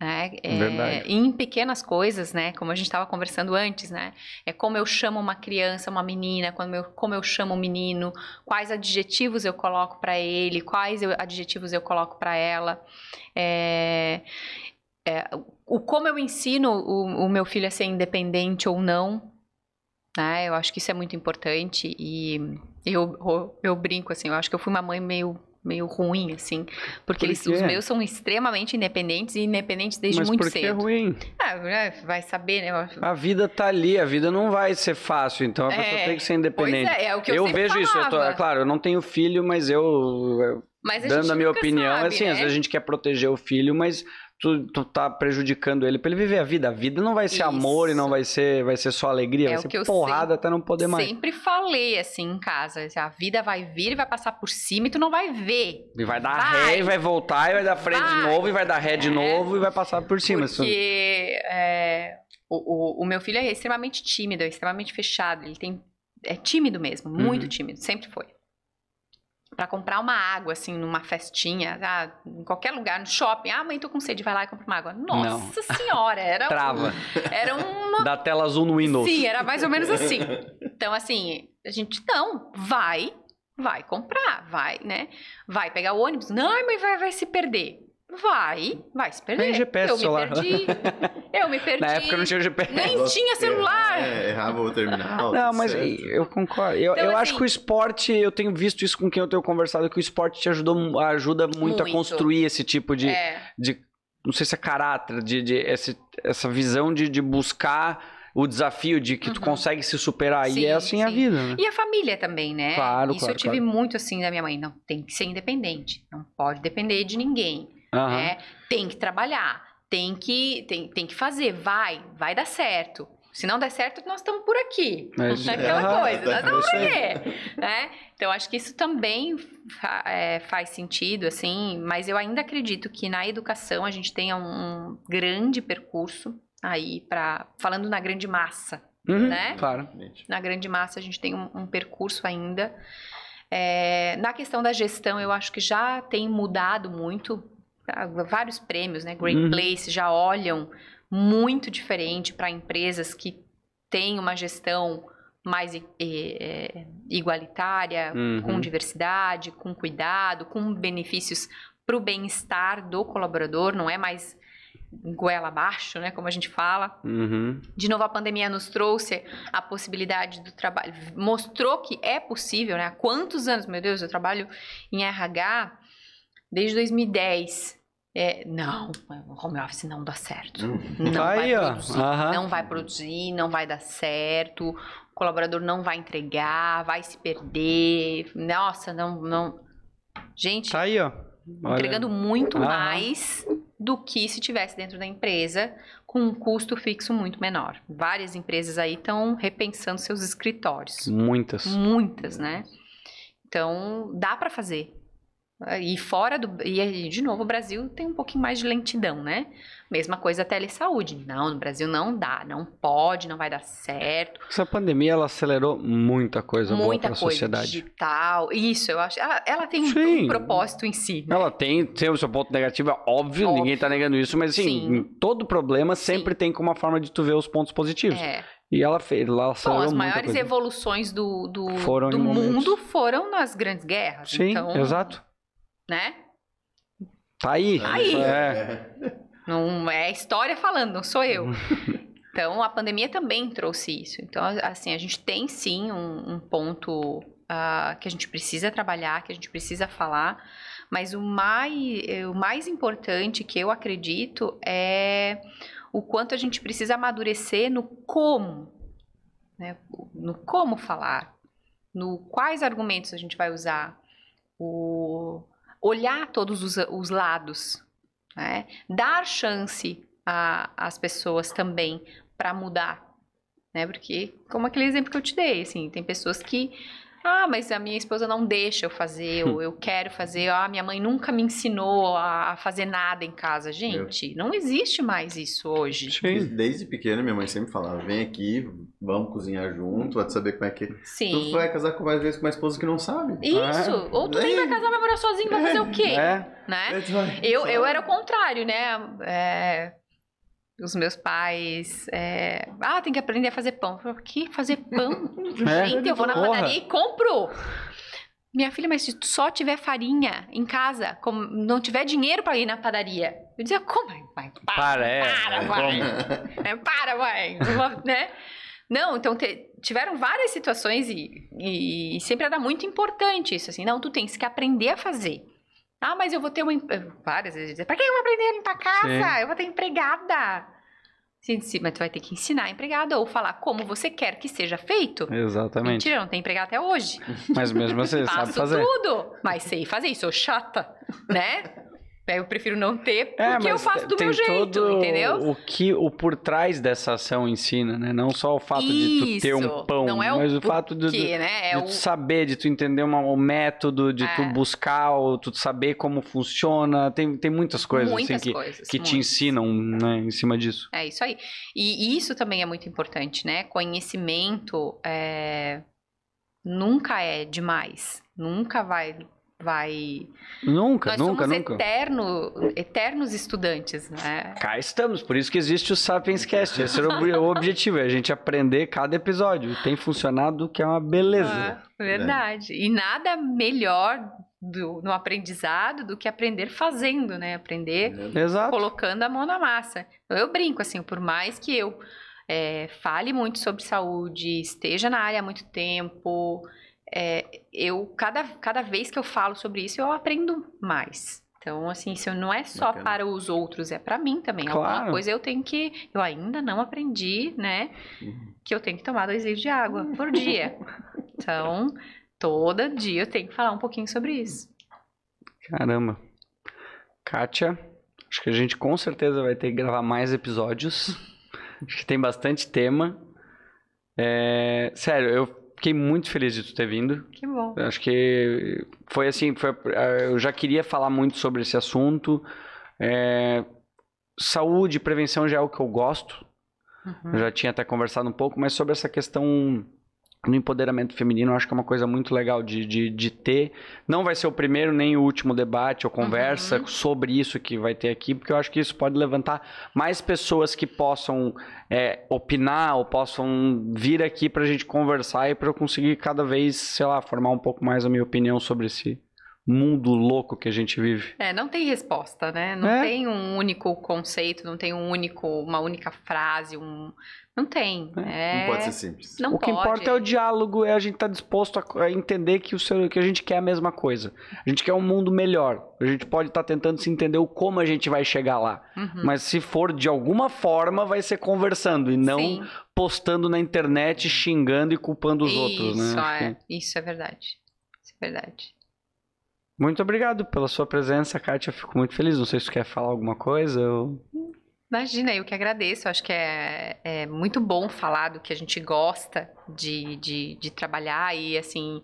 né? É, em pequenas coisas, né? Como a gente estava conversando antes, né? É como eu chamo uma criança, uma menina, como eu, como eu chamo um menino, quais adjetivos eu coloco para ele, quais eu, adjetivos eu coloco para ela. É, é, o como eu ensino o, o meu filho a ser independente ou não, né? Eu acho que isso é muito importante e eu, eu, eu brinco assim, eu acho que eu fui uma mãe meio meio ruim, assim. Porque Por eles, os meus são extremamente independentes e independentes desde Mas muito por que é cedo. ruim? Ah, é, vai saber, né? Eu A vida tá ali, a vida não vai ser fácil, então a pessoa É, tem que ser independente. É, é o que eu, sempre vejo isso, eu tô, falava. é claro, eu não tenho filho, mas eu, eu- Mas a dando a minha opinião, sabe, assim, né? às vezes a gente quer proteger o filho, mas tu, tu tá prejudicando ele pra ele viver a vida. A vida não vai ser Isso. amor e não vai ser, vai ser só alegria, É vai ser porrada até não poder mais. Sempre falei assim em casa, a vida vai vir e vai passar por cima e tu não vai ver. E vai dar Vai. ré, e vai voltar, e vai dar frente de novo, e vai dar ré de É. novo, e vai passar por cima. Isso- Porque é, o, o, o meu filho é extremamente tímido, é extremamente fechado. Ele tem é tímido mesmo, muito Uhum. tímido, sempre foi. Pra comprar uma água, assim, numa festinha, ah, em qualquer lugar, no shopping. Ah, mãe, tô com sede, vai lá e compra uma água. Nossa senhora, era, um- Trava. era uma Da tela azul no Windows. Sim, era mais ou menos assim. Então, assim, a gente, não, vai, vai comprar, vai, né? Vai pegar o ônibus. Não, mas vai, vai se perder. Vai, vai se perder. Tem GPS eu me celular. perdi. Eu me perdi. Na época não tinha GPS. Nem tinha celular. É, errava o terminal. Não, mas certo. eu concordo. Eu, Então, eu acho assim- que o esporte, eu tenho visto isso com quem eu tenho conversado, que o esporte te ajudou, ajuda muito, a Muito. construir esse tipo de, É, de não sei se é caráter, de, de esse- essa visão de, de buscar o desafio de que tu Uhum. consegue se superar. e Sim, é assim a sim. vida, né? E a família também, né? Claro, Isso claro, eu tive claro. muito assim da minha mãe. Não, tem que ser independente. Não pode depender de ninguém. Aham. né? Tem que trabalhar, tem que, tem, tem que fazer, vai, vai dar certo. Se não der certo, nós estamos por aqui. É Não isso é aquela Aham, coisa, nós? Né? Então, acho que isso também fa- é, faz sentido, assim, mas eu ainda acredito que na educação a gente tenha um, um grande percurso aí para falando na grande massa, Uhum, né? Claro. na grande massa a gente tem um, um percurso ainda. É, na questão da gestão, eu acho que já tem mudado muito. Vários prêmios, né? Great Uhum. Place já olham muito diferente para empresas que têm uma gestão mais é, igualitária, Uhum. com diversidade, com cuidado, com benefícios para o bem-estar do colaborador, não é mais goela abaixo, né? Como a gente fala. Uhum. De novo, a pandemia nos trouxe a possibilidade do trabalho, mostrou que é possível, né? Há quantos anos, meu Deus, eu trabalho em RH desde 2010. É, não, home office não dá certo. Hum. Não Tá vai produzir, não vai produzir, não vai dar certo, o colaborador não vai entregar, vai se perder. Nossa, não, não. Gente, Tá aí, ó. Olha. entregando muito Aham. mais do que se tivesse dentro da empresa com um custo fixo muito menor. Várias empresas aí estão repensando seus escritórios. Muitas. Muitas, né? Então, dá para fazer. E fora do. E de novo, o Brasil tem um pouquinho mais de lentidão, né? Mesma coisa a telesaúde. Não, no Brasil não dá, não pode, não vai dar certo. Essa pandemia, ela acelerou muita coisa boa Muita pra coisa sociedade. digital. Isso, eu acho. Ela, ela tem um, Sim. um propósito em si. né? Ela tem, tem o seu ponto negativo, é óbvio, Óbvio. ninguém tá negando isso, mas assim, Sim. todo problema sempre tem como uma forma de tu ver os pontos positivos. É. E ela fez, ela Bom, as maiores coisa. evoluções do, do, do momentos. mundo foram nas grandes guerras. Sim, então, exato. Né? Tá aí. Aí. É. Não é a história falando, não sou eu. Então, a pandemia também trouxe isso. Então, assim, a gente tem sim um, um ponto ah, que a gente precisa trabalhar, que a gente precisa falar, mas o mais, eh, o mais importante que eu acredito é o quanto a gente precisa amadurecer no como, né? No como falar, no quais argumentos a gente vai usar, o olhar todos os, os lados, né? Dar chance às pessoas também para mudar, né? Porque, como aquele exemplo que eu te dei, assim, tem pessoas que Ah, mas a minha esposa não deixa eu fazer, ou eu quero fazer. Ah, minha mãe nunca me ensinou a fazer nada em casa. Gente, não existe mais isso hoje. Desde, desde pequena, minha mãe sempre falava: vem aqui, vamos cozinhar junto, vai saber como é que. Sim. Tu vai casar com mais vezes com uma esposa que não sabe. Isso. É. Ou tu nem vai casar, vai morar sozinho, vai fazer o quê? É. Né? Eu, eu era o contrário, né? É, os meus pais. é, ah, tem que aprender a fazer pão. Eu falei, o que? Fazer pão? É. Gente, eu vou na Porra. padaria e compro. Minha filha, mas se tu só tiver farinha em casa, como não tiver dinheiro pra ir na padaria. Eu dizia, como? Mãe, para, Para, é. para, mãe. É, para, mãe. Né? Não, então te- tiveram várias situações e, e- e sempre era muito importante isso, assim. Não, tu tens que aprender a fazer. Ah, mas eu vou ter uma... em- Várias vezes dizer, pra que eu vou aprender a limpar a casa? Sim. Eu vou ter empregada. Sim, sim, mas tu vai ter que ensinar a empregada ou falar como você quer que seja feito. Exatamente. Mentira, não tenho empregada até hoje. Mas mesmo assim, sabe Faço fazer. tudo, mas sei fazer, sou chata, né? Eu prefiro não ter, porque É, eu faço do meu jeito, entendeu? O que o por trás dessa ação ensina, né? Não só o fato de tu ter um Isso. pão, é o mas o fato de, Que, de, né? É de o... tu saber, de tu entender uma- o método, de tu É. buscar, tu saber como funciona. Tem, tem muitas coisas muitas assim que, coisas. que te ensinam, né, em cima disso. É isso aí. E isso também é muito importante, né? Conhecimento é, nunca é demais. Nunca vai. Vai... Nunca, Nós nunca, somos nunca. eterno, eternos estudantes, né? Cá estamos, por isso que existe o Sapiens Cast. Esse era o, ob- o objetivo, é a gente aprender cada episódio. Tem funcionado, que é uma beleza. Ah, verdade. E nada melhor do- no aprendizado do que aprender fazendo, né? Aprender Exato. colocando a mão na massa. Então, eu brinco, assim, por mais que eu é, fale muito sobre saúde, esteja na área há muito tempo, é, eu, cada, cada vez que eu falo sobre isso, eu aprendo mais. Então, assim, isso não é só Bacana. para os outros, é para mim também. Claro. Alguma coisa eu tenho que. Eu ainda não aprendi, né? Uhum. Que eu tenho que tomar dois litros de água por dia. Então, todo dia eu tenho que falar um pouquinho sobre isso. Caramba. Kátia, acho que a gente com certeza vai ter que gravar mais episódios. Acho que tem bastante tema. É, sério, eu fiquei muito feliz de tu ter vindo. Que bom. Acho que foi assim, foi, eu já queria falar muito sobre esse assunto. É, saúde e prevenção já é o que eu gosto. Uhum. Eu já tinha até conversado um pouco, mas sobre essa questão do empoderamento feminino, eu acho que é uma coisa muito legal de, de, de ter. Não vai ser o primeiro nem o último debate ou conversa Uhum. sobre isso que vai ter aqui, porque eu acho que isso pode levantar mais pessoas que possam é, opinar ou possam vir aqui pra gente conversar e pra eu conseguir cada vez, sei lá, formar um pouco mais a minha opinião sobre esse mundo louco que a gente vive. É, não tem resposta, né? Não É. tem um único conceito, não tem um único, uma única frase, um... Não tem. É... Não pode ser simples. Não o que pode. importa é o diálogo, é a gente estar disposto a, entender que, o seu, que a gente quer a mesma coisa. A gente quer um mundo melhor. A gente pode estar tentando se entender o como a gente vai chegar lá. Uhum. Mas se for de alguma forma, vai ser conversando e não Sim, postando na internet, xingando e culpando os outros, né? Isso, é. que- Isso é verdade. Isso é verdade. Muito obrigado pela sua presença, Kátia. Fico muito feliz. Não sei se tu quer falar alguma coisa. Ou... Imagina, eu que agradeço. Acho que é, é muito bom falar do que a gente gosta de, de, de trabalhar. E, assim,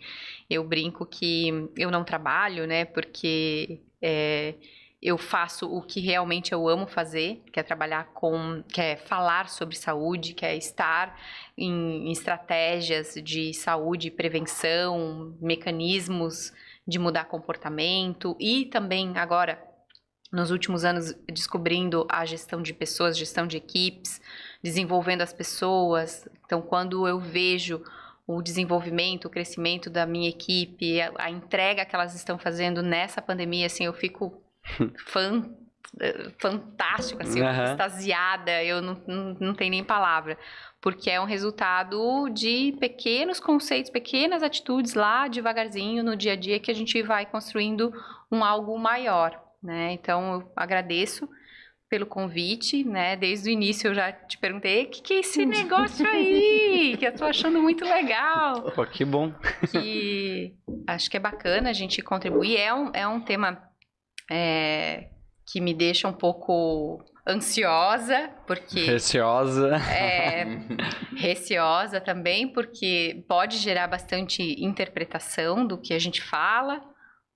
eu brinco que eu não trabalho, né? Porque é, eu faço o que realmente eu amo fazer, que é trabalhar com... que é falar sobre saúde, que é estar em, em estratégias de saúde prevenção, mecanismos de mudar comportamento e também agora nos últimos anos descobrindo a gestão de pessoas, gestão de equipes, desenvolvendo as pessoas. Então, quando eu vejo o desenvolvimento, o crescimento da minha equipe, a, a entrega que elas estão fazendo nessa pandemia, assim, eu fico fã, fantástico, assim, eu fico Aham. extasiada, eu não, não, não tenho nem palavra. Porque é um resultado de pequenos conceitos, pequenas atitudes lá devagarzinho no dia a dia que a gente vai construindo um algo maior, né? Então eu agradeço pelo convite, né? Desde o início eu já te perguntei, o que, que é esse negócio aí? Que eu tô achando muito legal. Pô, que bom. Que acho que é bacana a gente contribuir. É um, é um tema é, que me deixa um pouco ansiosa, porque. Receosa. É, receosa também, porque pode gerar bastante interpretação do que a gente fala,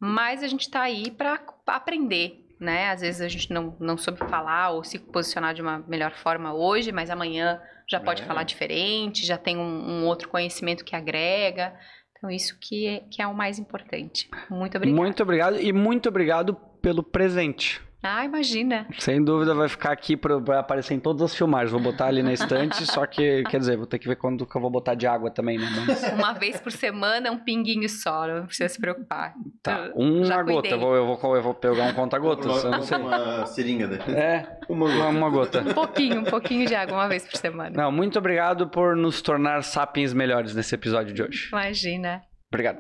mas a gente está aí para aprender, né? Às vezes a gente não, não soube falar ou se posicionar de uma melhor forma hoje, mas amanhã já pode É. falar diferente, já tem um, um outro conhecimento que agrega. Então, isso que é, que é o mais importante. Muito obrigada. Muito obrigado e muito obrigado pelo presente. Ah, imagina. Sem dúvida vai ficar aqui para vai aparecer em todas as filmagens. Vou botar ali na estante, só que, quer dizer, vou ter que ver quando que eu vou botar de água também, né? Mas, Uma vez por semana, um pinguinho só, não precisa se preocupar. tá, uma gota. Eu vou, eu, vou, eu vou pegar um conta-gotas, eu não sei. Uma seringa. né? É, Uma uma, uma gota. Um pouquinho, um pouquinho de água uma vez por semana. Não, muito obrigado por nos tornar sapiens melhores nesse episódio de hoje. Imagina. Obrigado.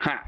Ha.